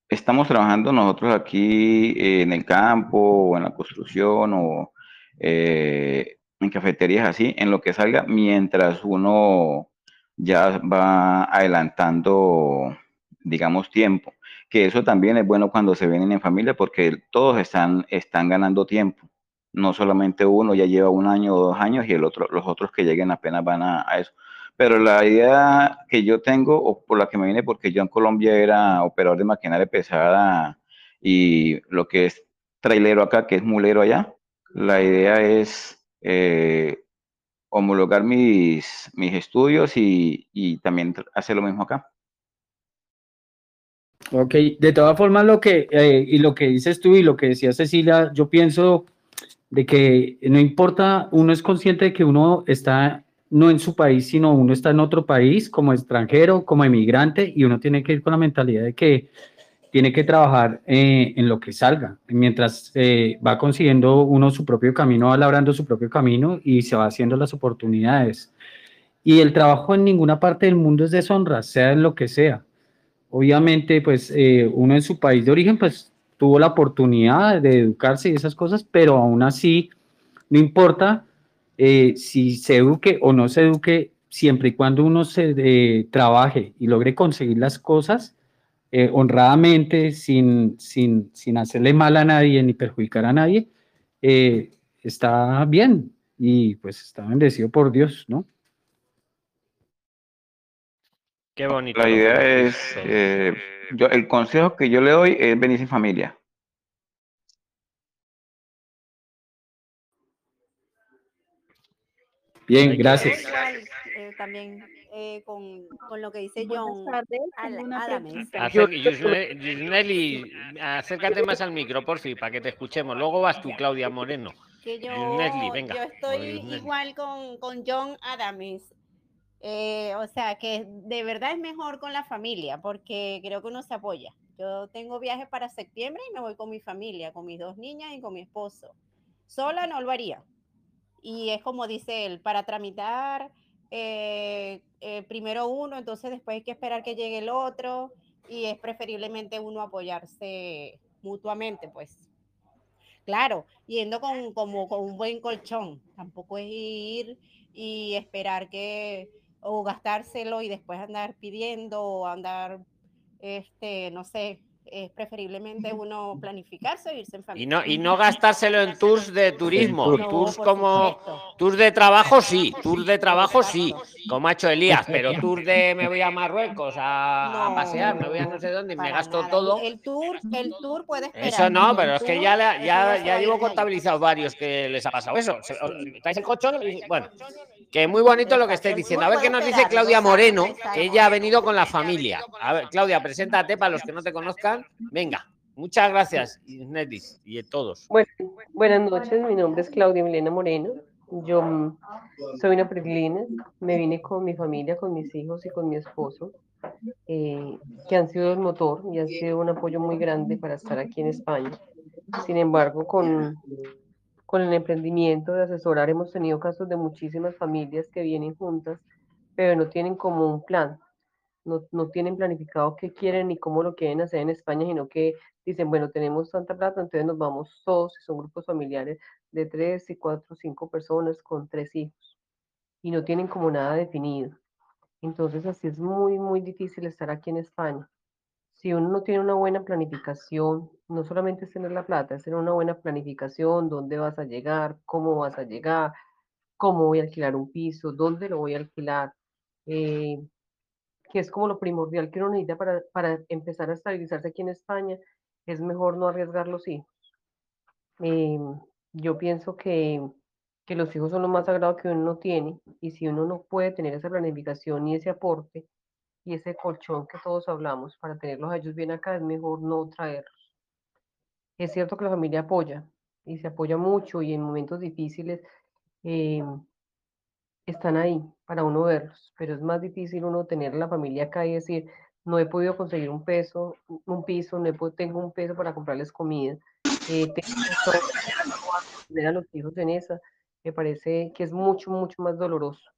estamos trabajando nosotros aquí en el campo o en la construcción o eh, en cafeterías así, en lo que salga, mientras uno ya va adelantando, digamos, tiempo. Que eso también es bueno cuando se vienen en familia porque todos están, están ganando tiempo. No solamente uno ya lleva un año o dos años y el otro, los otros que lleguen apenas van a, eso. Pero la idea que yo tengo, o por la que me vine, porque yo en Colombia era operador de maquinaria pesada y lo que es trailero acá, que es mulero allá, la idea es eh, homologar mis, mis estudios y, y también hacer lo mismo acá. Ok, de todas formas lo que, eh, y lo que dices tú y lo que decía Cecilia, yo pienso de que no importa, uno es consciente de que uno está no en su país, sino uno está en otro país como extranjero, como emigrante, y uno tiene que ir con la mentalidad de que tiene que trabajar eh, en lo que salga, mientras eh, va consiguiendo uno su propio camino, va labrando su propio camino y se va haciendo las oportunidades. Y el trabajo en ninguna parte del mundo es deshonra, sea en lo que sea. Obviamente, pues eh, uno en su país de origen, pues tuvo la oportunidad de educarse y esas cosas, pero aún así, no importa si se eduque o no se eduque, siempre y cuando uno se trabaje y logre conseguir las cosas eh, honradamente, sin, sin, sin hacerle mal a nadie ni perjudicar a nadie, eh, está bien y pues está bendecido por Dios, ¿no? Qué bonito. La idea es, eh, yo, el consejo que yo le doy es venirse en familia. Bien, gracias. Igual, eh, también eh, con, con lo que dice John Adames. Yusneli, acércate más al micro, por fin, para que te escuchemos. Luego vas tú, Claudia Moreno. que yo, Yusneli, venga. yo o estoy Yusneli. igual con, con John Adames. Eh, o sea, que de verdad es mejor con la familia, porque creo que uno se apoya. Yo tengo viajes para septiembre y me voy con mi familia, con mis dos niñas y con mi esposo. Sola no lo haría. Y es como dice él, para tramitar eh, eh, primero uno, entonces después hay que esperar que llegue el otro y es preferiblemente uno apoyarse mutuamente, pues. Claro, yendo con, como, con un buen colchón, tampoco es ir y esperar que, o gastárselo y después andar pidiendo o andar, este, no sé, es preferiblemente uno planificarse e irse en Y familia. no, y no gastárselo en tours de turismo, tour. Tours como supuesto. tours de trabajo sí, tours de trabajo sí, como ha hecho Elías, pero tours de me voy a Marruecos a, a pasear, me voy a no sé dónde y me gasto nada. todo. El tour, el tour puede esperar. Eso no, pero es que ya, la- ya, ya llevo ir de ahí. contabilizado varios que les ha pasado eso. ¿Traes el colchón? Y- Bueno, que muy bonito lo que estáis diciendo. A ver qué nos dice Claudia Moreno. Ella ha venido con la familia. A ver, Claudia, preséntate para los que no te conozcan. Venga, muchas gracias, Netis, y a todos. Buenas noches, mi nombre es Claudia Milena Moreno. Yo mm, soy una peregrina, me vine con mi familia, con mis hijos y con mi esposo, eh, que han sido el motor y han sido un apoyo muy grande para estar aquí en España. Sin embargo, con, con el emprendimiento de asesorar hemos tenido casos de muchísimas familias que vienen juntas, pero no tienen como un plan, no, no tienen planificado qué quieren ni cómo lo quieren hacer en España, sino que dicen, bueno, tenemos tanta plata, entonces nos vamos todos, son grupos familiares de tres y cuatro, cinco personas con tres hijos, y no tienen como nada definido. Entonces así es muy, muy difícil estar aquí en España. Si uno no tiene una buena planificación, no solamente es tener la plata, es tener una buena planificación, dónde vas a llegar, cómo vas a llegar, cómo voy a alquilar un piso, dónde lo voy a alquilar, eh, que es como lo primordial que uno necesita para, para empezar a estabilizarse aquí en España, es mejor no arriesgar los hijos. Eh, yo pienso que, que los hijos son lo más sagrado que uno no tiene y si uno no puede tener esa planificación y ese aporte y ese colchón que todos hablamos para tenerlos a ellos bien acá, es mejor no traerlos. Es cierto que la familia apoya y se apoya mucho y en momentos difíciles eh, están ahí para uno verlos, pero es más difícil uno tener la familia acá y decir, no he podido conseguir un peso, un piso, no he po- tengo un peso para comprarles comida, eh, tengo a tener a los hijos en esa, me parece que es mucho, mucho más doloroso.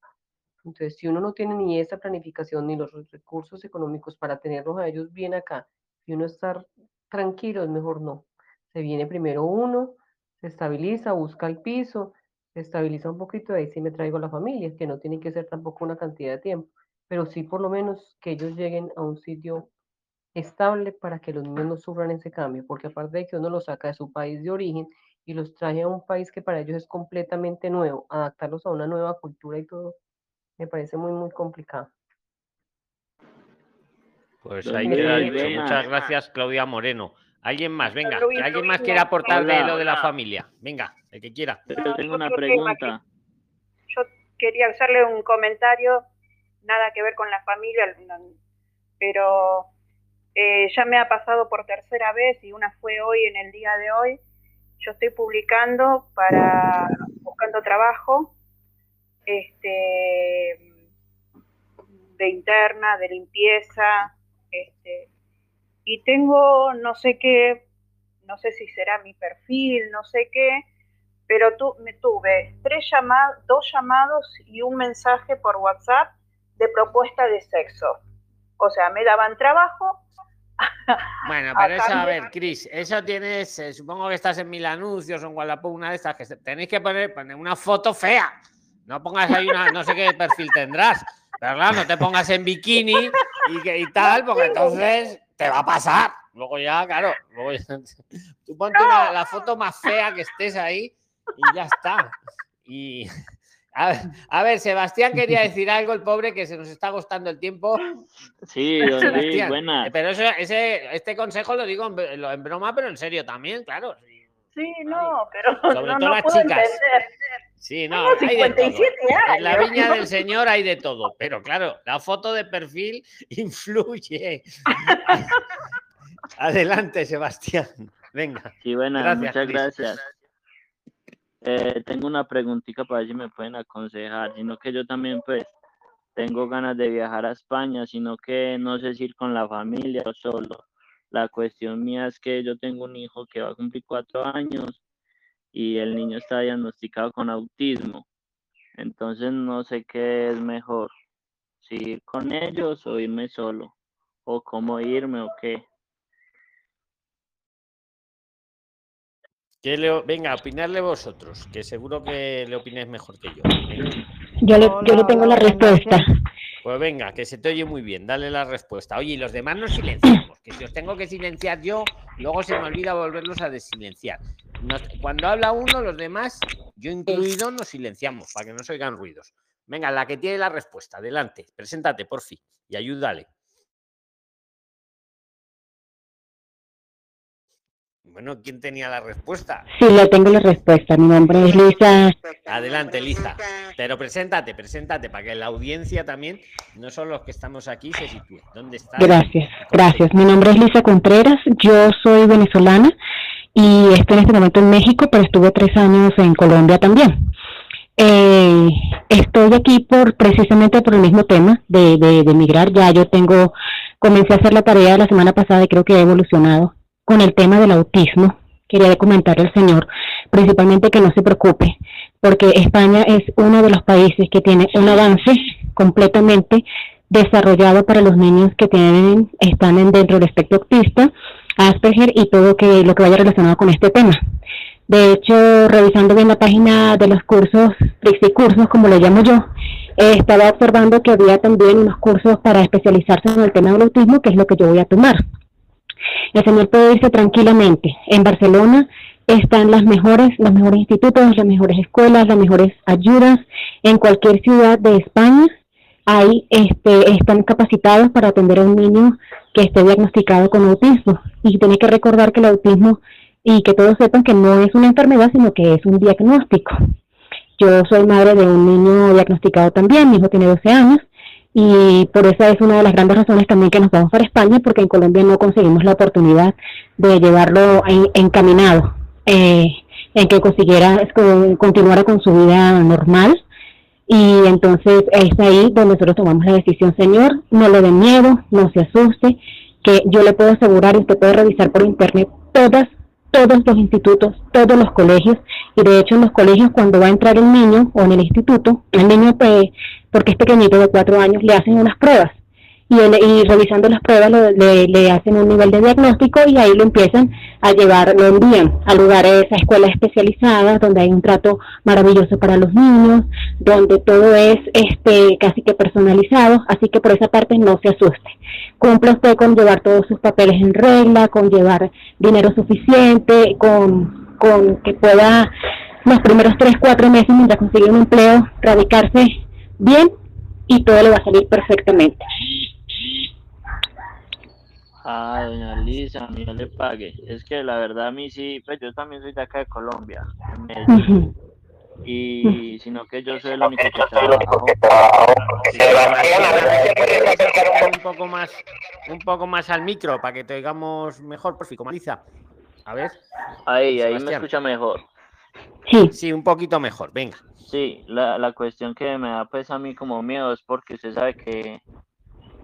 Entonces, si uno no tiene ni esa planificación ni los re- recursos económicos para tenerlos a ellos bien acá y uno estar tranquilo, es mejor no. Se viene primero uno, se estabiliza, busca el piso, estabiliza un poquito, ahí sí me traigo a la familia, que no tiene que ser tampoco una cantidad de tiempo, pero sí por lo menos que ellos lleguen a un sitio estable para que los niños no sufran ese cambio, porque aparte de que uno los saca de su país de origen y los trae a un país que para ellos es completamente nuevo, adaptarlos a una nueva cultura y todo, me parece muy, muy complicado. Pues ahí queda dicho. Muchas gracias, Claudia Moreno. ¿Alguien más? Venga, Luis, que alguien más quiera aportar de hola. lo de la familia. Venga, el que quiera. Tengo una pregunta. Yo quería hacerle un comentario, nada que ver con la familia, pero eh, ya me ha pasado por tercera vez y una fue hoy en el día de hoy. Yo estoy publicando para buscando trabajo, este, de interna, de limpieza, este, y tengo no sé qué, no sé si será mi perfil, no sé qué, pero tu, me tuve tres llamados, dos llamados y un mensaje por WhatsApp de propuesta de sexo. O sea, me daban trabajo. Bueno, pero eso, a ver, Cris, eso tienes, eh, supongo que estás en mil anuncios o en Wallapop, una de estas, que tenéis que poner, poner una foto fea. No pongas ahí una, no sé qué perfil tendrás, pero claro, no te pongas en bikini y, y tal, porque entonces te va a pasar. Luego ya, claro, luego ya- tú ponte una- la foto más fea que estés ahí y ya está. Y a ver, a ver, Sebastián quería decir algo, el pobre, que se nos está agotando el tiempo. Sí, Luis, Sebastián, buenas. eh, Pero eso, ese, este consejo lo digo en, en broma, pero en serio también, claro. Sí, no, pero Sobre no, todo no las puedo chicas. entender. Sí, no, Tengo hay de todo. 57 En la viña del señor hay de todo, pero claro, la foto de perfil influye. Adelante, Sebastián. Venga. Sí, buenas, Gracias, muchas Cris. gracias. Eh, tengo una preguntita para ver si me pueden aconsejar, sino que yo también pues tengo ganas de viajar a España, sino que no sé si ir con la familia o solo. La cuestión mía es que yo tengo un hijo que va a cumplir cuatro años y el niño está diagnosticado con autismo. Entonces no sé qué es mejor, si ir con ellos o irme solo, o cómo irme o qué. ¿Qué le- venga, opinarle vosotros, que seguro que le opináis mejor que yo. Yo le, yo le tengo la respuesta. Pues venga, que se te oye muy bien, dale la respuesta. Oye, y los demás nos silenciamos, que si os tengo que silenciar yo, luego se me olvida volverlos a desilenciar. Nos- cuando habla uno, los demás, yo incluido, nos silenciamos para que no se oigan ruidos. Venga, la que tiene la respuesta, adelante, preséntate, por fin, y ayúdale. Bueno, ¿quién tenía la respuesta? Sí, le tengo la respuesta. Mi nombre es Lisa. Adelante, Liza. Pero preséntate, preséntate, para que la audiencia también, no son los que estamos aquí, se sitúe. ¿Dónde estás? Gracias, gracias. Mi nombre es Lisa Contreras. Yo soy venezolana y estoy en este momento en México, pero estuve tres años en Colombia también. Eh, estoy aquí por precisamente por el mismo tema de, de, de migrar. Ya yo tengo, comencé a hacer la tarea la semana pasada y creo que he evolucionado con el tema del autismo. Quería comentarle al señor, principalmente que no se preocupe, porque España es uno de los países que tiene un avance completamente desarrollado para los niños que tienen están en- dentro del espectro autista, Asperger y todo que lo que vaya relacionado con este tema. De hecho, revisando bien la página de los cursos, cursos como lo llamo yo, estaba observando que había también unos cursos para especializarse en el tema del autismo, que es lo que yo voy a tomar. El señor puede irse tranquilamente. En Barcelona están las mejores, los mejores institutos, las mejores escuelas, las mejores ayudas. En cualquier ciudad de España ahí este, están capacitados para atender a un niño que esté diagnosticado con autismo. Y tiene que recordar que el autismo, y que todos sepan que no es una enfermedad, sino que es un diagnóstico. Yo soy madre de un niño diagnosticado también, mi hijo tiene 12 años, y por esa es una de las grandes razones también que nos vamos para España, porque en Colombia no conseguimos la oportunidad de llevarlo en- encaminado, eh, en que consiguiera con- continuara con su vida normal. Y entonces es ahí donde nosotros tomamos la decisión, señor, no le dé miedo, no se asuste, que yo le puedo asegurar, y usted puede revisar por internet todas, todos los institutos, todos los colegios, y de hecho en los colegios cuando va a entrar el niño o en el instituto, el niño pues, porque es pequeñito de cuatro años, le hacen unas pruebas y, revisando las pruebas le, hacen un nivel de diagnóstico y ahí lo empiezan a llevar, lo envían a lugares, a escuelas especializadas donde hay un trato maravilloso para los niños, donde todo es este casi que personalizado, así que por esa parte no se asuste. Cumple usted con llevar todos sus papeles en regla, con llevar dinero suficiente, con, con que pueda los primeros tres, cuatro meses mientras consigue un empleo, radicarse bien y todo le va a salir perfectamente. Ah, doña Lisa, no le pague. Es que la verdad a mí sí, pues yo también soy de acá de Colombia, en Medellín. Y sino que yo soy el único que trabajo. un poco más, un poco más al micro para que te oigamos mejor, por fin, como Liza. A ver. Ahí, ahí me escucha mejor. Sí. Sí, un poquito mejor, venga. Sí, la, la cuestión que me da pues a mí como miedo es porque usted sabe que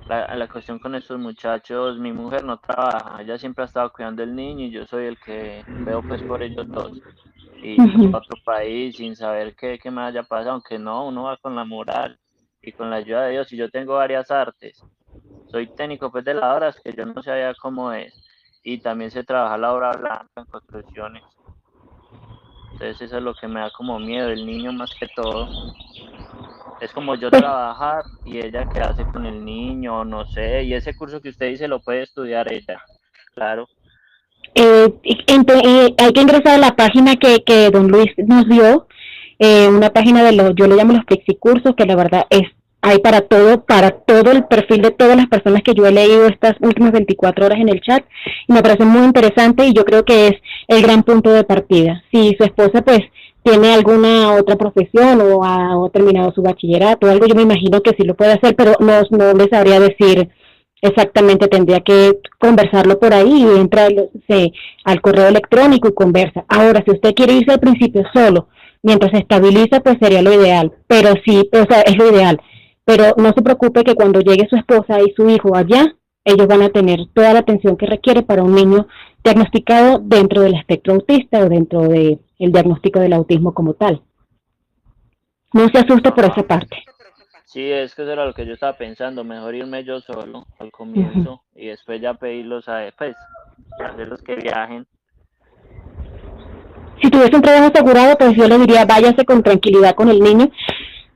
la, la cuestión con estos muchachos, mi mujer no trabaja, ella siempre ha estado cuidando del niño y yo soy el que veo pues por ellos dos. Y otro país sin saber qué, qué me haya pasado, aunque no, uno va con la moral y con la ayuda de Dios. Y yo tengo varias artes. Soy técnico pues de las obras que yo no sabía cómo es. Y también sé trabajar la obra blanca en construcciones. Entonces eso es lo que me da como miedo, el niño más que todo. Es como yo trabajar y ella qué hace con el niño, no sé. Y ese curso que usted dice lo puede estudiar ella, claro. Eh, hay que ingresar a la página que, que don Luis nos dio, eh, una página de los, yo le llamo los flexicursos, que la verdad es, hay para todo, para todo el perfil de todas las personas que yo he leído estas últimas 24 horas en el chat, y me parece muy interesante y yo creo que es el gran punto de partida. Si su esposa pues tiene alguna otra profesión o ha, o terminado su bachillerato o algo, yo me imagino que sí lo puede hacer, pero no, no le sabría decir Exactamente, tendría que conversarlo por ahí y entra al correo electrónico y conversa. Ahora, si usted quiere irse al principio solo, mientras se estabiliza, pues sería lo ideal. Pero sí, o sea, es lo ideal. Pero no se preocupe que cuando llegue su esposa y su hijo allá, ellos van a tener toda la atención que requiere para un niño diagnosticado dentro del espectro autista o dentro del diagnóstico del autismo como tal. no se asuste por esa parte. Sí, es que eso era lo que yo estaba pensando, mejor irme yo solo al comienzo y después ya pedirlos a pues, hacerlos que viajen. Si tuviese un trabajo asegurado, pues yo le diría váyase con tranquilidad con el niño,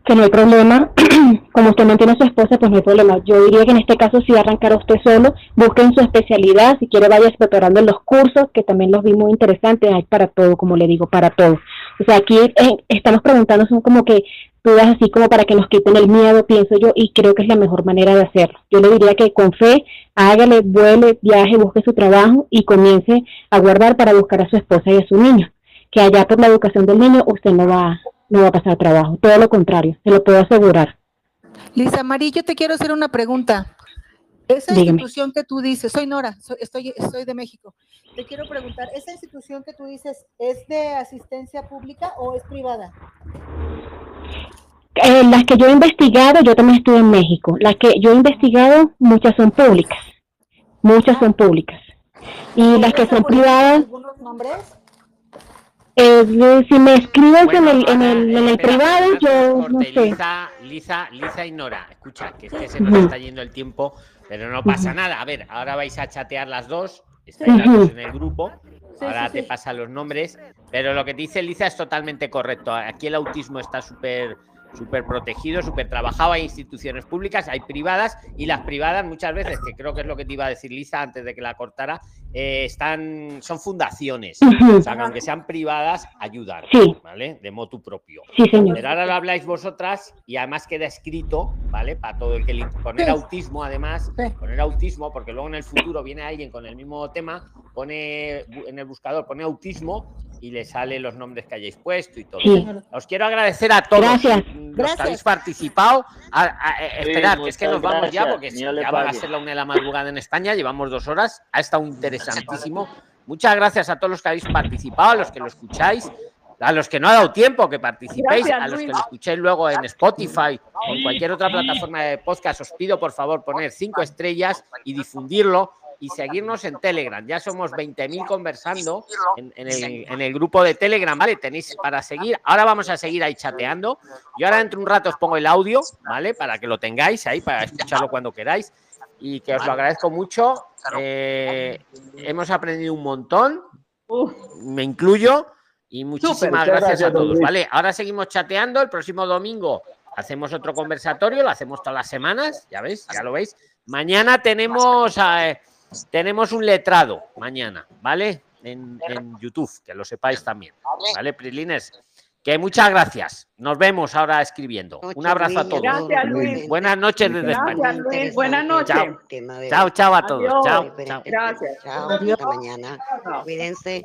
que no hay problema. Como usted mantiene a su esposa, pues no hay problema. Yo diría que en este caso si va a arrancar a usted solo, busquen su especialidad, si quiere vaya preparando los cursos, que también los vi muy interesantes, hay para todo, como le digo, para todo. O sea, aquí eh, estamos preguntando, son como que dudas así como para que nos quiten el miedo, pienso yo, y creo que es la mejor manera de hacerlo. Yo le diría que con fe, hágale, vuele, viaje, busque su trabajo y comience a guardar para buscar a su esposa y a su niño. Que allá por la educación del niño usted no va, no va a pasar trabajo, todo lo contrario, se lo puedo asegurar. Lisa Marí, yo te quiero hacer una pregunta. Esa Dígame. institución que tú dices, soy Nora, soy- estoy, estoy de México. Te quiero preguntar, ¿esa institución que tú dices es de asistencia pública o es privada? Eh, las que yo he investigado, yo también estuve en México, las que yo he investigado, muchas son públicas, muchas son públicas. Y las que son privadas, ¿Algunos nombres? Eh, si me escribes en el, en el, en el espera, privado, espera, yo no sé. Lisa, Lisa, Lisa y Nora, escucha, que es que se nos está yendo el tiempo, pero no pasa nada. A ver, ahora vais a chatear las dos, estáis las dos en el grupo, Sí, ahora sí, te sí. pasan los nombres, pero lo que te dice Lisa es totalmente correcto. Aquí el autismo está súper súper protegido, súper trabajado, hay instituciones públicas, hay privadas y las privadas muchas veces, que creo que es lo que te iba a decir Lisa antes de que la cortara, eh, están, son fundaciones, o sea, que aunque sean privadas, ayudan, Sí. ¿vale? De motu propio. Sí, señor. Pero ahora lo habláis vosotras y además queda escrito, ¿vale? Para todo el que le poner Sí. autismo, además, poner autismo, porque luego en el futuro viene alguien con el mismo tema, pone en el buscador, pone autismo y le salen los nombres que hayáis puesto y todo. Sí. Os quiero agradecer a todos Gracias. los que Gracias. habéis participado. A, a- a- Sí, esperad, que es que muchas nos vamos ya gracias. porque ya va a pague. ser la una de la madrugada en España, llevamos dos horas, ha estado interesantísimo. Muchas gracias a todos los que habéis participado, a los que lo escucháis, a los que no ha dado tiempo que participéis, Gracias, a los que lo escuchéis luego en Spotify o en cualquier otra plataforma de podcast, os pido por favor poner cinco estrellas y difundirlo y seguirnos en Telegram. Ya somos 20.000 conversando en, en el, en el grupo de Telegram, ¿vale? Tenéis para seguir. Ahora vamos a seguir ahí chateando. Yo ahora dentro de un rato os pongo el audio, ¿vale? Para que lo tengáis ahí, para escucharlo cuando queráis. Y que os lo agradezco mucho. Eh, hemos aprendido un montón. Me incluyo. Y muchísimas gracias, gracias, a todos, Luis. ¿vale? Ahora seguimos chateando. El próximo domingo hacemos otro conversatorio, lo hacemos todas las semanas, ya veis, ya lo veis. Mañana tenemos, eh, tenemos un letrado, mañana, ¿vale? En, en YouTube, que lo sepáis también, ¿vale, Prislines? Que muchas gracias. Nos vemos ahora escribiendo. Un abrazo a todos. Gracias, Luis. Buenas noches desde España. Gracias, Luis. Buenas noches. Chao. Chao, chao a todos. Adiós. Chao, chao. Gracias. Chao, hasta mañana. Cuídense.